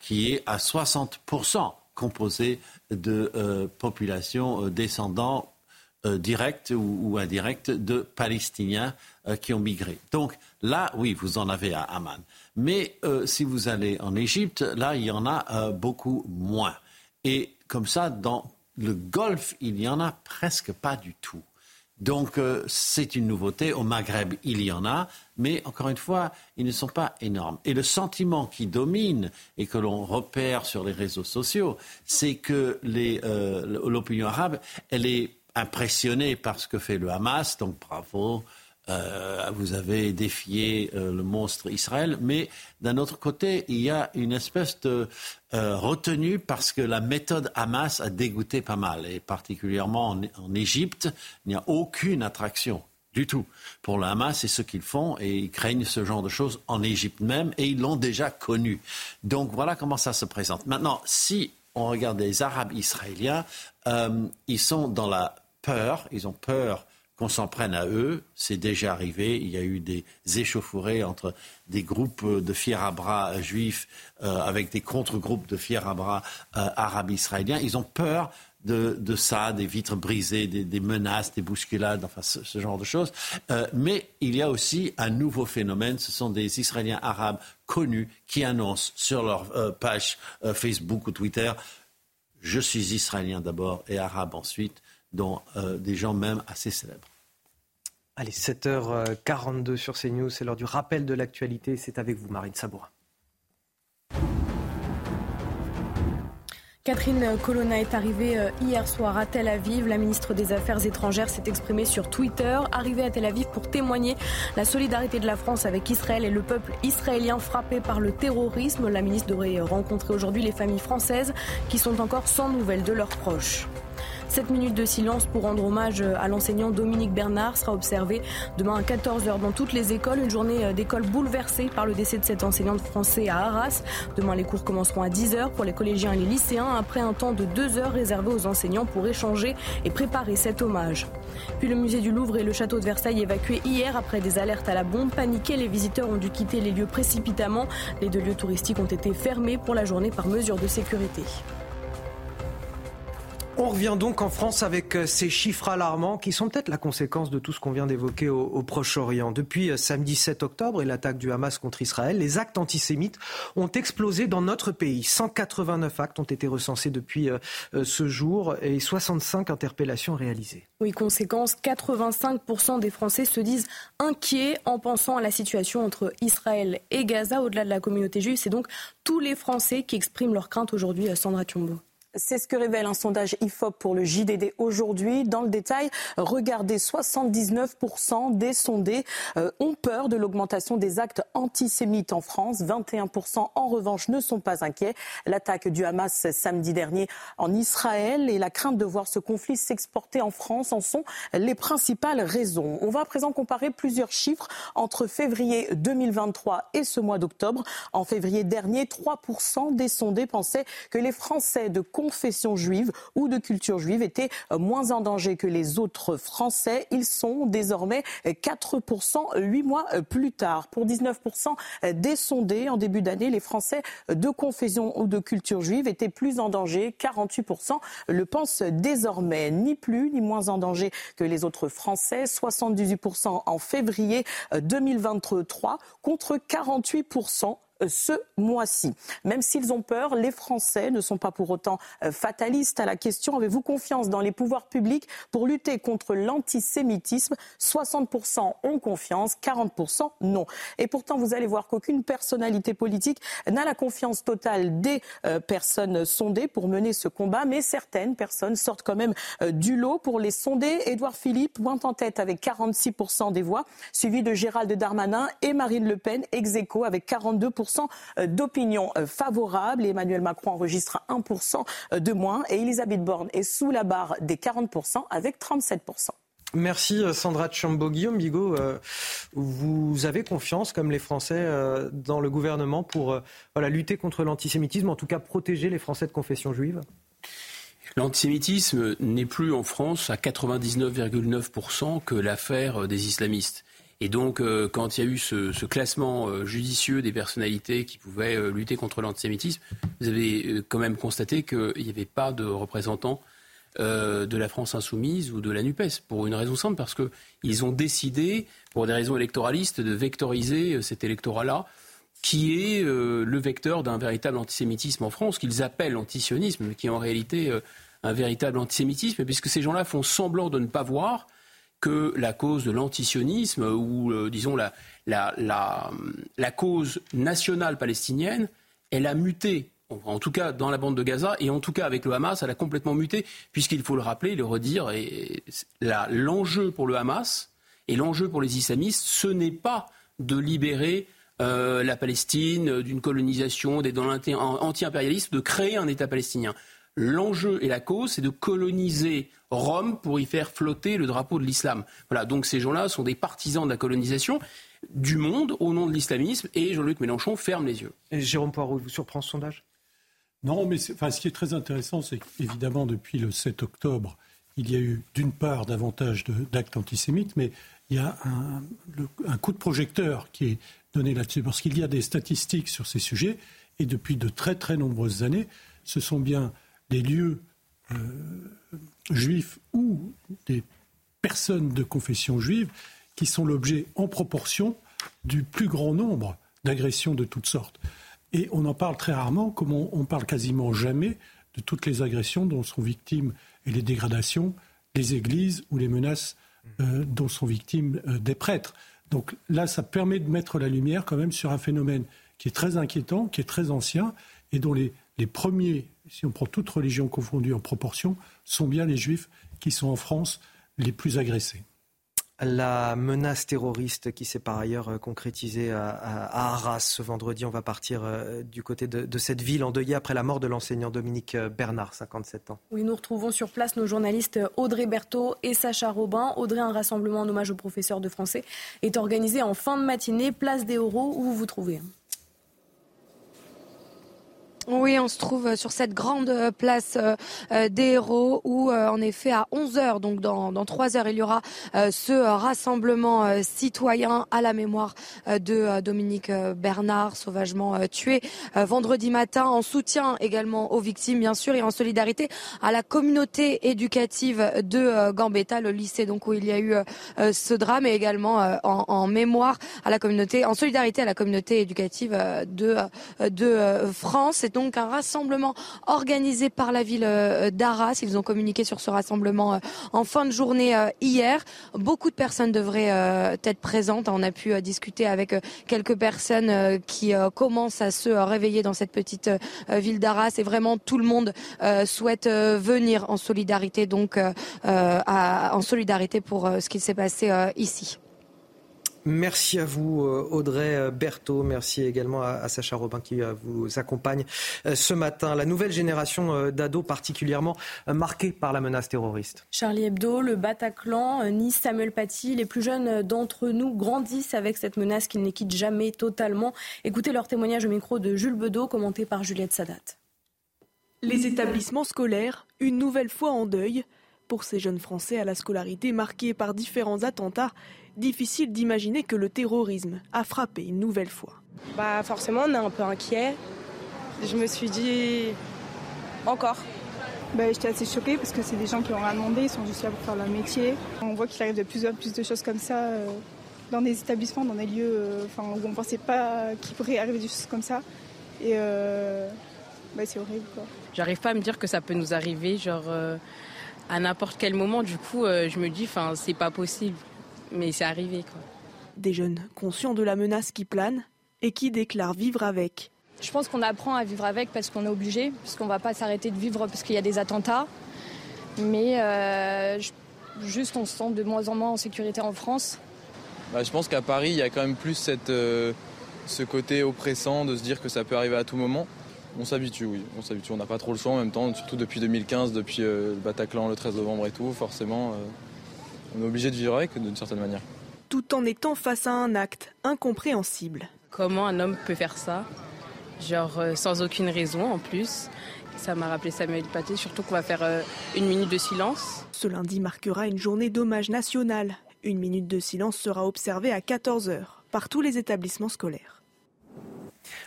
[SPEAKER 17] qui est à 60% composée de euh, populations euh, descendants euh, directs ou, indirects de Palestiniens qui ont migré. Donc là, oui, vous en avez à Amman. Mais si vous allez en Égypte, là, il y en a beaucoup moins. Et comme ça, dans le golf, il n'y en a presque pas du tout. Donc euh, c'est une nouveauté. Au Maghreb, il y en a, mais encore une fois, ils ne sont pas énormes. Et le sentiment qui domine et que l'on repère sur les réseaux sociaux, c'est que euh, l'opinion arabe, elle est impressionnée par ce que fait le Hamas, donc bravo, euh, vous avez défié euh, le monstre Israël, mais d'un autre côté, il y a une espèce de euh, retenue parce que la méthode Hamas a dégoûté pas mal, et particulièrement en, Égypte, il n'y a aucune attraction du tout pour le Hamas et ce qu'ils font, et ils craignent ce genre de choses en Égypte même, et ils l'ont déjà connu. Donc voilà comment ça se présente. Maintenant, si on regarde les Arabes israéliens, ils sont dans la peur, ils ont peur qu'on s'en prenne à eux. C'est déjà arrivé. Il y a eu des échauffourées entre des groupes de fiers à bras juifs euh, avec des contre-groupes de fiers à bras euh, arabes israéliens. Ils ont peur
[SPEAKER 36] de, ça, des vitres brisées, des, menaces, des bousculades, enfin ce, genre de choses. Euh, mais il y a aussi un nouveau phénomène. Ce sont des Israéliens arabes connus qui annoncent sur leur euh, page euh, Facebook ou Twitter je suis israélien d'abord et arabe ensuite, dont des gens même assez célèbres.
[SPEAKER 2] Allez, 7h42 sur CNews, c'est l'heure du rappel de l'actualité. C'est avec vous, Marine Sabourin.
[SPEAKER 6] Catherine Colonna est arrivée euh, hier soir à Tel Aviv. La ministre des Affaires étrangères s'est exprimée sur Twitter. Arrivée à Tel Aviv pour témoigner la solidarité de la France avec Israël et le peuple israélien frappé par le terrorisme. La ministre devrait rencontrer aujourd'hui les familles françaises qui sont encore sans nouvelles de leurs proches. Cette minute de silence pour rendre hommage à l'enseignant Dominique Bernard sera observée demain à 14h dans toutes les écoles. Une journée d'école bouleversée par le décès de cet enseignant de français à Arras. Demain, les cours commenceront à 10h pour les collégiens et les lycéens après un temps de 2 heures réservé aux enseignants pour échanger et préparer cet hommage. Puis le musée du Louvre et le château de Versailles évacués hier après des alertes à la bombe. Paniqués, les visiteurs ont dû quitter les lieux précipitamment. Les deux lieux touristiques ont été fermés pour la journée par mesure de sécurité.
[SPEAKER 2] On revient donc en France avec euh, ces chiffres alarmants qui sont peut-être la conséquence de tout ce qu'on vient d'évoquer au, Proche-Orient. Depuis euh, samedi 7 octobre et l'attaque du Hamas contre Israël, les actes antisémites ont explosé dans notre pays. 189 actes ont été recensés depuis euh, ce jour et 65 interpellations réalisées.
[SPEAKER 6] Oui, conséquence, 85% des Français se disent inquiets en pensant à la situation entre Israël et Gaza au-delà de la communauté juive. C'est donc tous les Français qui expriment leur crainte aujourd'hui, Sandra Thiombo.
[SPEAKER 24] C'est ce que révèle un sondage IFOP pour le JDD aujourd'hui. Dans le détail, regardez, 79% des sondés euh, ont peur de l'augmentation des actes antisémites en France. 21% en revanche ne sont pas inquiets. L'attaque du Hamas samedi dernier en Israël et la crainte de voir ce conflit s'exporter en France en sont les principales raisons. On va à présent comparer plusieurs chiffres entre février 2023 et ce mois d'octobre. En février dernier, 3% des sondés pensaient que les Français de confession juive ou de culture juive étaient euh, moins en danger que les autres Français. Ils sont désormais 4% huit mois euh, plus tard. Pour 19% euh, des sondés en début d'année, les Français de confession ou de culture juive étaient plus en danger. 48% le pensent désormais. Ni plus ni moins en danger que les autres Français. 78% en février 2023 contre 48% ce mois-ci. Même s'ils ont peur, les Français ne sont pas pour autant euh, fatalistes à la question avez-vous confiance dans les pouvoirs publics pour lutter contre l'antisémitisme? 60% ont confiance, 40% non. Et pourtant, vous allez voir qu'aucune personnalité politique n'a la confiance totale des euh, personnes sondées pour mener ce combat, mais certaines personnes sortent quand même euh, du lot pour les sonder. Édouard Philippe pointe en tête avec 46% des voix, suivi de Gérald Darmanin et Marine Le Pen, ex avec 42% euh, d'opinion euh, favorable. Emmanuel Macron enregistre 1% euh, de moins et Elisabeth Borne est sous la barre des 40% avec 37%.
[SPEAKER 2] Merci Sandra Chambo. Guillaume Bigot, vous avez confiance, comme les Français, dans le gouvernement pour voilà, lutter contre l'antisémitisme, en tout cas protéger les Français de confession juive?
[SPEAKER 29] L'antisémitisme n'est plus en France à 99,9% que l'affaire des islamistes. Et donc, euh, quand il y a eu ce, classement euh, judicieux des personnalités qui pouvaient euh, lutter contre l'antisémitisme, vous avez quand même constaté qu'il n'y avait pas de représentants de la France insoumise ou de la NUPES, pour une raison simple, parce qu'ils ont décidé, pour des raisons électoralistes, de vectoriser cet électorat-là, qui est le vecteur d'un véritable antisémitisme en France, qu'ils appellent l'antisionisme, mais qui est en réalité un véritable antisémitisme, puisque ces gens-là font semblant de ne pas voir que la cause de l'antisionisme ou, euh, disons, la, la, la, cause nationale palestinienne, elle a muté. En tout cas, dans la bande de Gaza, et en tout cas avec le Hamas, elle a complètement muté, puisqu'il faut le rappeler, le redire, et l'enjeu pour le Hamas et l'enjeu pour les islamistes, ce n'est pas de libérer euh, la Palestine d'une colonisation, d'être dans l'anti-impérialisme, de créer un État palestinien. L'enjeu et la cause, c'est de coloniser Rome pour y faire flotter le drapeau de l'islam. Voilà, donc ces gens-là sont des partisans de la colonisation du monde au nom de l'islamisme et Jean-Luc Mélenchon ferme les yeux.
[SPEAKER 2] Et Jérôme Poirot, vous surprend ce sondage?
[SPEAKER 26] Non, mais enfin, ce qui est très intéressant, c'est qu'évidemment, depuis le 7 octobre, il y a eu d'une part davantage d'actes antisémites, mais il y a un, un, coup de projecteur qui est donné là-dessus, parce qu'il y a des statistiques sur ces sujets, et depuis de très très nombreuses années, ce sont bien les lieux juifs ou des personnes de confession juive qui sont l'objet en proportion du plus grand nombre d'agressions de toutes sortes. Et on en parle très rarement, comme on, on parle quasiment jamais de toutes les agressions dont sont victimes et les dégradations les églises ou les menaces euh, dont sont victimes euh, des prêtres. Donc là, ça permet de mettre la lumière quand même sur un phénomène qui est très inquiétant, qui est très ancien et dont les, les premiers, si on prend toutes religions confondues en proportion, sont bien les juifs qui sont en France les plus agressés
[SPEAKER 2] la menace terroriste qui s'est par ailleurs euh, concrétisée à, Arras ce vendredi. On va partir euh, du côté de, cette ville endeuillée après la mort de l'enseignant Dominique euh, Bernard, 57 ans.
[SPEAKER 6] Oui, nous retrouvons sur place nos journalistes Audrey Berthaud et Sacha Robin. Audrey, un rassemblement en hommage au professeur de français est organisé en fin de matinée, place des Oraux, où vous vous trouvez.
[SPEAKER 37] Oui, on se trouve sur cette grande euh, place euh, euh, des héros où, en effet, à 11 heures, donc dans, dans 3 heures, il y aura ce rassemblement citoyen à la mémoire de Dominique Bernard, sauvagement tué vendredi matin, en soutien également aux victimes, bien sûr, et en solidarité à la communauté éducative de Gambetta, le lycée donc où il y a eu ce drame, et également en, mémoire à la communauté, en solidarité à la communauté éducative de, de France un rassemblement organisé par la ville euh, d'Arras. Ils ont communiqué sur ce rassemblement euh, en fin de journée euh, hier. Beaucoup de personnes devraient être présentes. On a pu discuter avec quelques personnes qui commencent à se réveiller dans cette petite ville d'Arras et vraiment tout le monde souhaite venir en solidarité donc en solidarité pour ce qui s'est passé ici.
[SPEAKER 2] Merci à vous, euh, Audrey euh, Berthaud. Merci également à, Sacha Robin qui euh, vous accompagne ce matin. La nouvelle génération d'ados particulièrement marquée par la menace terroriste.
[SPEAKER 6] Charlie Hebdo, le Bataclan, Nice, Samuel Paty, les plus jeunes d'entre nous grandissent avec cette menace qu'ils ne quittent jamais totalement. Écoutez leur témoignage au micro de Jules Bedeau, commenté par Juliette Sadat.
[SPEAKER 38] Les établissements scolaires, une nouvelle fois en deuil. Pour ces jeunes Français à la scolarité marquée par différents attentats, difficile d'imaginer que le terrorisme a frappé une nouvelle fois.
[SPEAKER 39] Bah forcément, on est un peu inquiet. Je me suis dit encore.
[SPEAKER 40] Bah, J'étais assez choquée parce que c'est des gens qui ont rien demandé, ils sont juste là pour faire leur métier. On voit qu'il arrive de plus en plus de choses comme ça euh, dans des établissements, dans des lieux euh, où on ne pensait pas qu'il pourrait arriver des choses comme ça. Et euh, bah, c'est horrible.
[SPEAKER 41] J'arrive pas à me dire que ça peut nous arriver, genre à n'importe quel moment. Du coup, je me dis, enfin, c'est pas possible mais c'est arrivé. Quoi.
[SPEAKER 38] Des jeunes conscients de la menace qui plane et qui déclarent vivre avec.
[SPEAKER 42] Je pense qu'on apprend à vivre avec parce qu'on est obligé, parce qu'on ne va pas s'arrêter de vivre parce qu'il y a des attentats. Mais euh, juste on se sent de moins en moins en sécurité en France.
[SPEAKER 43] Bah, je pense qu'à Paris, il y a quand même plus cette, euh, ce côté oppressant de se dire que ça peut arriver à tout moment. On s'habitue, oui, on s'habitue. On n'a pas trop le choix en même temps, surtout depuis 2015, depuis euh, le Bataclan le 13 novembre et tout, forcément on est obligé de vivre avec d'une certaine manière.
[SPEAKER 38] Tout en étant face à un acte incompréhensible.
[SPEAKER 41] Comment un homme peut faire ça? Genre euh, sans aucune raison en plus. Ça m'a rappelé Samuel Paté, surtout qu'on va faire euh, une minute de silence.
[SPEAKER 38] Ce lundi marquera une journée d'hommage national. Une minute de silence sera observée à 14h par tous les établissements scolaires.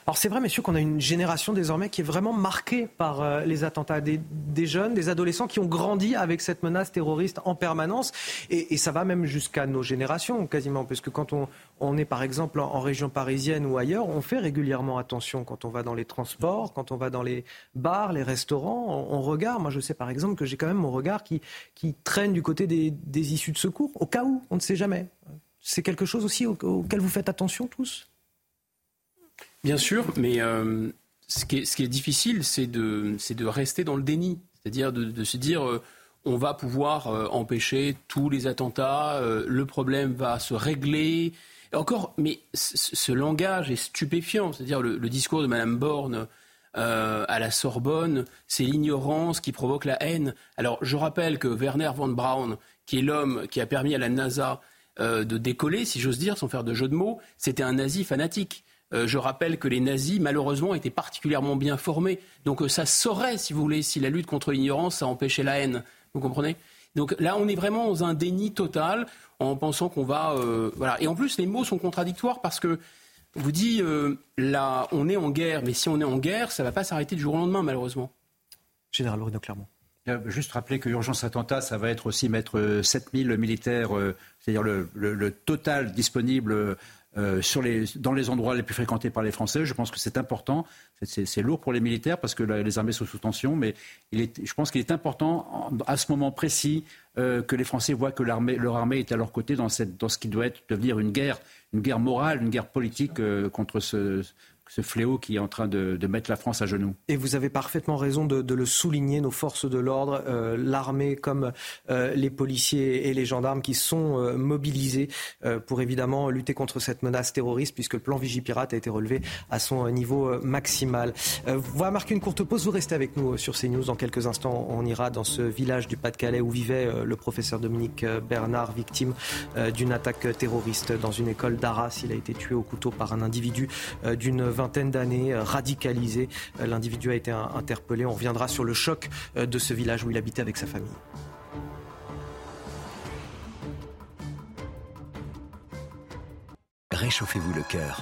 [SPEAKER 2] Alors c'est vrai, messieurs, qu'on a une génération désormais qui est vraiment marquée par euh, les attentats. Des, jeunes, des adolescents qui ont grandi avec cette menace terroriste en permanence. Et, ça va même jusqu'à nos générations, quasiment. Parce que quand on, est, par exemple, en, région parisienne ou ailleurs, on fait régulièrement attention quand on va dans les transports, quand on va dans les bars, les restaurants. On, regarde. Moi, je sais, par exemple, que j'ai quand même mon regard qui, traîne du côté des, issues de secours, au cas où, on ne sait jamais. C'est quelque chose aussi auquel vous faites attention tous?
[SPEAKER 29] Bien sûr, mais euh, ce, qui est, difficile, c'est de, rester dans le déni. C'est-à-dire de, se dire, euh, on va pouvoir euh, empêcher tous les attentats, le problème va se régler. encore, mais ce langage est stupéfiant. C'est-à-dire le, discours de Mme Borne à la Sorbonne, c'est l'ignorance qui provoque la haine. Alors je rappelle que Werner von Braun, qui est l'homme qui a permis à la NASA de décoller, si j'ose dire, sans faire de jeu de mots, c'était un nazi fanatique. Euh, je rappelle que les nazis, malheureusement, étaient particulièrement bien formés. Donc euh, ça saurait, si vous voulez, si la lutte contre l'ignorance, ça empêchait la haine. Vous comprenez? Donc là, on est vraiment dans un déni total en pensant qu'on va... Euh, voilà. Et en plus, les mots sont contradictoires parce que vous dit, là, on est en guerre, mais si on est en guerre, ça ne va pas s'arrêter du jour au lendemain, malheureusement.
[SPEAKER 2] Général Bruno Clermont.
[SPEAKER 15] Juste rappeler que l'urgence attentat, ça va être aussi mettre 7000 militaires, c'est-à-dire le, total disponible sur les, dans les endroits les plus fréquentés par les Français. Je pense que c'est important. C'est lourd pour les militaires parce que les armées sont sous tension, mais je pense qu'il est important à ce moment précis que les Français voient que leur armée est à leur côté dans, ce qui doit être, devenir une guerre, une guerre morale, une guerre politique contre ce, ce fléau qui est en train de, mettre la France à genoux.
[SPEAKER 2] Et vous avez parfaitement raison de, le souligner, nos forces de l'ordre, euh, l'armée comme euh, les policiers et les gendarmes qui sont euh, mobilisés pour évidemment lutter contre cette menace terroriste puisque le plan Vigipirate a été relevé à son niveau maximal. on va marquer une courte pause, vous restez avec nous sur CNews. Dans quelques instants, on ira dans ce village du Pas-de-Calais où vivait le professeur Dominique Bernard, victime d'une attaque terroriste dans une école d'Arras. Il a été tué au couteau par un individu d'une vingtaine d'années, euh, radicalisé. Euh, l'individu a été interpellé. On reviendra sur le choc euh, de ce village où il habitait avec sa famille.
[SPEAKER 4] Réchauffez-vous le cœur.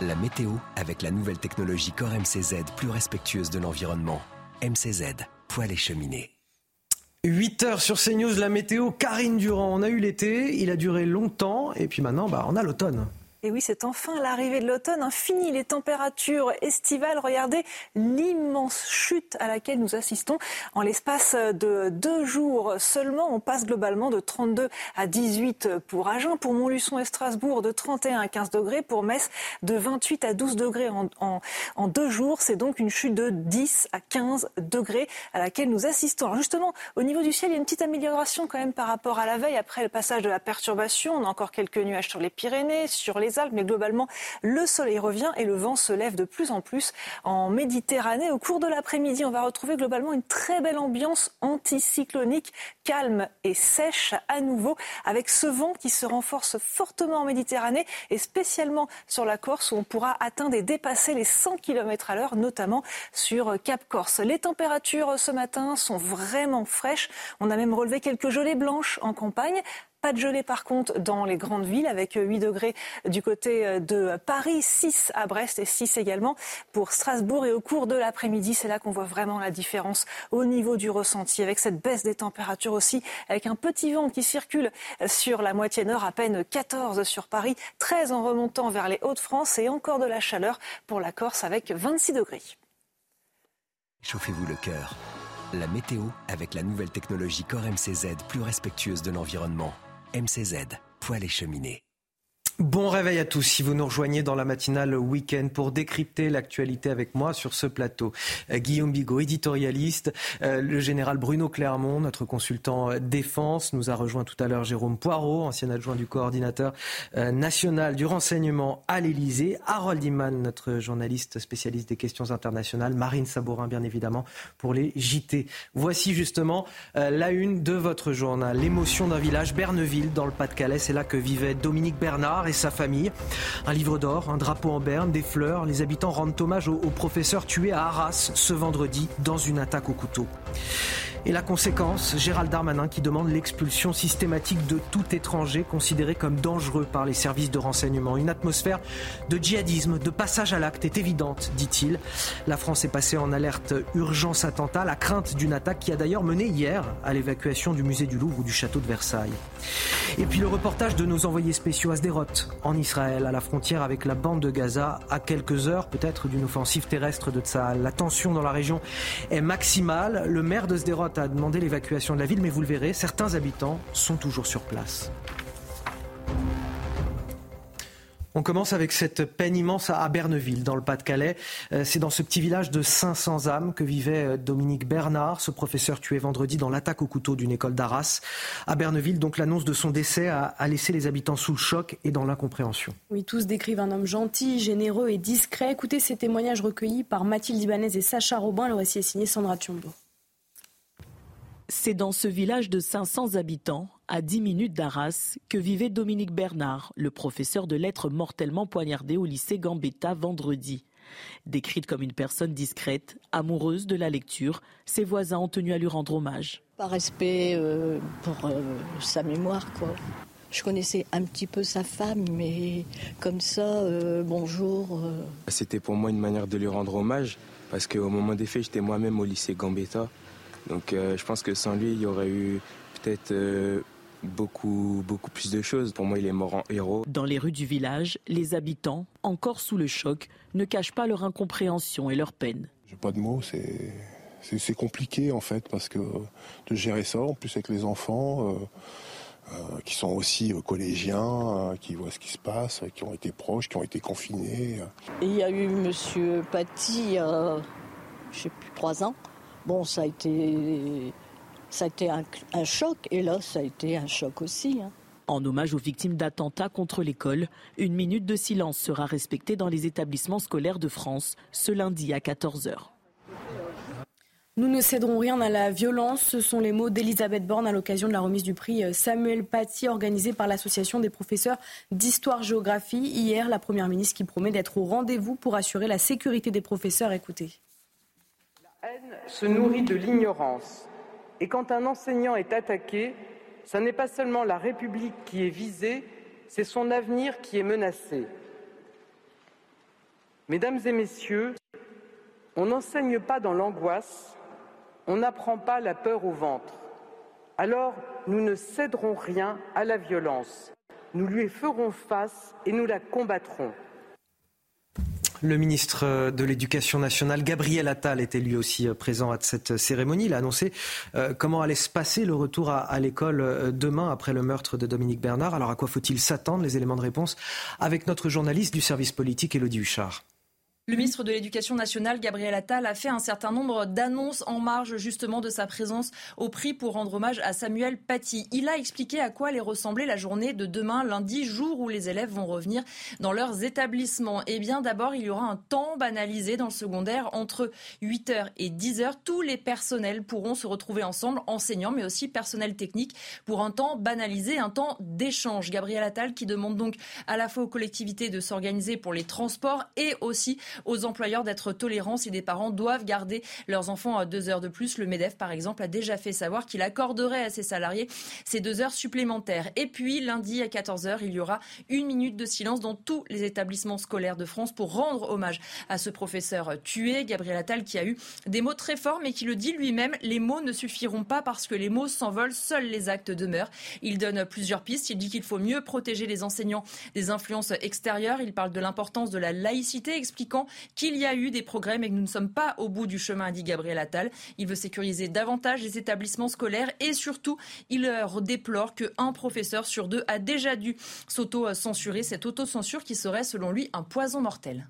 [SPEAKER 4] La météo avec la nouvelle technologie Core MCZ plus respectueuse de l'environnement. MCZ, poêle et cheminée.
[SPEAKER 2] 8 heures sur CNews, la météo, Karine Durand. On a eu l'été, il a duré longtemps, et puis maintenant, bah, on a l'automne.
[SPEAKER 3] Et oui, c'est enfin l'arrivée de l'automne. Fini les températures estivales. Regardez l'immense chute à laquelle nous assistons. En l'espace de deux jours seulement, on passe globalement de 32 à 18 pour Agen, pour Montluçon et Strasbourg, de 31 à 15 degrés, pour Metz, de 28 à 12 degrés en, en, deux jours. C'est donc une chute de 10 à 15 degrés à laquelle nous assistons. Alors justement, au niveau du ciel, il y a une petite amélioration quand même par rapport à la veille. Après le passage de la perturbation, on a encore quelques nuages sur les Pyrénées, sur les Mais globalement, le soleil revient et le vent se lève de plus en plus en Méditerranée. Au cours de l'après-midi, on va retrouver globalement une très belle ambiance anticyclonique, calme et sèche à nouveau, avec ce vent qui se renforce fortement en Méditerranée et spécialement sur la Corse où on pourra atteindre et dépasser les 100 km à l'heure, notamment sur Cap Corse. Les températures ce matin sont vraiment fraîches. On a même relevé quelques gelées blanches en campagne pas de gelée par contre dans les grandes villes avec 8 degrés du côté de Paris, 6 à Brest et 6 également pour Strasbourg. Et au cours de l'après-midi, c'est là qu'on voit vraiment la différence au niveau du ressenti avec cette baisse des températures aussi, avec un petit vent qui circule sur la moitié nord, à peine 14 sur Paris, 13 en remontant vers les Hauts-de-France et encore de la chaleur pour la Corse avec 26 degrés.
[SPEAKER 4] Chauffez-vous le cœur. La météo avec la nouvelle technologie Core MCZ plus respectueuse de l'environnement. MCZ, poêle et cheminée.
[SPEAKER 2] Bon réveil à tous. Si vous nous rejoignez dans la matinale week-end pour décrypter l'actualité avec moi sur ce plateau. Euh, Guillaume Bigot, éditorialiste, euh, le général Bruno Clermont, notre consultant euh, défense, nous a rejoint tout à l'heure Jérôme Poirot, ancien adjoint du coordinateur national du renseignement à l'Elysée, Harold Iman, notre journaliste spécialiste des questions internationales, Marine Sabourin bien évidemment pour les JT. Voici justement la une de votre journal, l'émotion d'un village Berneville dans le Pas-de-Calais, c'est là que vivait Dominique Bernard et sa famille. Un livre d'or, un drapeau en berne, des fleurs. Les habitants rendent hommage au, professeur tué à Arras ce vendredi dans une attaque au couteau. Et la conséquence, Gérald Darmanin qui demande l'expulsion systématique de tout étranger considéré comme dangereux par les services de renseignement. Une atmosphère de djihadisme, de passage à l'acte est évidente, dit-il. La France est passée en alerte urgence attentat, la crainte d'une attaque qui a d'ailleurs mené hier à l'évacuation du musée du Louvre ou du château de Versailles. Et puis le reportage de nos envoyés spéciaux à Sderot, en Israël, à la frontière avec la bande de Gaza, à quelques heures peut-être d'une offensive terrestre de Tsahal. La tension dans la région est maximale. Le maire de Sderot a demandé l'évacuation de la ville, mais vous le verrez, certains habitants sont toujours sur place. On commence avec cette peine immense à Berneville, dans le Pas-de-Calais. Euh, c'est dans ce petit village de 500 âmes que vivait euh, Dominique Bernard, ce professeur tué vendredi dans l'attaque au couteau d'une école d'Arras. À Berneville, donc l'annonce de son décès a, laissé les habitants sous le choc et dans l'incompréhension.
[SPEAKER 6] Oui, tous décrivent un homme gentil, généreux et discret. Écoutez ces témoignages recueillis par Mathilde Ibanez et Sacha Robin. Le récit est signé Sandra Thiombo.
[SPEAKER 7] C'est dans ce village de 500 habitants, à 10 minutes d'Arras, que vivait Dominique Bernard, le professeur de lettres mortellement poignardé au lycée Gambetta vendredi. Décrite comme une personne discrète, amoureuse de la lecture, ses voisins ont tenu à lui rendre hommage.
[SPEAKER 44] Par respect euh, pour euh, sa mémoire, quoi. Je connaissais un petit peu sa femme, mais comme ça, euh, bonjour.
[SPEAKER 9] C'était pour moi une manière de lui rendre hommage, parce qu'au moment des faits, j'étais moi-même au lycée Gambetta. Donc je pense que sans lui, il y aurait eu peut-être beaucoup, beaucoup plus de choses. Pour moi, il est mort en héros.
[SPEAKER 7] Dans les rues du village, les habitants, encore sous le choc, ne cachent pas leur incompréhension et leur peine.
[SPEAKER 25] J'ai pas de mots, c'est. C'est compliqué en fait parce que de gérer ça, en plus avec les enfants euh, euh, qui sont aussi euh, collégiens, qui voient ce qui se passe, qui ont été proches, qui ont été confinés.
[SPEAKER 45] il y a eu Monsieur Paty, je sais plus trois ans. Bon, ça a été ça a été un, choc et là, ça a été un choc aussi. Hein.
[SPEAKER 7] En hommage aux victimes d'attentats contre l'école, une minute de silence sera respectée dans les établissements scolaires de France ce lundi à 14h.
[SPEAKER 6] Nous ne céderons rien à la violence. Ce sont les mots d'Elisabeth Borne à l'occasion de la remise du prix euh, Samuel Paty organisé par l'Association des professeurs d'histoire-géographie. Hier, la Première ministre qui promet d'être au rendez-vous pour assurer la sécurité des professeurs. Écoutez.
[SPEAKER 27] Haine se nourrit de l'ignorance. Et quand un enseignant est attaqué, ce n'est pas seulement la République qui est visée, c'est son avenir qui est menacé. Mesdames et messieurs, on n'enseigne pas dans l'angoisse, on n'apprend pas la peur au ventre. Alors, nous ne céderons rien à la violence. Nous lui ferons face et nous la combattrons.
[SPEAKER 2] Le ministre de l'Éducation nationale, Gabriel Attal, était lui aussi euh, présent à cette cérémonie. Il a annoncé euh, comment allait se passer le retour à, l'école euh, demain après le meurtre de Dominique Bernard. Alors à quoi faut-il s'attendre? Les éléments de réponse avec notre journaliste du service politique, Elodie Huchard.
[SPEAKER 12] Le ministre de l'Éducation nationale, Gabriel Attal, a fait un certain nombre d'annonces en marge justement de sa présence au prix pour rendre hommage à Samuel Paty. Il a expliqué à quoi allait ressembler la journée de demain, lundi, jour où les élèves vont revenir dans leurs établissements. Eh bien, d'abord, il y aura un temps banalisé dans le secondaire entre 8h et 10h. Tous les personnels pourront se retrouver ensemble, enseignants, mais aussi personnel technique, pour un temps banalisé, un temps d'échange. Gabriel Attal qui demande donc à la fois aux collectivités de s'organiser pour les transports et aussi aux employeurs d'être tolérants si des parents doivent garder leurs enfants deux heures de plus. Le MEDEF, par exemple, a déjà fait savoir qu'il accorderait à ses salariés ces deux heures supplémentaires. Et puis, lundi à 14h, il y aura une minute de silence dans tous les établissements scolaires de France pour rendre hommage à ce professeur tué, Gabriel Attal, qui a eu des mots très forts, mais qui le dit lui-même, les mots ne suffiront pas parce que les mots s'envolent, seuls les actes demeurent. Il donne plusieurs pistes. Il dit qu'il faut mieux protéger les enseignants des influences extérieures. Il parle de l'importance de la laïcité, expliquant qu'il y a eu des progrès, mais que nous ne sommes pas au bout du chemin, a dit Gabriel Attal. Il veut sécuriser davantage les établissements scolaires et surtout, il déplore qu'un professeur sur deux a déjà dû s'auto-censurer, cette auto-censure qui serait, selon lui, un poison mortel.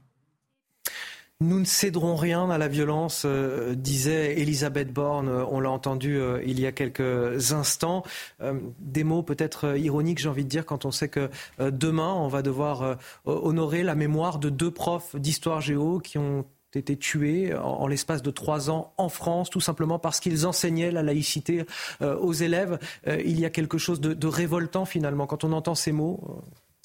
[SPEAKER 2] Nous ne céderons rien à la violence, euh, disait Elisabeth Borne. On l'a entendu euh, il y a quelques instants. Euh, des mots peut-être ironiques, j'ai envie de dire, quand on sait que demain, on va devoir honorer la mémoire de deux profs d'histoire géo qui ont été tués en, l'espace de trois ans en France, tout simplement parce qu'ils enseignaient la laïcité aux élèves. il y a quelque chose de, de révoltant finalement quand on entend ces mots.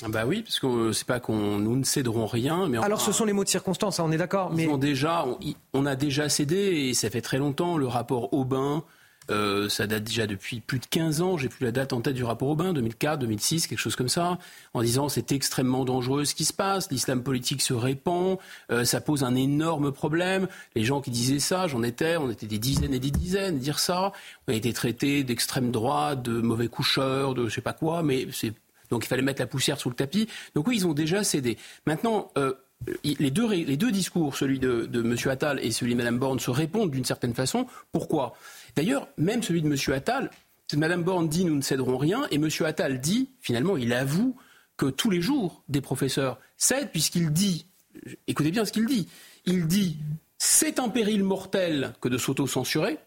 [SPEAKER 29] Bah oui, parce que euh, c'est pas qu'on nous ne céderons rien, mais
[SPEAKER 2] alors ce sont les mots de circonstance, hein, on est d'accord.
[SPEAKER 29] Mais déjà, on, a déjà cédé et ça fait très longtemps. Le rapport Aubin, euh, ça date déjà depuis plus de 15 ans. J'ai plus la date en tête du rapport Aubin, 2004, 2006, quelque chose comme ça, en disant c'est extrêmement dangereux ce qui se passe. L'islam politique se répand, euh, ça pose un énorme problème. Les gens qui disaient ça, j'en étais, on était des dizaines et des dizaines dire ça. On a été traités d'extrême droite, de mauvais coucheurs, de je sais pas quoi, mais c'est donc il fallait mettre la poussière sous le tapis. Donc oui, ils ont déjà cédé. Maintenant, euh, les, deux, discours, celui de, de M. Attal et celui de Mme Borne, se répondent d'une certaine façon. Pourquoi? D'ailleurs, même celui de M. Attal, Mme Borne dit nous ne céderons rien, et M. Attal dit, finalement, il avoue que tous les jours, des professeurs cèdent, puisqu'il dit, écoutez bien ce qu'il dit, il dit c'est un péril mortel que de s'auto-censurer,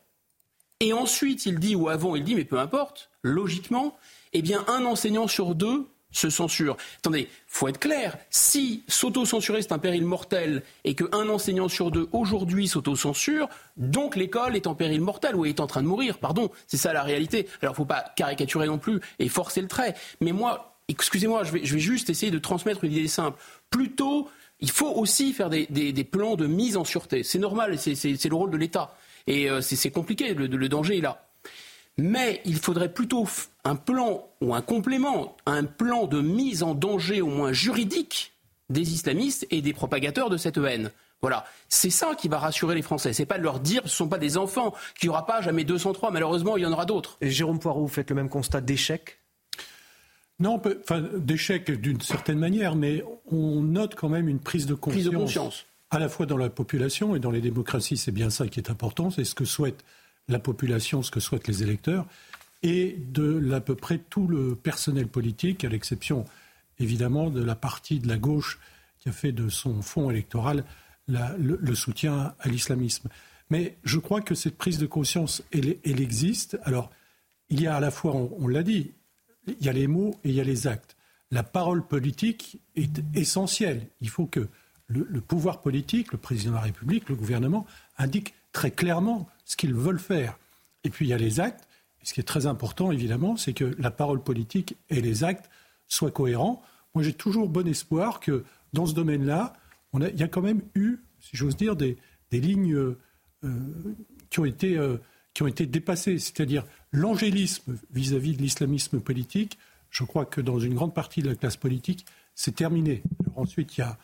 [SPEAKER 29] et ensuite il dit, ou avant il dit, mais peu importe, logiquement, eh bien, un enseignant sur deux se censure. Attendez, faut être clair. Si s'auto-censurer c'est un péril mortel et qu'un enseignant sur deux aujourd'hui s'auto-censure, donc l'école est en péril mortel ou est en train de mourir. Pardon, c'est ça la réalité. Alors faut pas caricaturer non plus et forcer le trait. Mais moi, excusez-moi, je vais, je vais juste essayer de transmettre une idée simple. Plutôt, il faut aussi faire des, plans de mise en sûreté. C'est normal, c'est le rôle de l'État. Et euh, c'est compliqué, le danger est là. Mais il faudrait plutôt un plan ou un complément, un plan de mise en danger au moins juridique des islamistes et des propagateurs de cette haine. Voilà, c'est ça qui va rassurer les Français. C'est pas de leur dire, ce ne sont pas des enfants, qu'il n'y aura pas jamais 203. Malheureusement, il y en aura d'autres.
[SPEAKER 2] Et Jérôme Poirot, vous faites le même constat d'échec?
[SPEAKER 26] Non, enfin, d'échec d'une certaine manière, mais on note quand même une prise de conscience.
[SPEAKER 29] Prise de conscience.
[SPEAKER 26] À la fois dans la population et dans les démocraties, c'est bien ça qui est important, c'est ce que souhaite la population, ce que souhaitent les électeurs, et de à peu près tout le personnel politique, à l'exception évidemment de la partie de la gauche qui a fait de son fonds électoral le, soutien à l'islamisme. Mais je crois que cette prise de conscience, elle, existe. Alors, il y a à la fois, on, l'a dit, il y a les mots et il y a les actes. La parole politique est essentielle. Il faut que le, le, pouvoir politique, le président de la République, le gouvernement, indique très clairement ce qu'ils veulent faire. Et puis il y a les actes. Et ce qui est très important, évidemment, c'est que la parole politique et les actes soient cohérents. Moi, j'ai toujours bon espoir que dans ce domaine-là, il y a quand même eu, si j'ose dire, des, lignes euh, qui, ont été, euh, qui ont été dépassées. C'est-à-dire l'angélisme vis-à-vis de l'islamisme politique, je crois que dans une grande partie de la classe politique, c'est terminé. ensuite, il y a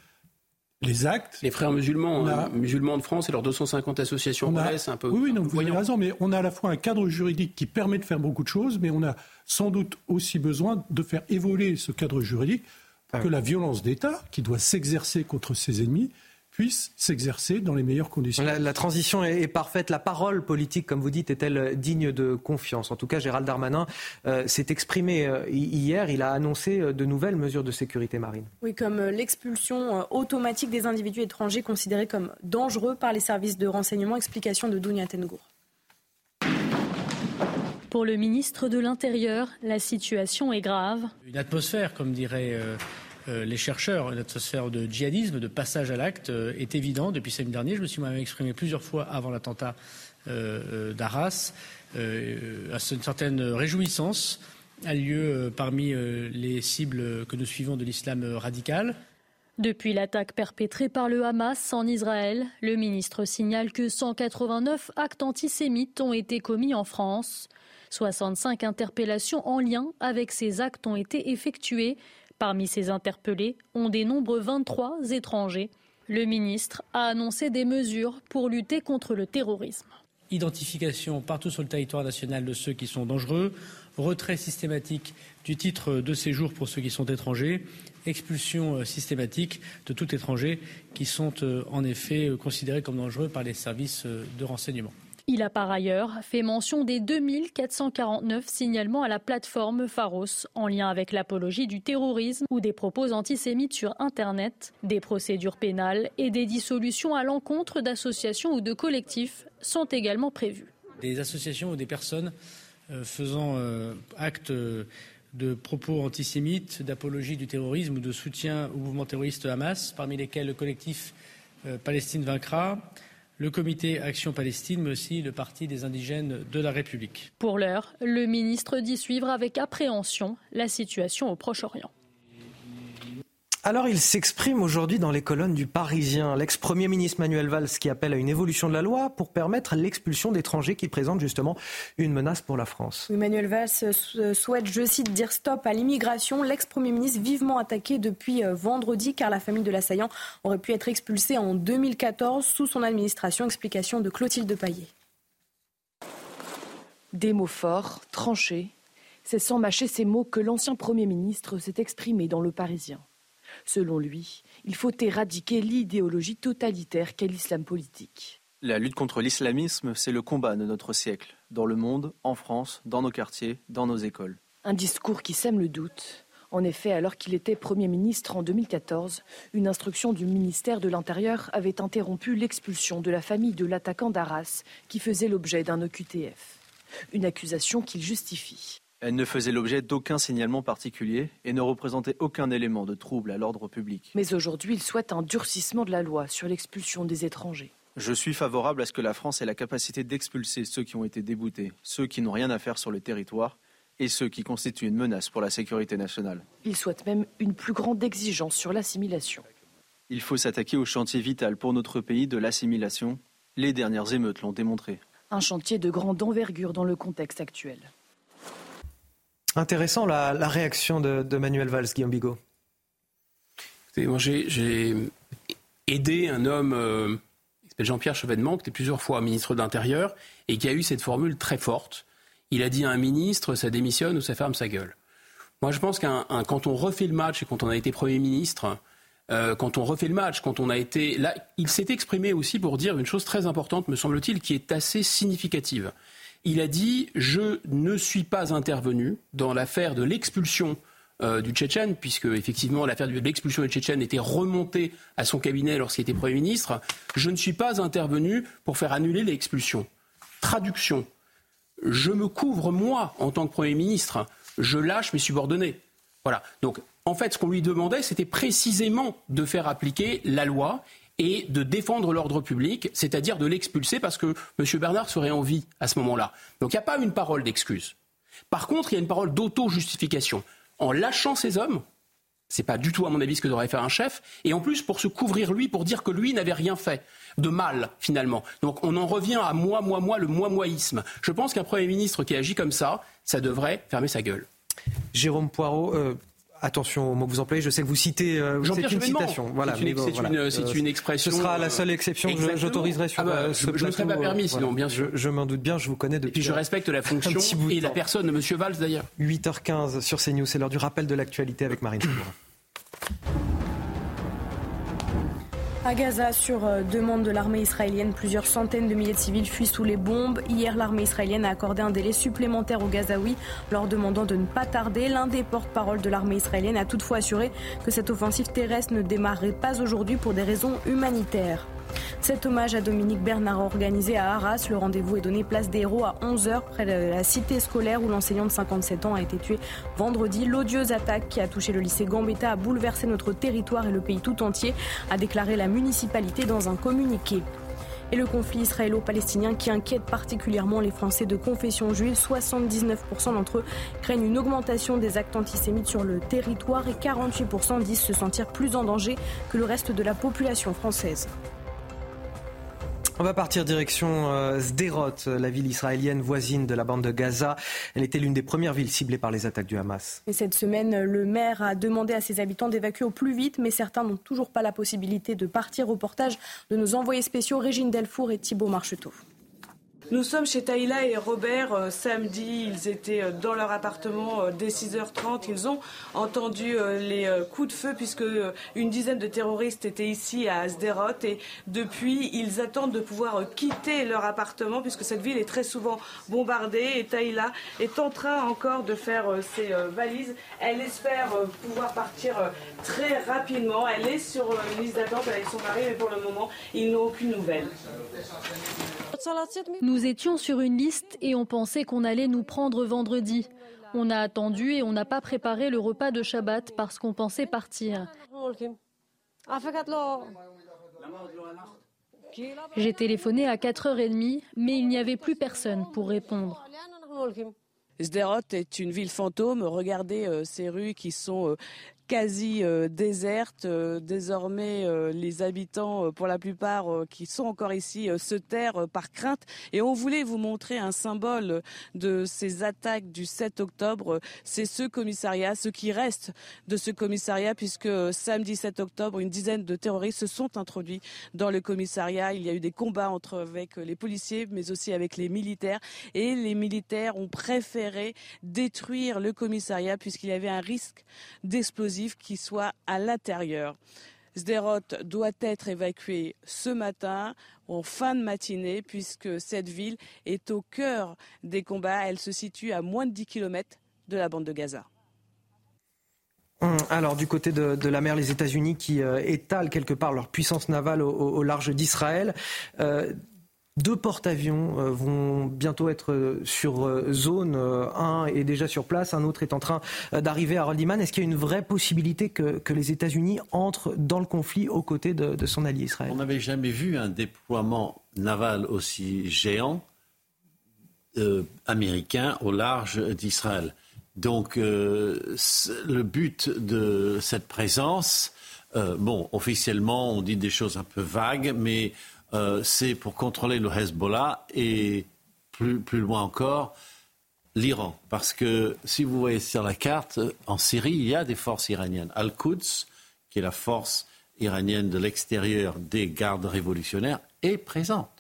[SPEAKER 26] les actes.
[SPEAKER 29] Les frères musulmans, hein, musulmans de France et leurs 250 associations
[SPEAKER 26] c'est un peu. Oui, oui vous avez raison, mais on a à la fois un cadre juridique qui permet de faire beaucoup de choses, mais on a sans doute aussi besoin de faire évoluer ce cadre juridique pour que la violence d'État, qui doit s'exercer contre ses ennemis, puisse s'exercer dans les meilleures conditions.
[SPEAKER 2] La, transition est, parfaite. La parole politique, comme vous dites, est-elle digne de confiance? En tout cas, Gérald Darmanin euh, s'est exprimé euh, hier. Il a annoncé euh, de nouvelles mesures de sécurité marine.
[SPEAKER 6] Oui, comme l'expulsion automatique des individus étrangers considérés comme dangereux par les services de renseignement. Explication de Dounia Tengour.
[SPEAKER 13] Pour le ministre de l'Intérieur, la situation est grave.
[SPEAKER 28] Une atmosphère, comme euh, les chercheurs, une atmosphère de djihadisme, de passage à l'acte euh, est évident depuis samedi dernier. Je me suis moi-même exprimé plusieurs fois avant l'attentat d'Arras. une certaine réjouissance a lieu parmi les cibles que nous suivons de l'islam radical.
[SPEAKER 13] Depuis l'attaque perpétrée par le Hamas en Israël, le ministre signale que 189 actes antisémites ont été commis en France. 65 interpellations en lien avec ces actes ont été effectuées. Parmi ces interpellés, on dénombre 23 étrangers. Le ministre a annoncé des mesures pour lutter contre le terrorisme.
[SPEAKER 28] Identification partout sur le territoire national de ceux qui sont dangereux, retrait systématique du titre de séjour pour ceux qui sont étrangers, expulsion euh, systématique de tout étranger qui sont euh, en effet considérés comme dangereux par les services euh, de renseignement.
[SPEAKER 13] Il a par ailleurs fait mention des 2449 signalements à la plateforme Pharos en lien avec l'apologie du terrorisme ou des propos antisémites sur Internet. Des procédures pénales et des dissolutions à l'encontre d'associations ou de collectifs sont également prévues.
[SPEAKER 28] Des associations ou des personnes euh, faisant euh, acte de propos antisémites, d'apologie du terrorisme ou de soutien au mouvement terroriste Hamas, parmi lesquels le collectif euh, Palestine vaincra, le comité Action Palestine, mais aussi le Parti des indigènes de la République.
[SPEAKER 13] Pour l'heure, le ministre dit suivre avec appréhension la situation au Proche-Orient.
[SPEAKER 2] Alors il s'exprime aujourd'hui dans les colonnes du Parisien. L'ex-premier ministre Manuel Valls qui appelle à une évolution de la loi pour permettre l'expulsion d'étrangers qui présentent justement une menace pour la France.
[SPEAKER 6] Manuel Valls souhaite, je cite, dire stop à l'immigration. L'ex-premier ministre vivement attaqué depuis euh, vendredi car la famille de l'assaillant aurait pu être expulsée en 2014 sous son administration. Explication de Clotilde Paillet.
[SPEAKER 46] Des mots forts, tranchés. C'est sans mâcher ces mots que l'ancien Premier ministre s'est exprimé dans le Parisien. Selon lui, il faut éradiquer l'idéologie totalitaire qu'est l'islam politique.
[SPEAKER 47] La lutte contre l'islamisme, c'est le combat de notre siècle, dans le monde, en France, dans nos quartiers, dans nos écoles.
[SPEAKER 46] Un discours qui sème le doute. En effet, alors qu'il était Premier ministre en 2014, une instruction du ministère de l'Intérieur avait interrompu l'expulsion de la famille de l'attaquant d'Arras qui faisait l'objet d'un OQTF. Une accusation qu'il justifie.
[SPEAKER 47] Elle ne faisait l'objet d'aucun signalement particulier et ne représentait aucun élément de trouble à l'ordre public.
[SPEAKER 46] Mais aujourd'hui, il souhaite un durcissement de la loi sur l'expulsion des étrangers.
[SPEAKER 47] Je suis favorable à ce que la France ait la capacité d'expulser ceux qui ont été déboutés, ceux qui n'ont rien à faire sur le territoire et ceux qui constituent une menace pour la sécurité nationale.
[SPEAKER 46] Il souhaite même une plus grande exigence sur l'assimilation.
[SPEAKER 47] Il faut s'attaquer au chantier vital pour notre pays de l'assimilation. Les dernières émeutes l'ont démontré.
[SPEAKER 46] Un chantier de grande envergure dans le contexte actuel.
[SPEAKER 2] Intéressant la, réaction de, Manuel Valls, Guillaume Bigot.
[SPEAKER 29] Moi, j'ai aider un homme euh, qui s'appelle Jean-Pierre Chevènement, qui était plusieurs fois ministre de l'Intérieur, et qui a eu cette formule très forte. Il a dit à un ministre, ça démissionne ou ça ferme sa gueule. Moi, je pense qu'un quand on refait le match et quand on a été Premier ministre, euh, quand on refait le match, quand on a été là, il s'est exprimé aussi pour dire une chose très importante, me semble-t-il, qui est assez significative. Il a dit je ne suis pas intervenu dans l'affaire de l'expulsion euh, du Tchétchène, puisque effectivement l'affaire de l'expulsion du Tchétchène était remontée à son cabinet lorsqu'il était Premier ministre. Je ne suis pas intervenu pour faire annuler l'expulsion. Traduction. Je me couvre, moi, en tant que Premier ministre, je lâche mes subordonnés. Voilà. Donc, en fait, ce qu'on lui demandait, c'était précisément de faire appliquer la loi et de défendre l'ordre public, c'est-à-dire de l'expulser parce que M. Bernard serait en vie à ce moment-là. Donc il n'y a pas une parole d'excuse. Par contre, il y a une parole d'auto-justification. En lâchant ces hommes, c'est pas du tout, à mon avis, ce que devrait faire un chef. Et en plus, pour se couvrir lui, pour dire que lui n'avait rien fait de mal, finalement. Donc, on en revient à moi, moi, moi, le moi-moisme. Je pense qu'un Premier ministre qui agit comme ça, ça devrait fermer sa gueule.
[SPEAKER 2] Jérôme Poirot, euh, Attention au mot que vous employez. Je sais que vous citez euh, c'est une citation.
[SPEAKER 29] Voilà, c'est une, une, une, expression.
[SPEAKER 2] Ce sera la seule exception que j'autoriserai sur
[SPEAKER 29] ah bah,
[SPEAKER 2] ce
[SPEAKER 29] Je ne serais pas permis,
[SPEAKER 2] euh,
[SPEAKER 29] sinon, bien sûr.
[SPEAKER 2] Je, je m'en doute bien, je vous connais depuis.
[SPEAKER 29] Et puis je respecte la fonction et la personne de M. Valls d'ailleurs.
[SPEAKER 2] 8h15 sur CNews, c'est l'heure du rappel de l'actualité avec Marine
[SPEAKER 6] À Gaza, sur euh, demande de l'armée israélienne, plusieurs centaines de milliers de civils fuient sous les bombes. Hier, l'armée israélienne a accordé un délai supplémentaire aux Gazaouis, leur demandant de ne pas tarder. L'un des porte-parole de l'armée israélienne a toutefois assuré que cette offensive terrestre ne démarrerait pas aujourd'hui pour des raisons humanitaires. Cet hommage à Dominique Bernard organisé à Arras. Le rendez-vous est donné place des héros à 11h près de la cité scolaire où l'enseignant de 57 ans a été tué vendredi. L'odieuse attaque qui a touché le lycée Gambetta a bouleversé notre territoire et le pays tout entier, a déclaré la municipalité dans un communiqué et le conflit israélo-palestinien qui inquiète particulièrement les Français de confession juive. 79% d'entre eux craignent une augmentation des actes antisémites sur le territoire et 48% disent se sentir plus en danger que le reste de la population française.
[SPEAKER 2] On va partir direction euh, Sderot, la ville israélienne voisine de la bande de Gaza. Elle était l'une des premières villes ciblées par les attaques du Hamas.
[SPEAKER 6] Et cette semaine, le maire a demandé à ses habitants d'évacuer au plus vite, mais certains n'ont toujours pas la possibilité de partir. au portage de nos envoyés spéciaux Régine Delfour et Thibault Marcheteau.
[SPEAKER 48] Nous sommes chez Taïla et Robert. Euh, samedi, ils étaient euh, dans leur appartement euh, dès 6h30. Ils ont entendu les coups de feu puisque une dizaine de terroristes étaient ici à Sderot et depuis, ils attendent de pouvoir quitter leur appartement puisque cette ville est très souvent bombardée et Taïla est en train encore de faire ses valises. Elle espère pouvoir partir très rapidement. Elle est sur une liste d'attente avec son mari mais pour le moment, ils n'ont aucune nouvelle.
[SPEAKER 49] Étions sur une liste et on pensait qu'on allait nous prendre vendredi. On a attendu et on n'a pas préparé le repas de Shabbat parce qu'on pensait partir. J'ai téléphoné à 4h30, mais il n'y avait plus personne pour répondre.
[SPEAKER 48] Sderot est une ville fantôme. Regardez euh, ces rues qui sont euh, quasi euh, déserte. Euh, désormais, euh, les habitants, pour la plupart, qui sont encore ici, se terrent par crainte. Et on voulait vous montrer un symbole de ces attaques du 7 octobre. C'est ce commissariat, ce qui reste de ce commissariat, puisque samedi 7 octobre, une dizaine de terroristes se sont introduits dans le commissariat. Il y a eu des combats entre avec les policiers, mais aussi avec les militaires. Et les militaires ont préféré détruire le commissariat puisqu'il y avait un risque d'explosion qui soit à l'intérieur. Sderot doit être évacué ce matin, en fin de matinée, puisque cette ville est au cœur des combats. Elle se situe à moins de 10 km de la bande de Gaza.
[SPEAKER 2] Hum, alors du côté de, la mer, les États-Unis qui euh, étalent quelque part leur puissance navale au, large d'Israël. Euh, deux porte-avions euh, vont bientôt être euh, sur euh, zone. Un est déjà sur place, un autre est en train d'arriver à Roldiman. Est-ce qu'il y a une vraie possibilité que, les États-Unis entrent dans le conflit aux côtés de, son allié Israël?
[SPEAKER 17] On n'avait jamais vu un déploiement naval aussi géant américain au large d'Israël. Donc le but de cette présence, bon, officiellement on dit des choses un peu vagues, mais euh, c'est pour contrôler le Hezbollah et plus, plus loin encore l'Iran. Parce que si vous voyez sur la carte, en Syrie, il y a des forces iraniennes. Al-Quds, qui est la force iranienne de l'extérieur des gardes révolutionnaires est présente.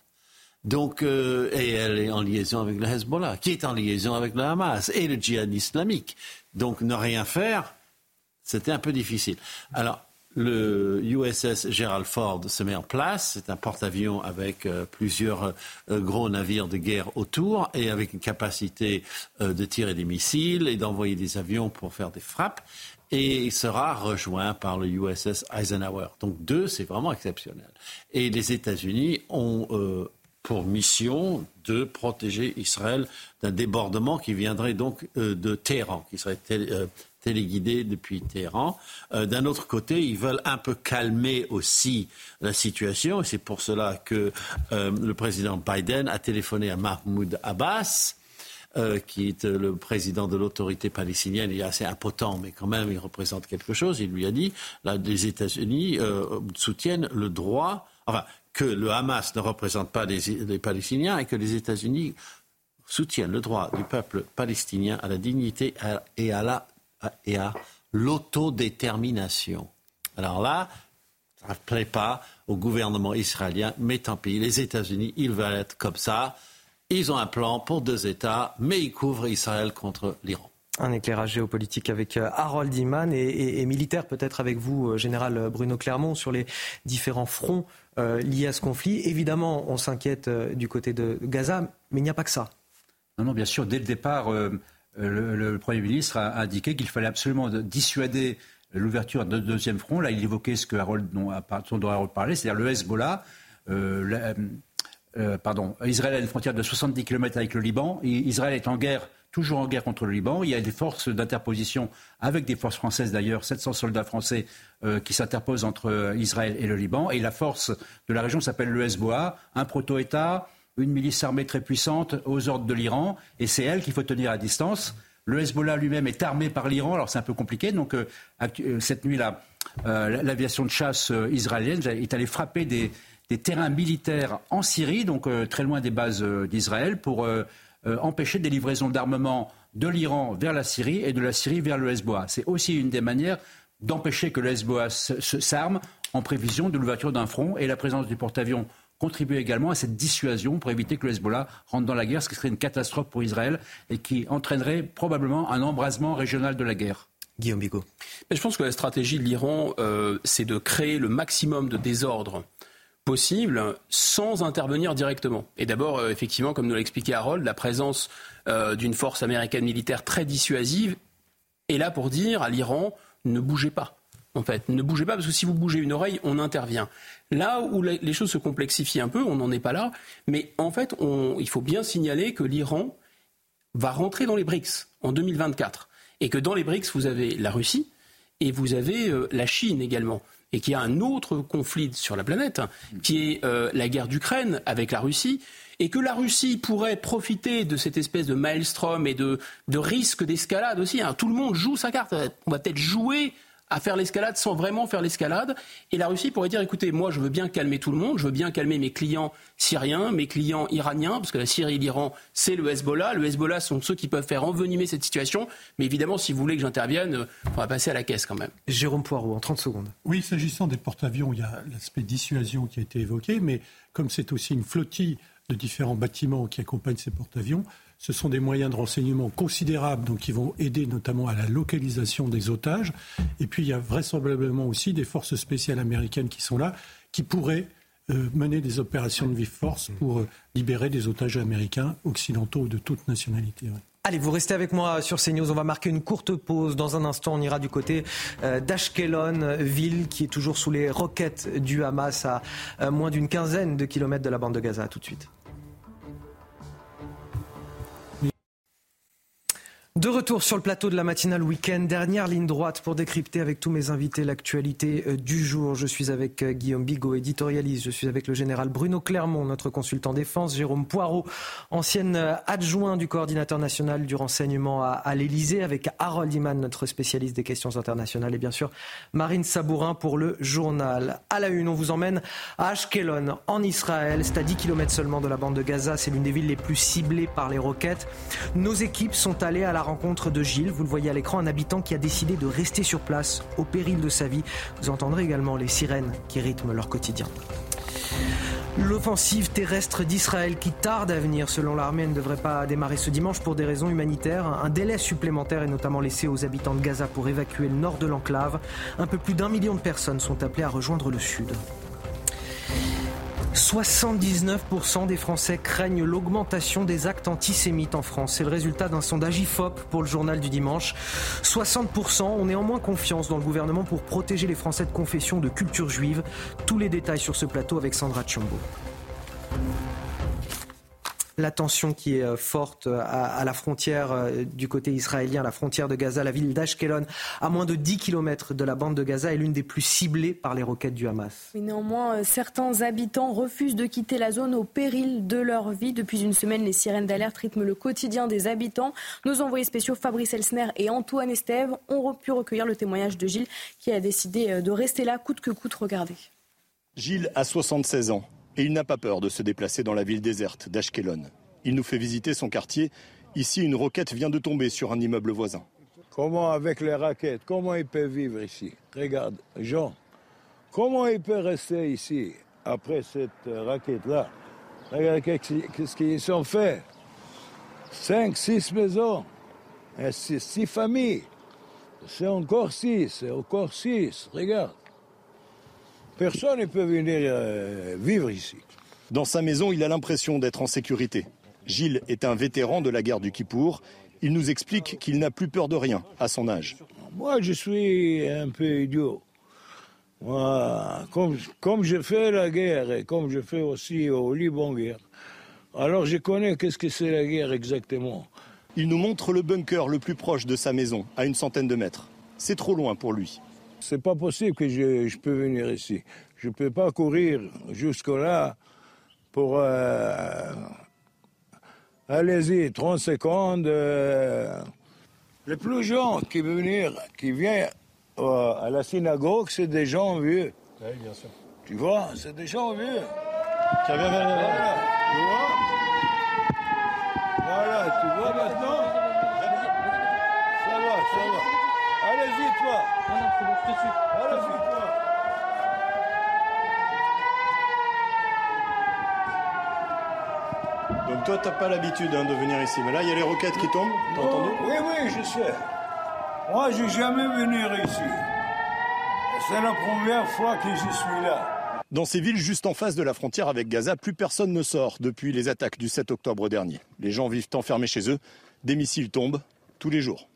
[SPEAKER 17] Donc, euh, et elle est en liaison avec le Hezbollah, qui est en liaison avec le Hamas et le djihad islamique. Donc, ne rien faire, c'était un peu difficile. Alors, le USS Gerald Ford se met en place. C'est un porte-avions avec euh, plusieurs euh, gros navires de guerre autour et avec une capacité de tirer des missiles et d'envoyer des avions pour faire des frappes. Et il sera rejoint par le USS Eisenhower. Donc deux, c'est vraiment exceptionnel. Et les États-Unis ont pour mission de protéger Israël d'un débordement qui viendrait donc euh, de Téhéran, qui serait euh, téléguidé depuis Téhéran. Euh, d'un autre côté, ils veulent un peu calmer aussi la situation, et c'est pour cela que le président Biden a téléphoné à Mahmoud Abbas. qui est le président de l'autorité palestinienne, il est assez impotent, mais quand même, il représente quelque chose. Il lui a dit, là, les États-Unis soutiennent le droit, enfin, que le Hamas ne représente pas les, Palestiniens et que les États-Unis soutiennent le droit du peuple palestinien à la dignité et à, la, et à l'autodétermination. Alors là, ça ne plaît pas au gouvernement israélien, mais tant pis, les États-Unis, ils veulent être comme ça. Ils ont un plan pour deux États, mais ils couvrent Israël contre l'Iran.
[SPEAKER 2] Un éclairage géopolitique avec euh, Harold Iman et, et militaire peut-être avec vous, euh, général Bruno Clermont, sur les différents fronts euh, liés à ce conflit. Évidemment, on s'inquiète euh, du côté de Gaza, mais il n'y a pas que ça.
[SPEAKER 15] Non, non, bien sûr. Dès le départ, euh, le, Premier ministre a indiqué qu'il fallait absolument dissuader l'ouverture d'un deuxième front. Là, il évoquait ce que Harold, dont, Harold parlait, c'est-à-dire le Hezbollah. pardon, Israël a une frontière de 70 km avec le Liban. Israël est en guerre toujours en guerre contre le Liban. Il y a des forces d'interposition, avec des forces françaises d'ailleurs, 700 soldats français euh, qui s'interposent entre euh, Israël et le Liban. Et la force de la région s'appelle le Hezbollah, un proto-État, une milice armée très puissante aux ordres de l'Iran. Et c'est elle qu'il faut tenir à distance. Le Hezbollah lui-même est armé par l'Iran, alors c'est un peu compliqué. Donc euh, cette nuit-là, l'aviation de chasse israélienne est allée frapper des, terrains militaires en Syrie, donc très loin des bases d'Israël, pour euh, empêcher des livraisons d'armement de l'Iran vers la Syrie et de la Syrie vers le Hezbollah. C'est aussi une des manières d'empêcher que le Hezbollah s'arme en prévision de l'ouverture d'un front et la présence du porte-avions contribue également à cette dissuasion pour éviter que le Hezbollah rentre dans la guerre, ce qui serait une catastrophe pour Israël et qui entraînerait probablement un embrasement régional de la guerre.
[SPEAKER 2] Guillaume Bigot.
[SPEAKER 29] je pense que la stratégie de l'Iran, euh, c'est de créer le maximum de désordre possible sans intervenir directement. Et d'abord, euh, effectivement, comme nous l'a expliqué Harold, la présence euh, d'une force américaine militaire très dissuasive est là pour dire à l'Iran ne bougez pas. En fait, ne bougez pas parce que si vous bougez une oreille, on intervient. Là où les choses se complexifient un peu, on n'en est pas là, mais en fait, il faut bien signaler que l'Iran va rentrer dans les BRICS en 2024 et que dans les BRICS, vous avez la Russie et vous avez euh, la Chine également et qu'il y a un autre conflit sur la planète, qui est euh, la guerre d'Ukraine avec la Russie, et que la Russie pourrait profiter de cette espèce de maelstrom et de, de risque d'escalade aussi. Hein. Tout le monde joue sa carte. On va peut-être jouer à faire l'escalade sans vraiment faire l'escalade. Et la Russie pourrait dire, écoutez, moi je veux bien calmer tout le monde, je veux bien calmer mes clients syriens, mes clients iraniens, parce que la Syrie et l'Iran, c'est le Hezbollah. Le Hezbollah sont ceux qui peuvent faire envenimer cette situation. Mais évidemment, si vous voulez que j'intervienne, on va passer à la caisse quand même.
[SPEAKER 2] Jérôme Poirot, en 30 secondes.
[SPEAKER 26] Oui, s'agissant des porte-avions, il y a l'aspect dissuasion qui a été évoqué, mais comme c'est aussi une flottille de différents bâtiments qui accompagnent ces porte-avions, ce sont des moyens de renseignement considérables, donc qui vont aider notamment à la localisation des otages. Et puis il y a vraisemblablement aussi des forces spéciales américaines qui sont là, qui pourraient euh, mener des opérations de vive force pour euh, libérer des otages américains, occidentaux de toute nationalité.
[SPEAKER 2] Allez, vous restez avec moi sur CNews. On va marquer une courte pause. Dans un instant, on ira du côté euh, d'Ashkelon, ville qui est toujours sous les roquettes du Hamas à moins d'une quinzaine de kilomètres de la bande de Gaza. tout de suite. De retour sur le plateau de la matinale week-end, dernière ligne droite pour décrypter avec tous mes invités l'actualité euh, du jour. Je suis avec euh, Guillaume Bigot, éditorialiste. Je suis avec le général Bruno Clermont, notre consultant défense. Jérôme Poirot, ancienne euh, adjoint du coordinateur national du renseignement à, l'Elysée. Avec Harold Iman, notre spécialiste des questions internationales. Et bien sûr, Marine Sabourin pour le journal. À la une, on vous emmène à Ashkelon, en Israël. C'est à 10 km seulement de la bande de Gaza. C'est l'une des villes les plus ciblées par les roquettes. Nos équipes sont allées à la rencontre de Gilles. Vous le voyez à l'écran, un habitant qui a décidé de rester sur place au péril de sa vie. Vous entendrez également les sirènes qui rythment leur quotidien. L'offensive terrestre d'Israël qui tarde à venir, selon l'armée, ne devrait pas démarrer ce dimanche pour des raisons humanitaires. Un délai supplémentaire est notamment laissé aux habitants de Gaza pour évacuer le nord de l'enclave. Un peu plus d'un million de personnes sont appelées à rejoindre le sud. 79% des Français craignent l'augmentation des actes antisémites en France. C'est le résultat d'un sondage IFOP pour le journal du dimanche. 60% ont néanmoins confiance dans le gouvernement pour protéger les Français de confession de culture juive. Tous les détails sur ce plateau avec Sandra Tchombo la tension qui est euh, forte euh, à, la frontière euh, du côté israélien, la frontière de Gaza, la ville d'Ashkelon, à moins de 10 km de la bande de Gaza, est l'une des plus ciblées par les roquettes du Hamas.
[SPEAKER 6] néanmoins, certains habitants refusent de quitter la zone au péril de leur vie. Depuis une semaine, les sirènes d'alerte rythment le quotidien des habitants. Nos envoyés spéciaux Fabrice Elsner et Antoine Estève ont pu recueillir le témoignage de Gilles qui a décidé de rester là coûte que coûte. Regardez.
[SPEAKER 18] Gilles a 76 ans et il n'a pas peur de se déplacer dans la ville déserte d'Ashkelon. Il nous fait visiter son quartier. Ici, une roquette vient de tomber sur un immeuble voisin.
[SPEAKER 19] Comment avec les raquettes, comment il peut vivre ici? Regarde, Jean, comment il peut rester ici après cette raquette-là? Regarde qu'est-ce qu'ils ont fait. Cinq, six maisons, et six, familles. C'est encore six, c'est encore six. Regarde. Personne ne peut venir euh, vivre ici.
[SPEAKER 18] Dans sa maison, il a l'impression d'être en sécurité. Gilles est un vétéran de la guerre du Kippour. Il nous explique qu'il n'a plus peur de rien à son âge.
[SPEAKER 19] Moi, je suis un peu idiot. Moi, comme, comme je fais la guerre et comme je fais aussi au Liban guerre, alors je connais qu'est-ce que c'est la guerre exactement.
[SPEAKER 18] Il nous montre le bunker le plus proche de sa maison, à une centaine de mètres. C'est trop loin pour lui.
[SPEAKER 19] C'est pas possible que je, je peux venir ici. Je peux pas courir jusque-là pour euh, Allez-y, 30 secondes. Euh, les plus jeunes qui venir, qui viennent euh, à la synagogue, c'est des gens vieux.
[SPEAKER 18] Oui, bien sûr.
[SPEAKER 19] Tu vois, c'est des gens vieux.
[SPEAKER 18] Viens,
[SPEAKER 19] Voilà, tu vois Voilà, tu vois maintenant Ça va, ça va. Allez-y, toi. Allez-y, toi.
[SPEAKER 18] Donc toi, t'as pas l'habitude hein, de venir ici. Mais là, il y a les roquettes qui tombent. T'as entendu?
[SPEAKER 19] Oui, oui, je sais. Moi, j'ai jamais venu ici. C'est la première fois que je suis là.
[SPEAKER 18] Dans ces villes juste en face de la frontière avec Gaza, plus personne ne sort depuis les attaques du 7 octobre dernier. Les gens vivent enfermés chez eux. Des missiles tombent tous les jours.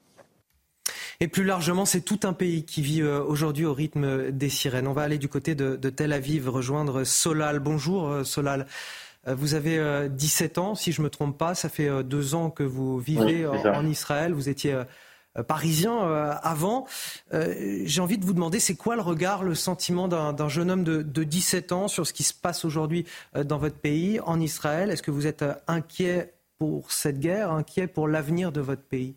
[SPEAKER 2] Et plus largement, c'est tout un pays qui vit euh, aujourd'hui au rythme des sirènes. On va aller du côté de, de Tel Aviv rejoindre Solal. Bonjour euh, Solal. Euh, vous avez 17 euh, ans, si je ne me trompe pas. Ça fait deux ans que vous vivez en, Israël. Vous étiez parisien avant. J'ai envie de vous demander, c'est quoi le regard, le sentiment d'un jeune homme de, 17 ans sur ce qui se passe aujourd'hui dans votre pays, en Israël? Est-ce que vous êtes inquiet pour cette guerre, inquiet pour l'avenir de votre pays?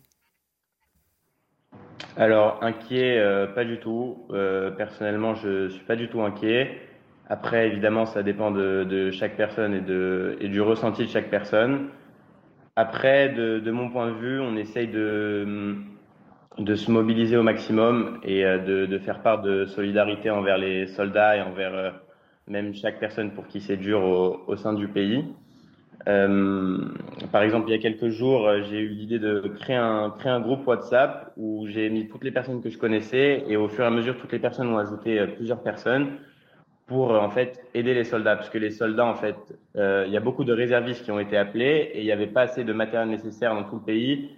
[SPEAKER 50] Alors, inquiet, pas du tout. personnellement, je ne suis pas du tout inquiet. Après, évidemment, ça dépend de, chaque personne et, de, du ressenti de chaque personne. Après, de, mon point de vue, on essaye de, de se mobiliser au maximum et euh, de, faire part de solidarité envers les soldats et envers euh, même chaque personne pour qui c'est dur au, sein du pays. Euh, par exemple, il y a quelques jours, j'ai eu l'idée de créer un, créer un groupe WhatsApp où j'ai mis toutes les personnes que je connaissais et au fur et à mesure, toutes les personnes ont ajouté plusieurs personnes pour en fait aider les soldats. Parce que les soldats en fait euh, il y a beaucoup de réservistes qui ont été appelés et il n'y avait pas assez de matériel nécessaire dans tout le pays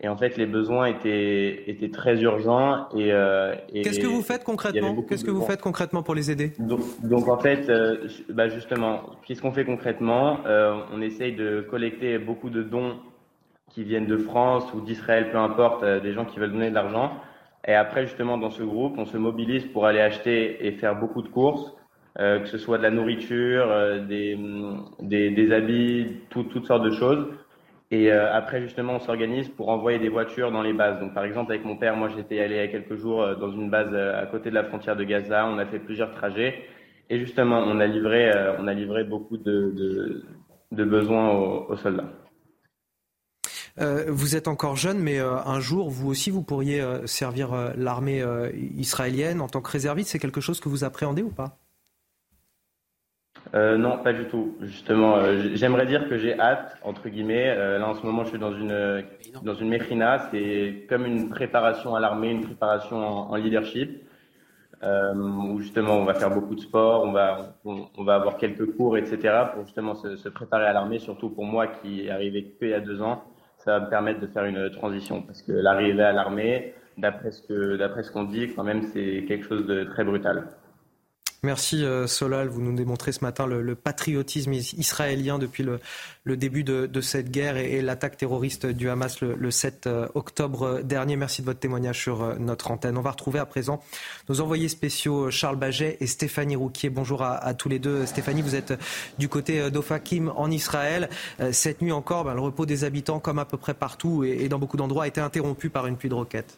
[SPEAKER 50] et en fait les besoins étaient étaient très urgents et, euh,
[SPEAKER 2] qu'est-ce que vous faites concrètement qu'est-ce que vous faites concrètement pour les aider
[SPEAKER 50] donc, donc en fait euh, bah justement qu'est-ce qu'on fait concrètement euh, on essaye de collecter beaucoup de dons qui viennent de France ou d'Israël peu importe des gens qui veulent donner de l'argent et après justement dans ce groupe on se mobilise pour aller acheter et faire beaucoup de courses que ce soit de la nourriture, des, des, des, habits, tout, toutes sortes de choses. Et euh, après, justement, on s'organise pour envoyer des voitures dans les bases. Donc, par exemple, avec mon père, moi, j'étais allé il y a quelques jours dans une base à côté de la frontière de Gaza. On a fait plusieurs trajets. Et justement, on a livré, on a livré beaucoup de, de, besoins aux soldats.
[SPEAKER 2] vous êtes encore jeune, mais un jour, vous aussi, vous pourriez servir l'armée israélienne en tant que réserviste. C'est quelque chose que vous appréhendez ou pas?
[SPEAKER 50] Euh, non, pas du tout. Justement, euh, j'aimerais dire que j'ai hâte, entre guillemets. Euh, là, en ce moment, je suis dans une dans une. C'est comme une préparation à l'armée, une préparation en, leadership, où justement, on va faire beaucoup de sport, on va on, va avoir quelques cours, etc. pour justement se, se préparer à l'armée. Surtout pour moi, qui est arrivé que il y a deux ans, ça va me permettre de faire une transition, parce que l'arrivée à l'armée, d'après ce que d'après ce qu'on dit, quand même, c'est quelque chose de très brutal.
[SPEAKER 2] Merci euh, Solal, vous nous démontrez ce matin le, patriotisme israélien depuis le, début de, cette guerre et, l'attaque terroriste du Hamas le, 7 euh, octobre dernier. Merci de votre témoignage sur euh, notre antenne. On va retrouver à présent nos envoyés spéciaux Charles Baget et Stéphanie Rouquier. Bonjour à, tous les deux. Stéphanie, vous êtes du côté d'Ofakim en Israël. Cette nuit encore, ben, le repos des habitants, comme à peu près partout et dans beaucoup d'endroits, a été interrompu par une pluie de roquettes.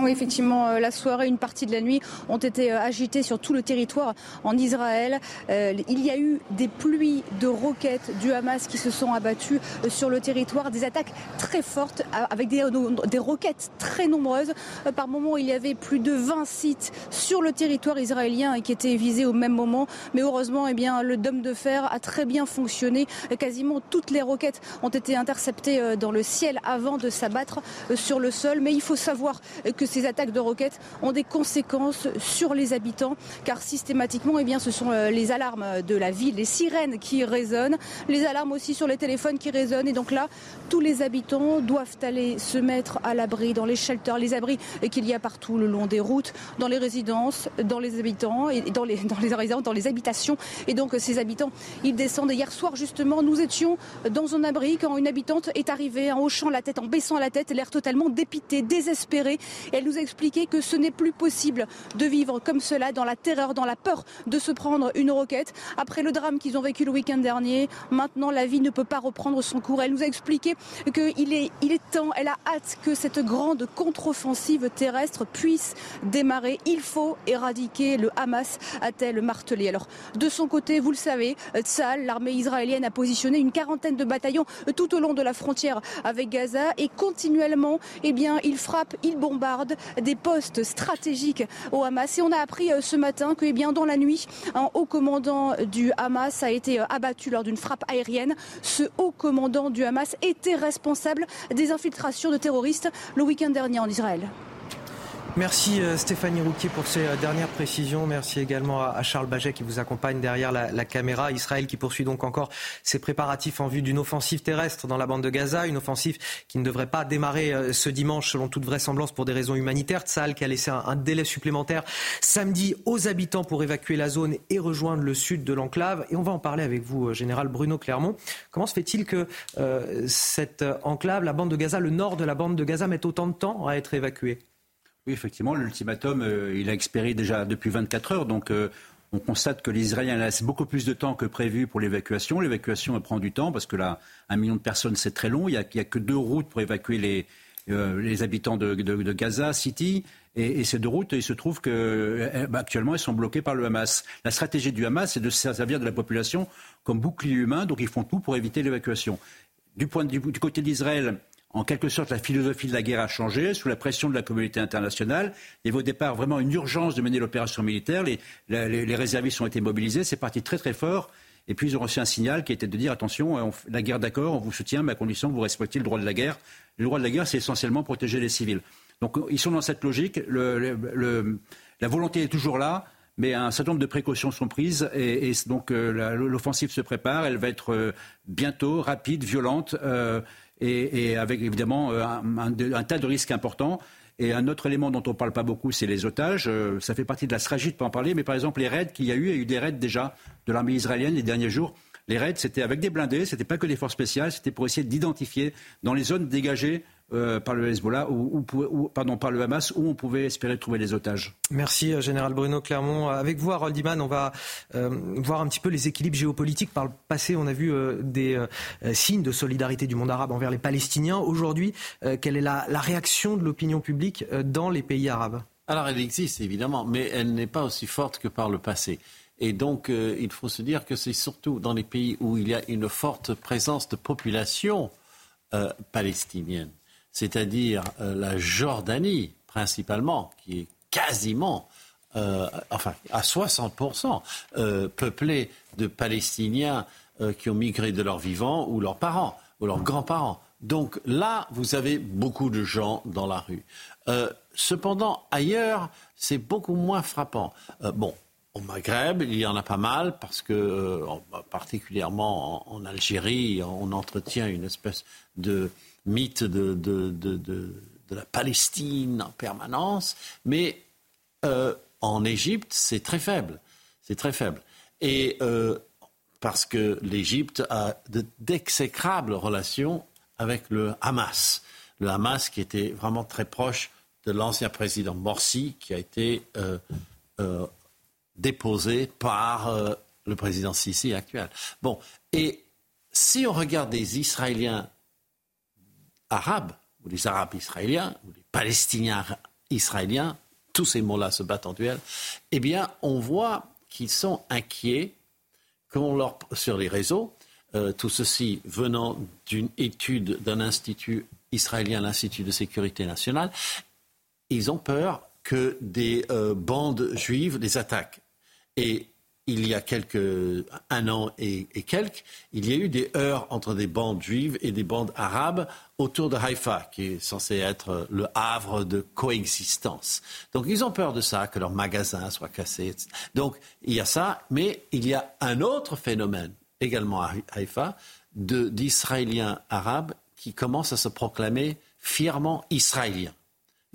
[SPEAKER 31] Oui, effectivement, euh, la soirée, une partie de la nuit ont été euh, agitées sur tout le territoire en Israël. Euh, il y a eu des pluies de roquettes du Hamas qui se sont abattues sur le territoire, des attaques très fortes avec des, des roquettes très nombreuses. Par moment, il y avait plus de 20 sites sur le territoire israélien qui étaient visés au même moment. Mais heureusement, eh bien, le dôme de fer a très bien fonctionné. Quasiment toutes les roquettes ont été interceptées dans le ciel avant de s'abattre sur le sol. Mais il faut savoir que ces attaques de roquettes ont des conséquences sur les habitants, car systématiquement, eh bien, ce sont euh, les alarmes de la ville, les sirènes qui résonnent, les alarmes aussi sur les téléphones qui résonnent. Et donc là, tous les habitants doivent aller se mettre à l'abri dans les shelters, les abris qu'il y a partout le long des routes, dans les résidences, dans les habitants et dans les, dans les résidences, dans les habitations. Et donc ces habitants, ils descendent. hier soir, justement, nous étions dans un abri quand une habitante est arrivée en hochant la tête, en baissant la tête, l'air totalement dépité, désespéré. Elle nous a expliqué que ce n'est plus possible de vivre comme cela, dans la terreur, dans la peur de se prendre une roquette. Après le drame qu'ils ont vécu le week-end dernier, maintenant la vie ne peut pas reprendre son cours. Elle nous a expliqué qu'il est, temps, elle a hâte que cette grande contre-offensive terrestre puisse démarrer. Il faut éradiquer le Hamas, a-t-elle martelé. Alors, de son côté, vous le savez, Tsahal, l'armée israélienne, a positionné une quarantaine de bataillons tout au long de la frontière avec Gaza et continuellement, eh bien, il frappe, il bombarde des postes stratégiques au Hamas. Et on a appris euh, ce matin que, eh bien, dans la nuit, un haut commandant du Hamas a été euh, abattu lors d'une frappe aérienne. Ce haut commandant du Hamas était responsable des infiltrations de terroristes le week-end dernier en Israël.
[SPEAKER 2] Merci euh, Stéphanie Rouquier pour ces euh, dernières précisions. Merci également à Charles Baget qui vous accompagne derrière la, caméra. Israël qui poursuit donc encore ses préparatifs en vue d'une offensive terrestre dans la bande de Gaza, une offensive qui ne devrait pas démarrer euh, ce dimanche selon toute vraisemblance pour des raisons humanitaires. Tsal qui a laissé un, délai supplémentaire samedi aux habitants pour évacuer la zone et rejoindre le sud de l'enclave. Et on va en parler avec vous, général Bruno Clermont. Comment se fait-il que cette enclave, la bande de Gaza, le nord de la bande de Gaza, mette autant de temps à être évacuée?
[SPEAKER 15] Oui, effectivement, l'ultimatum, euh, il a expiré déjà depuis 24 heures. Donc, euh, on constate que les Israéliens laissent beaucoup plus de temps que prévu pour l'évacuation. L'évacuation prend du temps parce que là, un million de personnes, c'est très long. Il n'y a, que deux routes pour évacuer les, euh, les habitants de, Gaza City. Et, ces deux routes, il se trouve qu'actuellement, elles sont bloquées par le Hamas. La stratégie du Hamas, c'est de se servir de la population comme bouclier humain. Donc, ils font tout pour éviter l'évacuation. Du, point du côté d'Israël, en quelque sorte, la philosophie de la guerre a changé sous la pression de la communauté internationale. Il y avait au départ vraiment une urgence de mener l'opération militaire. Les, réservistes ont été mobilisés. C'est parti très très fort. Et puis ils ont reçu un signal qui était de dire attention, la guerre d'accord, on vous soutient, mais à condition que vous respectiez le droit de la guerre. Le droit de la guerre, c'est essentiellement protéger les civils. Donc ils sont dans cette logique. la volonté est toujours là mais un certain nombre de précautions sont prises et, donc euh, l'offensive se prépare. Elle va être euh, bientôt rapide, violente. Euh, et, avec évidemment euh, un, tas de risques importants. Et un autre élément dont on ne parle pas beaucoup, c'est les otages. Euh, ça fait partie de la stratégie de ne pas en parler, mais par exemple, les raids qu'il y a eu, il y a eu des raids déjà de l'armée israélienne les derniers jours. Les raids, c'était avec des blindés, c'était pas que des forces spéciales, c'était pour essayer d'identifier dans les zones dégagées euh, par le Hezbollah ou, pardon, par le Hamas où on pouvait espérer trouver les otages.
[SPEAKER 2] Merci euh, Général Bruno Clermont. Avec vous, Harold Iman, on va euh, voir un petit peu les équilibres géopolitiques. Par le passé, on a vu des signes de solidarité du monde arabe envers les Palestiniens. Aujourd'hui, quelle est la, la réaction de l'opinion publique dans les pays arabes?
[SPEAKER 17] Alors elle existe évidemment, mais elle n'est pas aussi forte que par le passé. Et donc, euh, il faut se dire que c'est surtout dans les pays où il y a une forte présence de population euh, palestinienne, c'est-à-dire euh, la Jordanie principalement, qui est quasiment, enfin à 60% peuplée de Palestiniens qui ont migré de leurs vivants ou leurs parents ou leurs grands-parents. Donc là, vous avez beaucoup de gens dans la rue. cependant, ailleurs, c'est beaucoup moins frappant. bon, au Maghreb, il y en a pas mal parce que, euh, particulièrement en, Algérie, on entretient une espèce de mythe de, de, la Palestine en permanence. Mais euh, en Égypte, c'est très faible. C'est très faible. Et euh, parce que l'Égypte a d'exécrables relations avec le Hamas. Le Hamas qui était vraiment très proche de l'ancien président Morsi, qui a été déposé par euh, le président Sisi actuel. Bon, et si on regarde des Israéliens arabes, ou les Arabes israéliens, ou les Palestiniens israéliens, tous ces mots-là se battent en duel, eh bien, on voit qu'ils sont inquiets qu'on leur, sur les réseaux, euh, tout ceci venant d'une étude d'un institut israélien, l'Institut de sécurité nationale, ils ont peur que des euh, bandes juives les attaquent. Et il y a un an et, quelques, il y a eu des heurts entre des bandes juives et des bandes arabes autour de Haïfa, qui est censé être le havre de coexistence. Donc ils ont peur de ça, que leurs magasins soient cassés. Donc il y a ça, mais il y a un autre phénomène également à Haïfa d'Israéliens arabes qui commencent à se proclamer fièrement israéliens.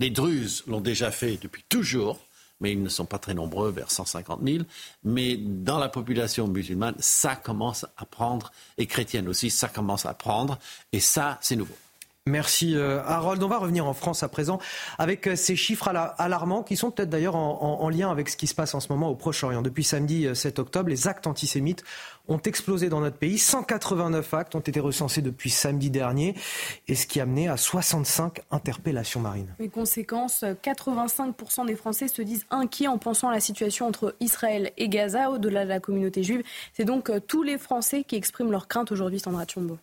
[SPEAKER 17] Les Druzes l'ont déjà fait depuis toujours mais ils ne sont pas très nombreux, vers 150 000. Mais dans la population musulmane, ça commence à prendre, et chrétienne aussi, ça commence à prendre, et ça, c'est nouveau.
[SPEAKER 2] Merci euh, Harold. On va revenir en France à présent avec euh, ces chiffres alarmants qui sont peut-être d'ailleurs en, lien avec ce qui se passe en ce moment au Proche-Orient. Depuis samedi 7 euh, octobre, les actes antisémites ont explosé dans notre pays. 189 actes ont été recensés depuis samedi dernier et ce qui a mené à 65 interpellations marines.
[SPEAKER 6] Les conséquences, 85% des Français se disent inquiets en pensant à la situation entre Israël et Gaza au-delà de la communauté juive. C'est donc tous les Français qui expriment leur crainte aujourd'hui, Sandra Tchombo.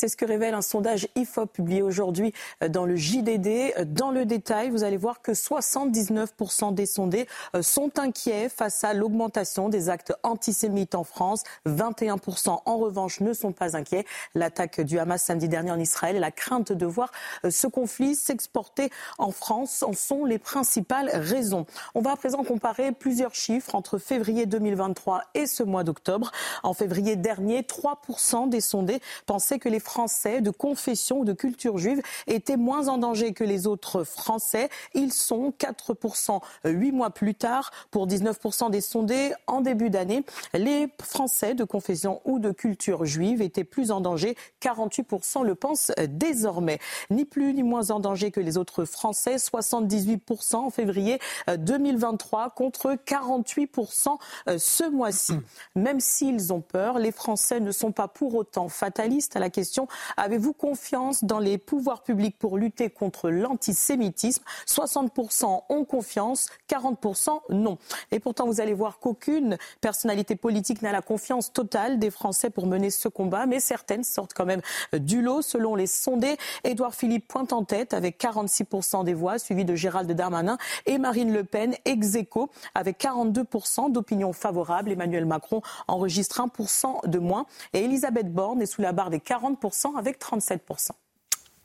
[SPEAKER 24] C'est ce que révèle un sondage IFOP publié aujourd'hui euh, dans le JDD. Euh, dans le détail, vous allez voir que 79% des sondés euh, sont inquiets face à l'augmentation des actes antisémites en France. 21% en revanche ne sont pas inquiets. L'attaque du Hamas samedi dernier en Israël la crainte de voir ce conflit s'exporter en France en sont les principales raisons. On va à présent comparer plusieurs chiffres entre février 2023 et ce mois d'octobre. En février dernier, 3% des sondés pensaient que les Français de confession ou de culture juive étaient moins en danger que les autres Français. Ils sont 4% huit mois plus tard pour 19% des sondés en début d'année. Les Français de confession ou de culture juive étaient plus en danger. 48% le pensent désormais. Ni plus ni moins en danger que les autres Français. 78% en février 2023 contre 48% ce mois-ci. Même s'ils ont peur, les Français ne sont pas pour autant fatalistes à la question Avez-vous confiance dans les pouvoirs publics pour lutter contre l'antisémitisme? 60% ont confiance, 40% non. Et pourtant, vous allez voir qu'aucune personnalité politique n'a la confiance totale des Français pour mener ce combat, mais certaines sortent quand même du lot. Selon les sondés, Édouard Philippe pointe en tête avec 46% des voix, suivi de Gérald Darmanin et Marine Le Pen, ex aequo, avec 42% d'opinion favorable. Emmanuel Macron enregistre 1% de moins et Elisabeth Borne est sous la barre des 40% avec 37%.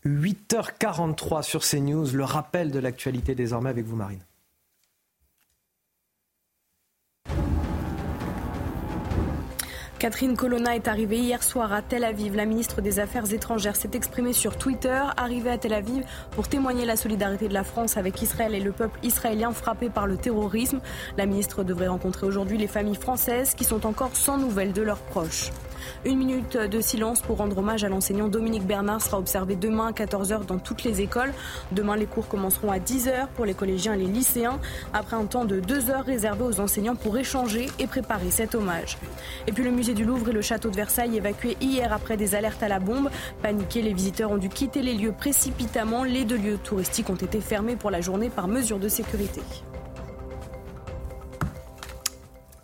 [SPEAKER 2] 8h43 sur CNews, le rappel de l'actualité désormais avec vous Marine.
[SPEAKER 6] Catherine Colonna est arrivée hier soir à Tel Aviv. La ministre des Affaires étrangères s'est exprimée sur Twitter. Arrivée à Tel Aviv pour témoigner la solidarité de la France avec Israël et le peuple israélien frappé par le terrorisme. La ministre devrait rencontrer aujourd'hui les familles françaises qui sont encore sans nouvelles de leurs proches. Une minute de silence pour rendre hommage à l'enseignant Dominique Bernard sera observée demain à 14h dans toutes les écoles. Demain, les cours commenceront à 10h pour les collégiens et les lycéens, après un temps de 2 heures réservé aux enseignants pour échanger et préparer cet hommage. Et puis le musée du Louvre et le château de Versailles évacués hier après des alertes à la bombe. Paniqués, les visiteurs ont dû quitter les lieux précipitamment. Les deux lieux touristiques ont été fermés pour la journée par mesure de sécurité.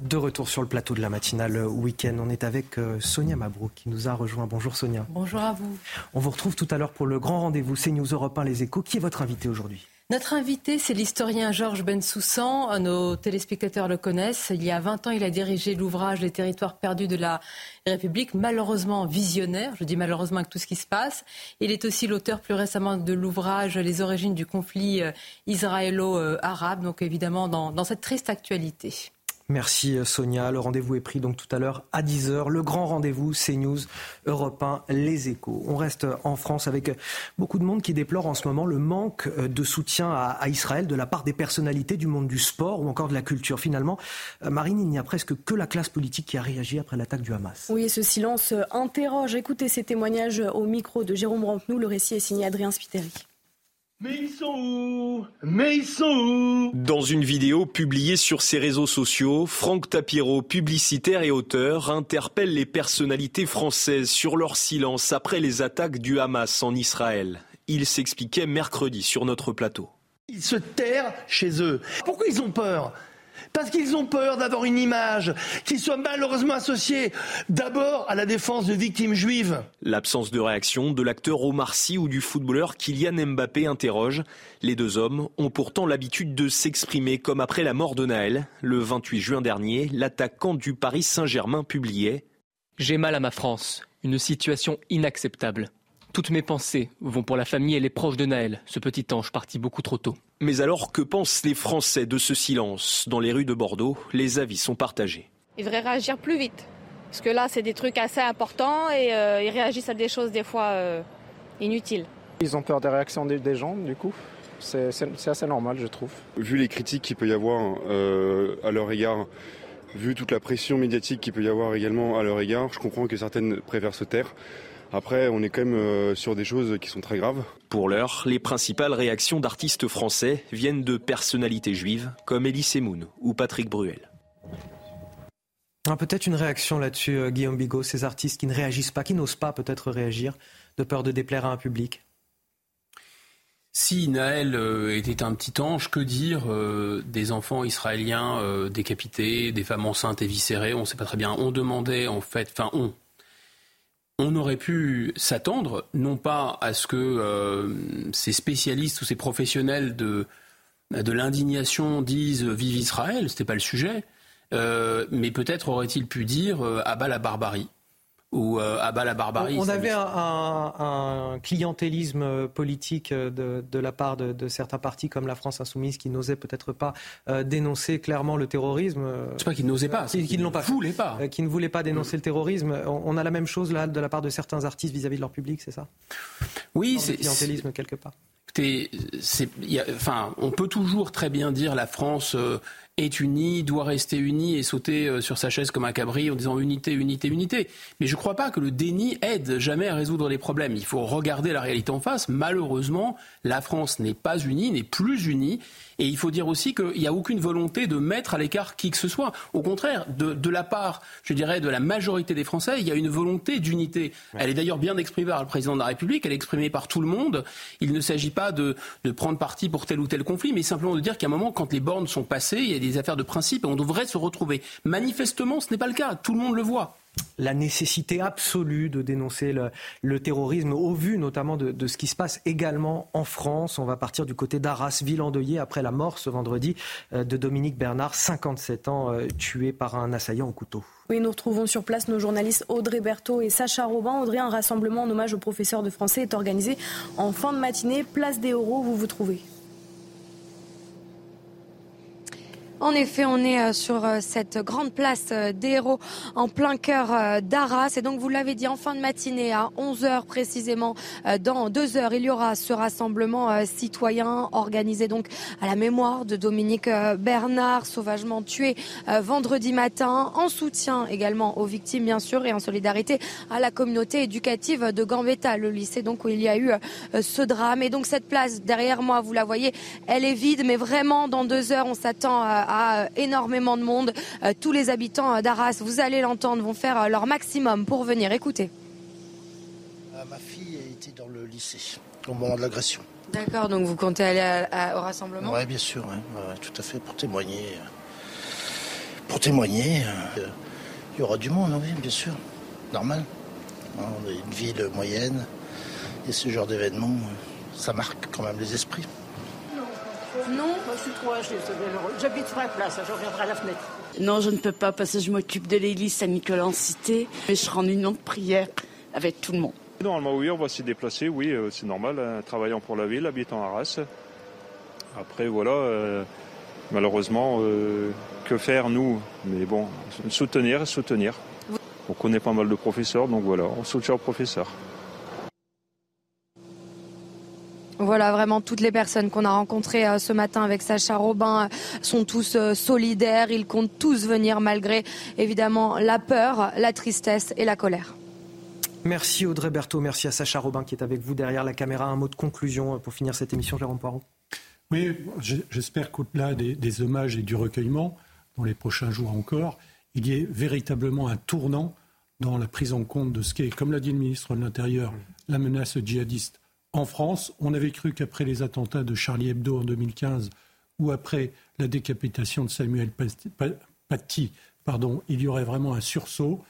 [SPEAKER 2] De retour sur le plateau de la matinale week-end, on est avec euh, Sonia Mabrouk qui nous a rejoint. Bonjour Sonia.
[SPEAKER 51] Bonjour à vous.
[SPEAKER 2] On vous retrouve tout à l'heure pour le grand rendez-vous CNews Europe 1 Les Échos. Qui est votre invité aujourd'hui?
[SPEAKER 51] Notre invité, c'est l'historien Georges Bensoussan. Nos téléspectateurs le connaissent. Il y a 20 ans, il a dirigé l'ouvrage Les territoires perdus de la République, malheureusement visionnaire. Je dis malheureusement avec tout ce qui se passe. Il est aussi l'auteur plus récemment de l'ouvrage Les origines du conflit euh, israélo-arabe, donc évidemment dans, dans cette triste actualité.
[SPEAKER 2] Merci euh, Sonia. Le rendez-vous est pris donc tout à l'heure à 10h. Le grand rendez-vous CNews, Europe 1, Les Échos. On reste en France avec beaucoup de monde qui déplore en ce moment le manque euh, de soutien à, Israël de la part des personnalités du monde du sport ou encore de la culture. Finalement, euh, Marine, il n'y a presque que la classe politique qui a réagi après l'attaque du Hamas.
[SPEAKER 6] Oui, ce silence interroge. Écoutez ces témoignages au micro de Jérôme Rampenou. Le récit est signé Adrien Spiteri.
[SPEAKER 52] Mais ils sont où? Mais ils sont où? Dans une vidéo publiée sur ses réseaux sociaux, Franck Tapiro, publicitaire et auteur, interpelle les personnalités françaises sur leur silence après les attaques du Hamas en Israël. Il s'expliquait mercredi sur notre plateau.
[SPEAKER 53] Ils se terrent chez eux. Pourquoi ils ont peur? Parce qu'ils ont peur d'avoir une image qui soit malheureusement associée d'abord à la défense de victimes juives.
[SPEAKER 52] L'absence de réaction de l'acteur Omar Sy ou du footballeur Kylian Mbappé interroge. Les deux hommes ont pourtant l'habitude de s'exprimer comme après la mort de Naël. Le 28 juin dernier, l'attaquant du Paris Saint-Germain publiait
[SPEAKER 54] J'ai mal à ma France, une situation inacceptable. Toutes mes pensées vont pour la famille et les proches de Naël, ce petit ange parti beaucoup trop tôt.
[SPEAKER 52] Mais alors, que pensent les Français de ce silence Dans les rues de Bordeaux, les avis sont partagés.
[SPEAKER 41] Ils devraient réagir plus vite. Parce que là, c'est des trucs assez importants et euh, ils réagissent à des choses des fois euh, inutiles.
[SPEAKER 55] Ils ont peur des réactions des, gens, du coup. C'est assez normal, je trouve.
[SPEAKER 56] Vu les critiques qu'il peut y avoir euh, à leur égard, vu toute la pression médiatique qu'il peut y avoir également à leur égard, je comprends que certaines préfèrent se taire. Après, on est quand même euh, sur des choses qui sont très graves.
[SPEAKER 52] Pour l'heure, les principales réactions d'artistes français viennent de personnalités juives comme Elie Semoun ou Patrick Bruel.
[SPEAKER 2] Ah, peut-être une réaction là-dessus, euh, Guillaume Bigot, ces artistes qui ne réagissent pas, qui n'osent pas peut-être réagir, de peur de déplaire à un public?
[SPEAKER 29] Si Naël euh, était un petit ange, que dire des enfants israéliens décapités, des femmes enceintes et viscérées On ne sait pas très bien. On demandait en fait, enfin on, on aurait pu s'attendre, non pas à ce que euh, ces spécialistes ou ces professionnels de, l'indignation disent Vive Israël, ce n'était pas le sujet, euh, mais peut-être aurait-il pu dire euh, Abat la barbarie ou euh, à bas la barbarie.
[SPEAKER 2] On avait un, clientélisme politique de, la part de, certains partis comme la France insoumise qui n'osaient peut-être pas euh, dénoncer clairement le terrorisme.
[SPEAKER 29] C'est pas qu'ils n'osaient pas,
[SPEAKER 2] qui, ne l'ont pas
[SPEAKER 29] voulaient pas,
[SPEAKER 2] euh, qui ne voulaient pas dénoncer le terrorisme. On, a la même chose là de la part de certains artistes vis-à-vis de leur public, c'est ça?
[SPEAKER 29] Oui, c'est
[SPEAKER 2] clientélisme quelque part.
[SPEAKER 29] enfin, on peut toujours très bien dire la France est unie, doit rester unie et sauter euh, sur sa chaise comme un cabri en disant unité, unité, unité. Mais je ne crois pas que le déni aide jamais à résoudre les problèmes. Il faut regarder la réalité en face. Malheureusement, la France n'est pas unie, n'est plus unie. Et il faut dire aussi qu'il n'y a aucune volonté de mettre à l'écart qui que ce soit. Au contraire, de, la part, je dirais, de la majorité des Français, il y a une volonté d'unité. Elle est d'ailleurs bien exprimée par le président de la République, elle est exprimée par tout le monde. Il ne s'agit pas de, de, prendre parti pour tel ou tel conflit, mais simplement de dire qu'à un moment, quand les bornes sont passées, il y a des affaires de principe et on devrait se retrouver. Manifestement, ce n'est pas le cas. Tout le monde le voit
[SPEAKER 2] la nécessité absolue de dénoncer le, terrorisme, au vu notamment de, ce qui se passe également en France. On va partir du côté d'Arras, ville endeuillée après la mort ce vendredi euh, de Dominique Bernard, 57 ans, euh, tué par un assaillant au couteau.
[SPEAKER 6] Oui, nous retrouvons sur place nos journalistes Audrey Berthaud et Sacha Robin. Audrey, un rassemblement en hommage au professeur de français est organisé en fin de matinée, place des Euros, vous vous trouvez
[SPEAKER 37] En effet, on est euh, sur euh, cette grande place euh, des en plein cœur d'Arras. Et donc, vous l'avez dit, en fin de matinée, à 11h précisément, dans deux heures, il y aura ce rassemblement citoyen organisé donc à la mémoire de Dominique Bernard, sauvagement tué vendredi matin, en soutien également aux victimes, bien sûr, et en solidarité à la communauté éducative de Gambetta, le lycée donc où il y a eu ce drame. Et donc, cette place derrière moi, vous la voyez, elle est vide, mais vraiment, dans deux heures, on s'attend à à euh, énormément de monde. Euh, tous les habitants euh, d'Arras, vous allez l'entendre, vont faire leur maximum pour venir. Écoutez.
[SPEAKER 57] Ma fille était dans le lycée au moment de l'agression.
[SPEAKER 37] D'accord, donc vous comptez aller au rassemblement
[SPEAKER 57] Oui, bien sûr, tout à fait, pour témoigner.
[SPEAKER 56] pour témoigner. Il y aura du monde, oui, bien sûr. Normal. On est une ville moyenne. Et ce genre d'événement, ça marque quand même les esprits.
[SPEAKER 58] Non, je suis trop âgée, J'habite sur la place, je reviendrai à la fenêtre.
[SPEAKER 59] Non, je ne peux pas parce que je m'occupe de l'église Saint-Nicolas en cité. Mais je serai en union de prière avec tout le monde.
[SPEAKER 60] Normalement, oui, on va s'y déplacer, oui, euh, c'est normal, hein, travaillant pour la ville, habitant à Arras. Après, voilà, euh, malheureusement, euh, que faire, nous? Mais bon, soutenir, soutenir. On connaît pas mal de professeurs, donc voilà, on soutient aux professeurs.
[SPEAKER 61] Voilà, vraiment, toutes les personnes qu'on a rencontrées ce matin avec Sacha Robin sont tous solidaires. Ils comptent tous venir malgré, évidemment, la peur, la tristesse et la colère.
[SPEAKER 2] Merci Audrey Berthaud, merci à Sacha Robin qui est avec vous derrière la caméra. Un mot de conclusion pour finir cette émission, Jérôme Poirot.
[SPEAKER 26] Oui, j'espère qu'au-delà des, hommages et du recueillement, dans les prochains jours encore, il y ait véritablement un tournant dans la prise en compte de ce qu'est, comme l'a dit le ministre de l'Intérieur, la menace djihadiste en France. On avait cru qu'après les attentats de Charlie Hebdo en 2015 ou après la décapitation de Samuel Paty, pardon, il y aurait vraiment un sursaut.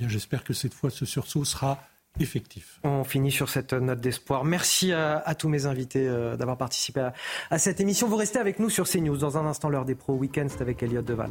[SPEAKER 26] J'espère que cette fois, ce sursaut sera effectif.
[SPEAKER 2] On finit sur cette note d'espoir. Merci à, tous mes invités euh, d'avoir participé à, cette émission. Vous restez avec nous sur CNews. Dans un instant, l'heure des pros week-ends, c'est avec Elliot Deval.